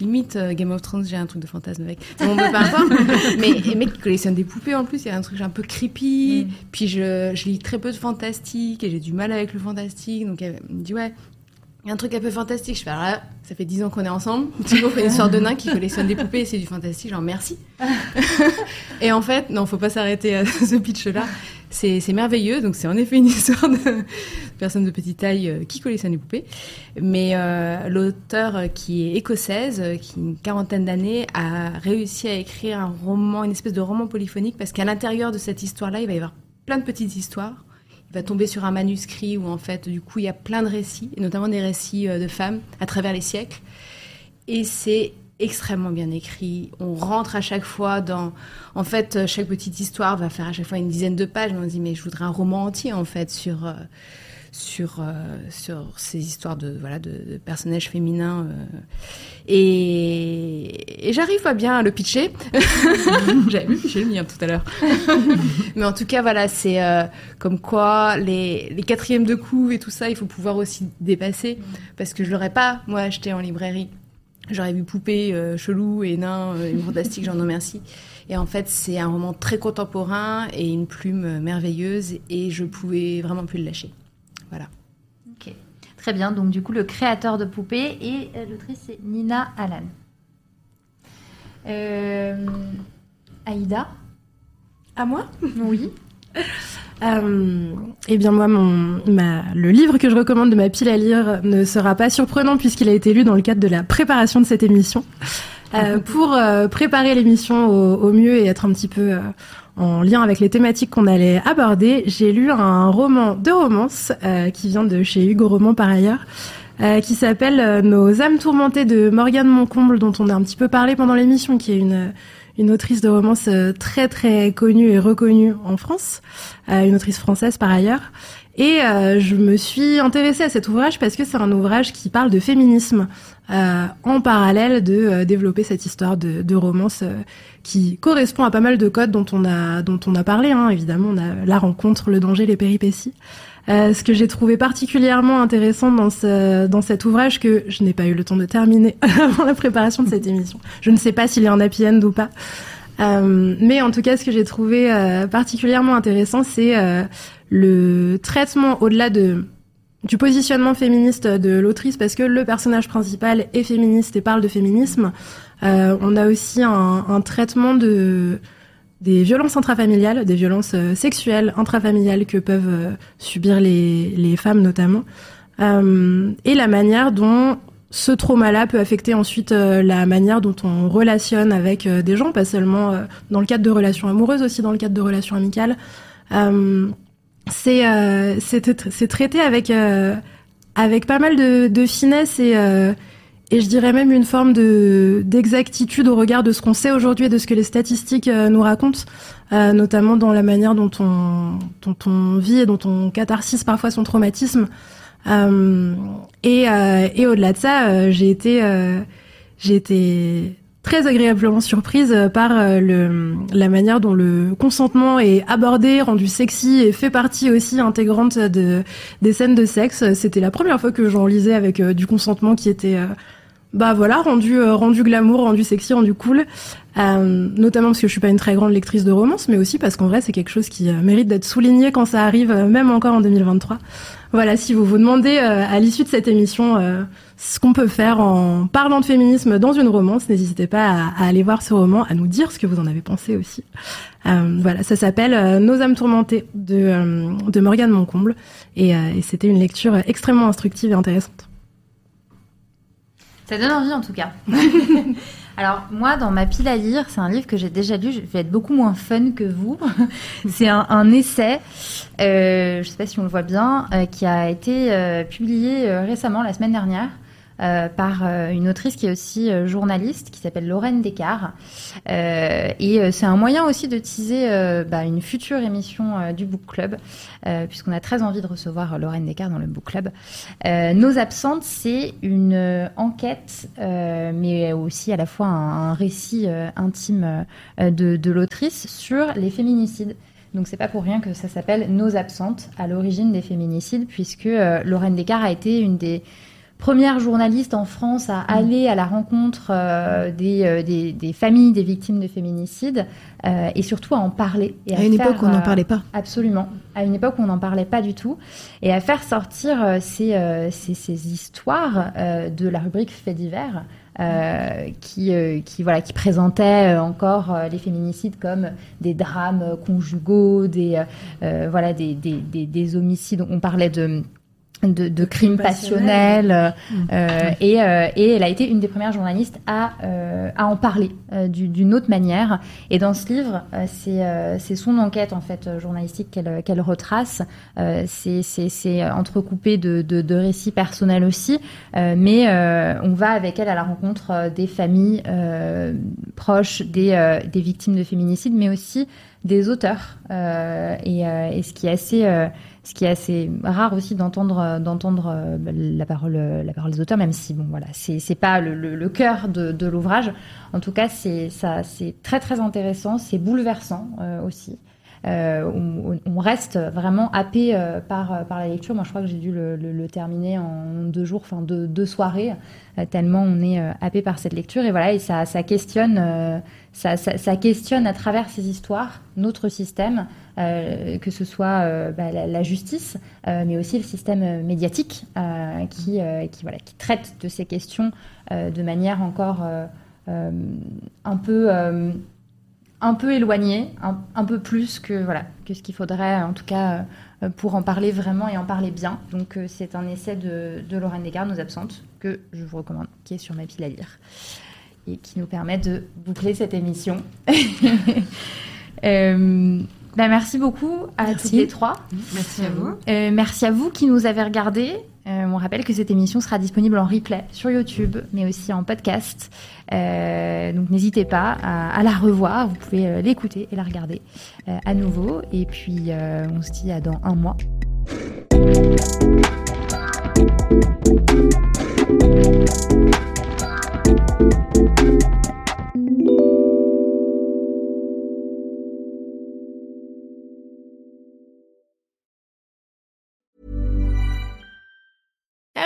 C: limite euh, Game of Thrones, j'ai un truc de fantasme avec. Bon, peu importe. mais les mecs qui collectionnent des poupées en plus, il y a un truc un peu creepy.
A: Mm.
C: Puis je, je lis très peu de fantastique et j'ai du mal avec le fantastique. Donc elle me dit ouais. Il y a un truc un peu fantastique. Je fais, alors là, ça fait 10 ans qu'on est ensemble. Thibaut fait une sorte de nain qui collectionne des poupées et c'est du fantastique. Genre, merci. et en fait, non, faut pas s'arrêter à ce pitch-là. C'est merveilleux. Donc, c'est en effet une histoire de personne de petite taille euh, qui collectionne des poupées. Mais euh, l'auteur euh, qui est écossaise, qui a une quarantaine d'années, a réussi à écrire un roman, une espèce de roman polyphonique parce qu'à l'intérieur de cette histoire-là, il va y avoir plein de petites histoires va tomber sur un manuscrit où en fait du coup il y a plein de récits et notamment des récits euh, de femmes à travers les siècles. Et c'est extrêmement bien écrit. On rentre à chaque fois dans en fait euh, chaque petite histoire va faire à chaque fois une dizaine de pages. On se dit mais je voudrais un roman entier en fait sur euh, sur euh, sur ces histoires de voilà de, de personnages féminins euh, et, et j'arrive pas bien à le pitcher. J'avais vu pitcher le mien tout à l'heure. Mais en tout cas voilà c'est euh, comme quoi les les quatrièmes de coups et tout ça il faut pouvoir aussi dépasser. Parce que je l'aurais pas moi acheté en librairie. J'aurais vu poupée euh, chelou et nain euh, et fantastique j'en remercie et en fait c'est un roman très contemporain et une plume merveilleuse et je pouvais vraiment plus le lâcher voilà
A: Ok, très bien. Donc du coup, le créateur de poupées et euh, l'autrice c'est Nina Allan. Euh, Aïda
B: À moi?
A: Oui.
B: Euh, eh bien moi, mon, ma, le livre que je recommande de ma pile à lire ne sera pas surprenant puisqu'il a été lu dans le cadre de la préparation de cette émission. Euh, pour euh, préparer l'émission au, au mieux et être un petit peu euh, en lien avec les thématiques qu'on allait aborder, j'ai lu un roman de romance euh, qui vient de chez Hugo Roman par ailleurs, euh, qui s'appelle euh, Nos âmes tourmentées de Morgane Moncomble, dont on a un petit peu parlé pendant l'émission, qui est une une autrice de romance euh, très très connue et reconnue en France, euh, une autrice française par ailleurs. Et euh, je me suis intéressée à cet ouvrage parce que c'est un ouvrage qui parle de féminisme en parallèle de euh, développer cette histoire de, de romance euh, qui correspond à pas mal de codes dont on a dont on a parlé. Hein. Évidemment, on a la rencontre, le danger, les péripéties. Euh, ce que j'ai trouvé particulièrement intéressant dans ce dans cet ouvrage que je n'ai pas eu le temps de terminer avant la préparation de cette émission. Je ne sais pas s'il est en happy end ou pas. Euh, mais en tout cas, ce que j'ai trouvé euh, particulièrement intéressant, c'est euh, le traitement au-delà de du positionnement féministe de l'autrice, parce que le personnage principal est féministe et parle de féminisme. Euh, on a aussi un, un traitement de des violences intrafamiliales, des violences euh, sexuelles intrafamiliales que peuvent euh, subir les, les femmes notamment, Euh, et la manière dont ce trauma-là peut affecter ensuite euh, la manière dont on relationne avec des gens, pas seulement dans le cadre de relations amoureuses, aussi dans le cadre de relations amicales. Euh, c'est euh, c'est traité avec euh, avec pas mal de, finesse et euh, et je dirais même une forme de d'exactitude au regard de ce qu'on sait aujourd'hui et de ce que les statistiques nous racontent, notamment dans la manière dont on dont on vit et dont on catharsise parfois son traumatisme. Et et au-delà de ça, j'ai été j'ai été très agréablement surprise euh, par euh, le, la manière dont le consentement est abordé, rendu sexy et fait partie aussi intégrante de, des scènes de sexe. C'était la première fois que j'en lisais avec euh, du consentement qui était bah voilà rendu euh, rendu glamour, rendu sexy, rendu cool. Euh, notamment parce que je suis pas une très grande lectrice de romance, mais aussi parce qu'en vrai c'est quelque chose qui euh, mérite d'être souligné quand ça arrive, même encore en 2023. Voilà, si vous vous demandez à l'issue de cette émission ce qu'on peut faire en parlant de féminisme dans une romance, n'hésitez pas à, aller voir ce roman, à nous dire ce que vous en avez pensé aussi. Voilà, ça s'appelle Nos âmes tourmentées de, de Morgane Moncomble et c'était une lecture extrêmement instructive et intéressante.
A: Ça donne envie en tout cas. Alors moi, dans ma pile à lire, c'est un livre que j'ai déjà lu. Je vais être beaucoup moins fun que vous. c'est un, un essai, euh, je sais pas si on le voit bien, euh, qui a été euh, publié récemment, la semaine dernière. Euh, par euh, une autrice qui est aussi euh, journaliste, qui s'appelle Lorraine Descartes. Euh, et c'est un moyen aussi de teaser bah, une future émission du Book Club, puisqu'on a très envie de recevoir Lorraine Descartes dans le Book Club. Nos absentes, c'est une enquête, mais aussi à la fois un, un récit intime de, de l'autrice sur les féminicides. Donc c'est pas pour rien que ça s'appelle Nos absentes, à l'origine des féminicides, puisque euh, Lorraine Descartes a été une des première journaliste en France à aller à la rencontre des, des, des, familles des victimes de féminicide et surtout à en parler. Et
C: à, une époque où on n'en parlait pas.
A: Absolument. À une époque où on n'en parlait pas du tout. Et à faire sortir ces, ces, ces, histoires de la rubrique Faits divers. Euh, qui, euh, qui, voilà, qui présentait euh, encore les féminicides comme des drames conjugaux, des, voilà, des, des, des, des homicides. On parlait de de, de crimes passionnels euh, euh, et, euh, et, elle a été une des premières journalistes à, à en parler d'une autre manière. Et dans ce livre c'est son enquête en fait journalistique qu'elle qu'elle retrace. C'est entrecoupé de, de, de, récits personnels aussi. Mais on va avec elle à la rencontre des familles proches des, des victimes de féminicide mais aussi des auteurs. Et, et, ce qui est assez ce qui est assez rare aussi d'entendre euh, d'entendre euh, la parole des auteurs même si bon voilà c'est c'est pas le, cœur de, l'ouvrage. En tout cas c'est ça c'est très très intéressant c'est bouleversant euh, aussi. euh, on, on, reste vraiment happé par, par la lecture. Moi, je crois que j'ai dû le, terminer en deux jours, enfin deux, soirées, tellement on est happé par cette lecture. Et voilà, et ça, questionne, ça, questionne à travers ces histoires notre système, euh, que ce soit euh, bah, la, justice, euh, mais aussi le système médiatique qui, voilà, qui traite de ces questions de manière encore un peu un peu éloignée, un, peu plus que voilà que ce qu'il faudrait en tout cas pour en parler vraiment et en parler bien. Donc c'est un essai de, de Lorraine Descartes, Nos absentes, que je vous recommande, qui est sur ma pile à lire et qui nous permet de boucler cette émission. Bah, merci beaucoup à tous les trois.
D: Merci à vous.
A: Euh, merci à vous qui nous avez regardés. Euh, on rappelle que cette émission sera disponible en replay sur YouTube, mais aussi en podcast. Euh, donc n'hésitez pas à, la revoir. Vous pouvez l'écouter et la regarder à nouveau. Et puis on se dit à dans un mois.